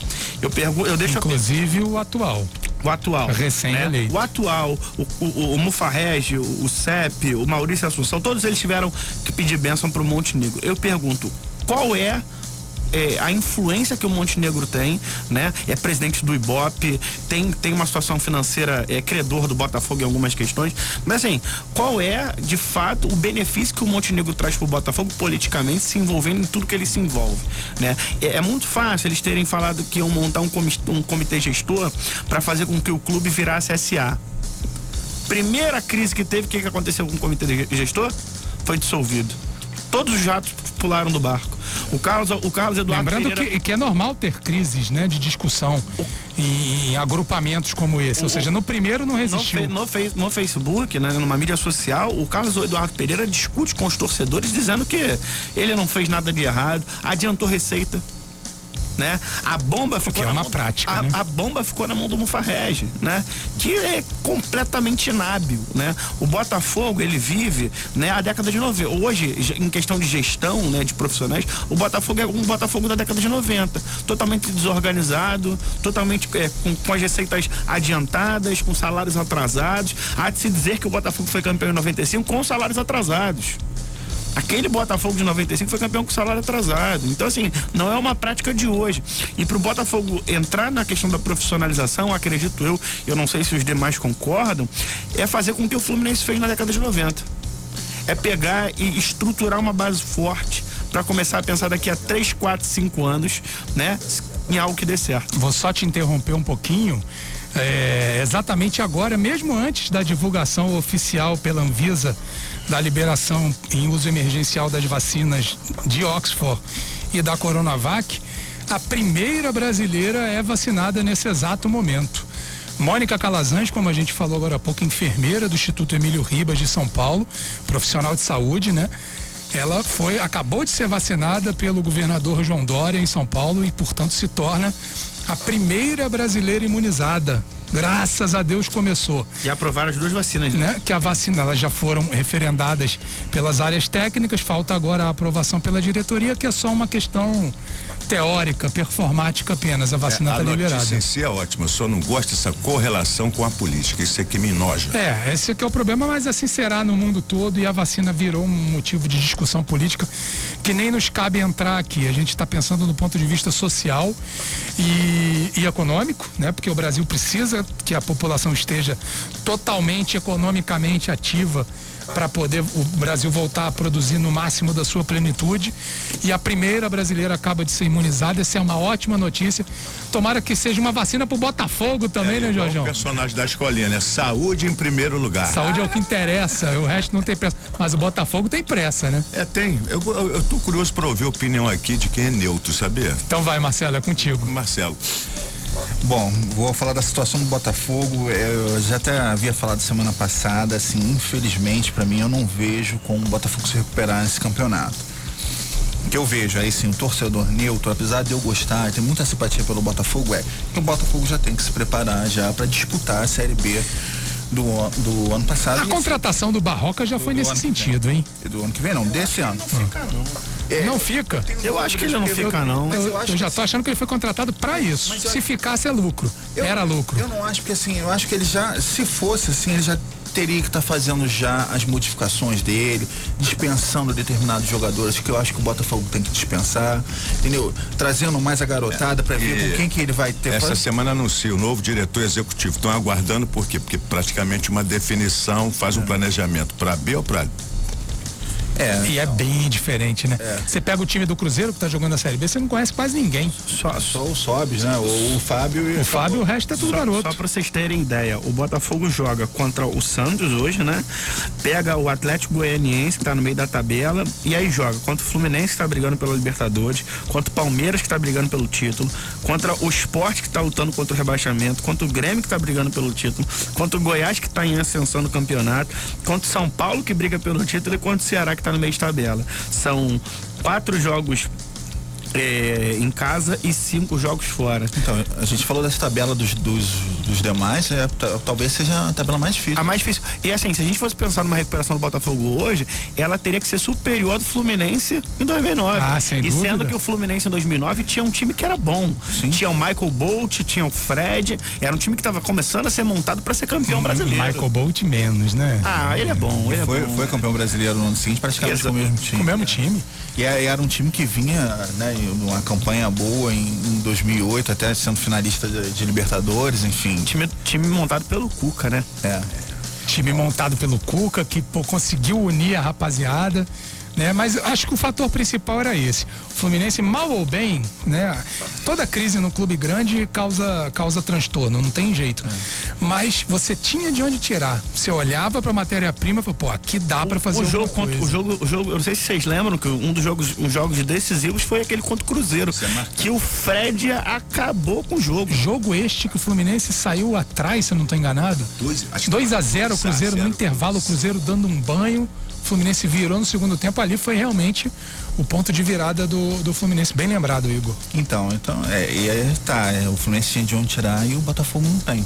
Eu pergunto, eu deixo a Inclusive o atual. o atual. Recém-eleito. né? O atual, o, o, o Mufarrege, o, o CEP, o Maurício Assunção, todos eles tiveram que pedir bênção para o Montenegro. Eu pergunto, qual é, é, a influência que o Montenegro tem, né? É presidente do Ibope, tem, tem uma situação financeira, é credor do Botafogo em algumas questões. Mas assim, qual é, de fato, o benefício que o Montenegro traz para o Botafogo politicamente, se envolvendo em tudo que ele se envolve, né? É, é muito fácil eles terem falado que iam montar um, comi- um comitê gestor para fazer com que o clube virasse SA. Primeira crise que teve, o que, que aconteceu com o comitê gestor? Foi dissolvido. Todos os jatos pularam do barco. O Carlos, o Carlos Eduardo Lembrando Pereira- que, que é normal ter crises né, de discussão em, em agrupamentos como esse. Ou seja, no primeiro não no, resistiu. fe- no, fe- no Facebook, né, numa mídia social, o Carlos Eduardo Pereira discute com os torcedores dizendo que ele não fez nada de errado, adiantou receita. Né? A bomba ficou é na uma mão- prática, a, né? a bomba ficou na mão do Mufarrege, né? Que é completamente inábil, né? O Botafogo, ele vive, né, a década de 90. Hoje, em questão de gestão, né, de profissionais, o Botafogo é um Botafogo da década de 90, totalmente desorganizado, totalmente é, com, com as receitas adiantadas, com salários atrasados. Há de se dizer que o Botafogo foi campeão em 95 com salários atrasados. Aquele Botafogo de 95 foi campeão com salário atrasado. Então, assim, não é uma prática de hoje. E para o Botafogo entrar na questão da profissionalização, acredito eu, eu não sei se os demais concordam, é fazer com que o Fluminense fez na década de 90. É pegar e estruturar uma base forte para começar a pensar daqui a 3, 4, 5 anos, né? Em algo que dê certo. Vou só te interromper um pouquinho. É, exatamente agora, mesmo antes da divulgação oficial pela Anvisa da liberação em uso emergencial das vacinas de Oxford e da Coronavac, a primeira brasileira é vacinada nesse exato momento. Mônica Calazans, como a gente falou agora há pouco, enfermeira do Instituto Emílio Ribas de São Paulo, profissional de saúde, né? Ela foi, acabou de ser vacinada pelo governador João Dória em São Paulo e, portanto, se torna a primeira brasileira imunizada. Graças a Deus começou. E aprovar as duas vacinas, né? Que a vacina, elas já foram referendadas pelas áreas técnicas, falta agora a aprovação pela diretoria, que é só uma questão teórica, performática apenas. A vacina É, está a liberada. notícia em si é ótima, eu só não gosto dessa correlação com a política, isso é que me enoja. É, esse aqui é o problema, mas assim será no mundo todo e a vacina virou um motivo de discussão política que nem nos cabe entrar aqui. A gente está pensando no ponto de vista social e, e econômico, né? Porque o Brasil precisa que a população esteja totalmente economicamente ativa para poder o Brasil voltar a produzir no máximo da sua plenitude. E a primeira brasileira acaba de ser imunizada. Essa é uma ótima notícia. Tomara que seja uma vacina para o Botafogo também, né, igual Jorjão? O personagem da escolinha, né? Saúde em primeiro lugar. Saúde é o que interessa, o resto não tem pressa. Mas o Botafogo tem pressa, né? É, tem. Eu, eu, eu tô curioso para ouvir a opinião aqui de quem é neutro, sabia? Então vai, Marcelo, é contigo. Marcelo. Bom, vou falar da situação do Botafogo. Eu já até havia falado semana passada, assim, infelizmente para mim eu não vejo como o Botafogo se recuperar nesse campeonato. O que eu vejo aí sim, um torcedor neutro, apesar de eu gostar, ter muita simpatia pelo Botafogo, é que o Botafogo já tem que se preparar já para disputar a Série B do, do ano passado. A contratação do Barroca já foi nesse sentido, hein? Do ano que vem, não, desse ano. Não fica, não. É, não fica? Eu acho que ele não fica, não. Eu, eu, eu já tô achando que ele foi contratado para isso. Se ficasse, é lucro. Era lucro. Eu não acho, porque assim, eu acho que ele já, se fosse assim, ele já teria que estar tá fazendo já as modificações dele, dispensando determinados jogadores que eu acho que o Botafogo tem que dispensar, entendeu? Trazendo mais a garotada é, para ver com quem que ele vai ter. Essa semana anuncia o novo diretor executivo. Estão aguardando por quê? Porque praticamente uma definição faz um é. planejamento para B ou para é, e é bem diferente, né? É. Você pega o time do Cruzeiro que tá jogando a Série B, você não conhece quase ninguém. Só, só o Sobes, né? O, o Fábio e o Fábio, o resto é tudo só, garoto. Só pra vocês terem ideia, o Botafogo joga contra o Santos hoje, né? Pega o Atlético Goianiense, que tá no meio da tabela, e aí joga contra o Fluminense, que tá brigando pela Libertadores, contra o Palmeiras, que tá brigando pelo título, contra o Sport, que tá lutando contra o rebaixamento, contra o Grêmio, que tá brigando pelo título, contra o Goiás, que tá em ascensão no campeonato, contra o São Paulo, que briga pelo título, e contra o Ceará, que tá no meio de tabela. São quatro jogos é, em casa e cinco jogos fora. Então, a gente falou dessa tabela dos, dos, dos demais, é, talvez seja a tabela mais difícil. A mais difícil. E assim, se a gente fosse pensar numa recuperação do Botafogo hoje, ela teria que ser superior do Fluminense em 2009. Ah, sem e dúvida. sendo que o Fluminense em 2009 tinha um time que era bom. Sim. Tinha o Michael Bolt, tinha o Fred, era um time que estava começando a ser montado para ser campeão hum, brasileiro. Michael Bolt menos, né? Ah, ele é bom. Ele é foi, é bom. foi campeão brasileiro no ano seguinte, praticamente com o mesmo time. Com o mesmo time. E era um time que vinha, né, numa campanha boa em, em 2008, até sendo finalista de, de, Libertadores, enfim. Time, time montado pelo Cuca, né? É. Time montado pelo Cuca, que pô, conseguiu unir a rapaziada né? Mas acho que o fator principal era esse. O Fluminense, mal ou bem, né? Toda crise no clube grande causa, causa transtorno, não tem jeito. É. Mas você tinha de onde tirar. Você olhava para a matéria-prima e falou, pô, aqui dá para fazer o jogo contra, o jogo, o jogo, eu não sei se vocês lembram que um dos jogos, os jogos decisivos foi aquele contra o Cruzeiro, que o Fred acabou com o jogo. Jogo este que o Fluminense saiu atrás, se eu não estou enganado. 2 a 0 o Cruzeiro no intervalo, o Cruzeiro dando um banho. Fluminense virou no segundo tempo, ali foi realmente o ponto de virada do, do Fluminense. Bem lembrado, Igor. Então, então, é, e aí tá, é, o Fluminense tinha de onde tirar e o Botafogo não tem.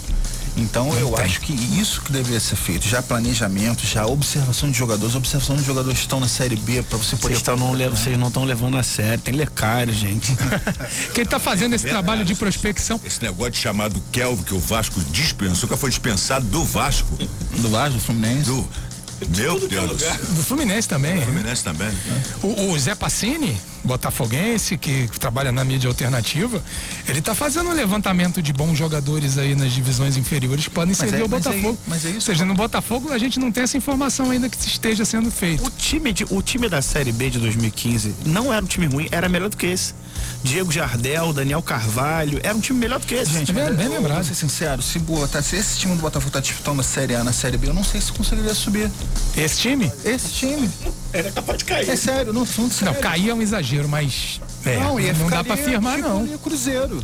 Então não eu tem. acho que isso que deveria ser feito, já planejamento, já observação de jogadores, observação de jogadores que estão na série B para você poder. Vocês, não, né? vocês não estão levando a sério, tem lecário, gente. Quem está fazendo esse é trabalho de prospecção? Esse negócio de chamado Kelvin que o Vasco dispensou, que foi dispensado do Vasco. Do Vasco, do Fluminense? Do, meu Deus. Do Fluminense também. Do Fluminense também. Né? O, o Zé Passini, botafoguense, que trabalha na mídia alternativa, ele está fazendo um levantamento de bons jogadores aí nas divisões inferiores que podem mas servir é, ao Botafogo. Mas é, mas é isso. Ou seja, no Botafogo a gente não tem essa informação ainda que esteja sendo feito. O time, de, o time da Série B de 2015 não era um time ruim, era melhor do que esse. Diego Jardel, Daniel Carvalho, era um time melhor do que esse. Gente, bem, bem lembrado. Vou ser sincero, se, botar, se esse time do Botafogo tá disputando a Série A na Série B, eu não sei se conseguiria subir. Esse time? Esse time. Era capaz de cair. É sério, no fundo, sério. Não, cair é um exagero, mas é, não, não dá para afirmar, não. O Cruzeiro.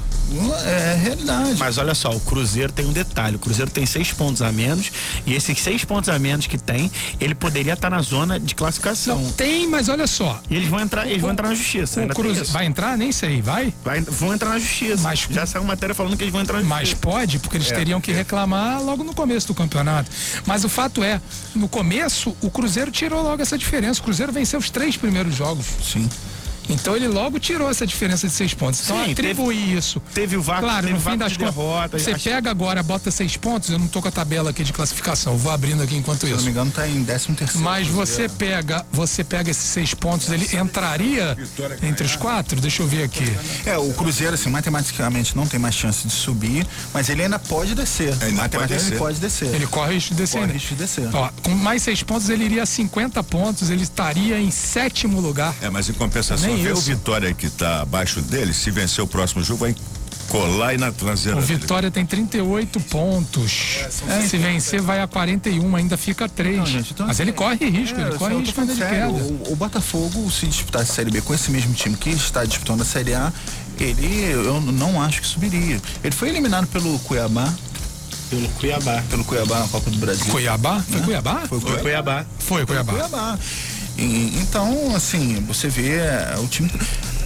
É, é realidade. Mas olha só, o Cruzeiro tem um detalhe: o Cruzeiro tem seis pontos a menos, e esses seis pontos a menos que tem, ele poderia estar na zona de classificação. Não, tem, mas olha só. E eles vão entrar, eles o, vão entrar na justiça. O Cruzeiro, vai entrar? Nem sei, vai? vai? Vão entrar na justiça. Mas, Já saiu matéria falando que eles vão entrar na justiça. Mas pode, porque eles é, teriam que reclamar logo no começo do campeonato. Mas o fato é, no começo, o Cruzeiro tirou logo essa diferença. O Cruzeiro venceu os três primeiros jogos. Sim. Então ele logo tirou essa diferença de seis pontos. Então Sim, atribuir teve, isso. Teve o vácuo, claro, no fim das de derrota. Você acho... pega agora, bota seis pontos, eu não tô com a tabela aqui de classificação, vou abrindo aqui enquanto isso. Se não me engano, tá em décimo terceiro. Mas você pega, você pega esses seis pontos, ele entraria entre os quatro? Deixa eu ver aqui. É, o Cruzeiro, assim, matematicamente não tem mais chance de subir, mas ele ainda pode descer. Ainda matematicamente ele pode descer. Ele corre risco de descer. Corre risco de descer. Ó, com mais seis pontos, ele iria a 50 pontos, ele estaria em sétimo lugar. É, mas em compensação, ver o Vitória que está abaixo dele, se vencer o próximo jogo, vai colar e na traseira. O Vitória dele. tem 38 pontos. É, se vencer, vai a 41, ainda fica 3. Não, gente, então, Mas ele assim, corre risco, é, ele corre risco de queda. O, o, Botafogo, se disputar a Série B com esse mesmo time que está disputando a Série A, ele eu não acho que subiria. Ele foi eliminado pelo Cuiabá. Pelo Cuiabá. Pelo Cuiabá na Copa do Brasil. Cuiabá? Foi Né? Cuiabá? Foi Foi Cuiabá. Foi Cuiabá. Cuiabá. E- então, assim, você vê é, o time.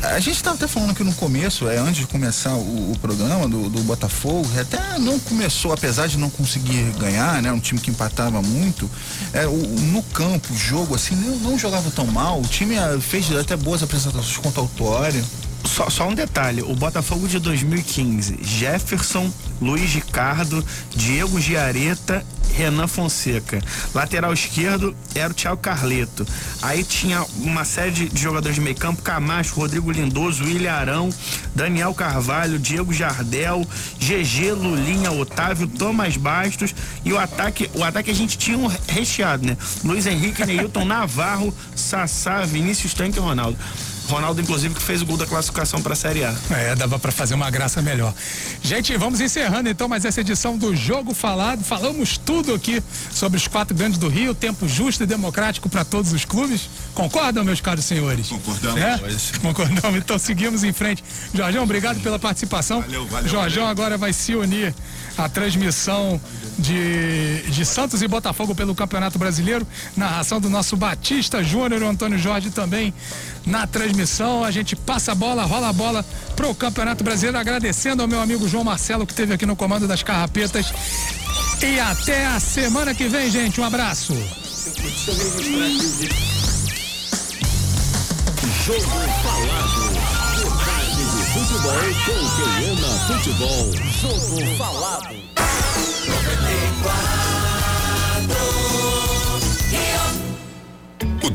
A gente estava até falando aqui no começo, é, antes de começar o, o programa do, do Botafogo, até não começou, apesar de não conseguir ganhar, né? Um time que empatava muito. É, o, no campo, o jogo, assim, não, não jogava tão mal. O time ah, fez até boas apresentações contra o Autório. Só, só um detalhe, o Botafogo de 2015, Jefferson, Luiz Ricardo, Diego Giareta, Renan Fonseca. Lateral esquerdo era o Thiago Carleto. Aí tinha uma série de, jogadores de meio campo, Camacho, Rodrigo Lindoso, William Arão, Daniel Carvalho, Diego Jardel, GG, Lulinha, Otávio, Thomas Bastos e o ataque, o ataque a gente tinha um recheado, né? Luiz Henrique, Neilton, Navarro, Sassá, Vinícius Tanque e Ronaldo. Ronaldo, inclusive, que fez o gol da classificação para a Série A. É, dava pra fazer uma graça melhor. Gente, vamos encerrando então mais essa edição do Jogo Falado. Falamos tudo aqui sobre os quatro grandes do Rio, tempo justo e democrático para todos os clubes. Concordam, meus caros senhores? Concordamos. É? Concordamos. Então seguimos em frente. Jorjão, obrigado pela participação. Valeu, valeu, valeu. agora vai se unir à transmissão de, de Santos e Botafogo pelo Campeonato Brasileiro. Narração do nosso Batista Júnior, o Antônio Jorge também na transmissão. A gente passa a bola, rola a bola pro Campeonato Brasileiro, agradecendo ao meu amigo João Marcelo que esteve aqui no comando das carrapetas. E até a semana que vem, gente. Um abraço. Jogo Falado. Debate de futebol com ama futebol. Jogo Falado.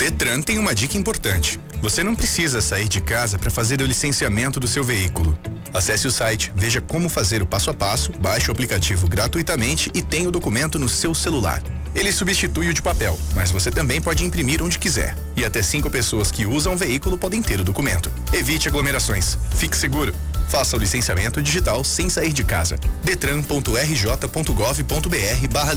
Detran tem uma dica importante. Você não precisa sair de casa para fazer o licenciamento do seu veículo. Acesse o site, veja como fazer o passo a passo, baixe o aplicativo gratuitamente e tenha o documento no seu celular. Ele substitui o de papel, mas você também pode imprimir onde quiser. E até cinco pessoas que usam o veículo podem ter o documento. Evite aglomerações. Fique seguro. Faça o licenciamento digital sem sair de casa. detran.rj.gov.br barra.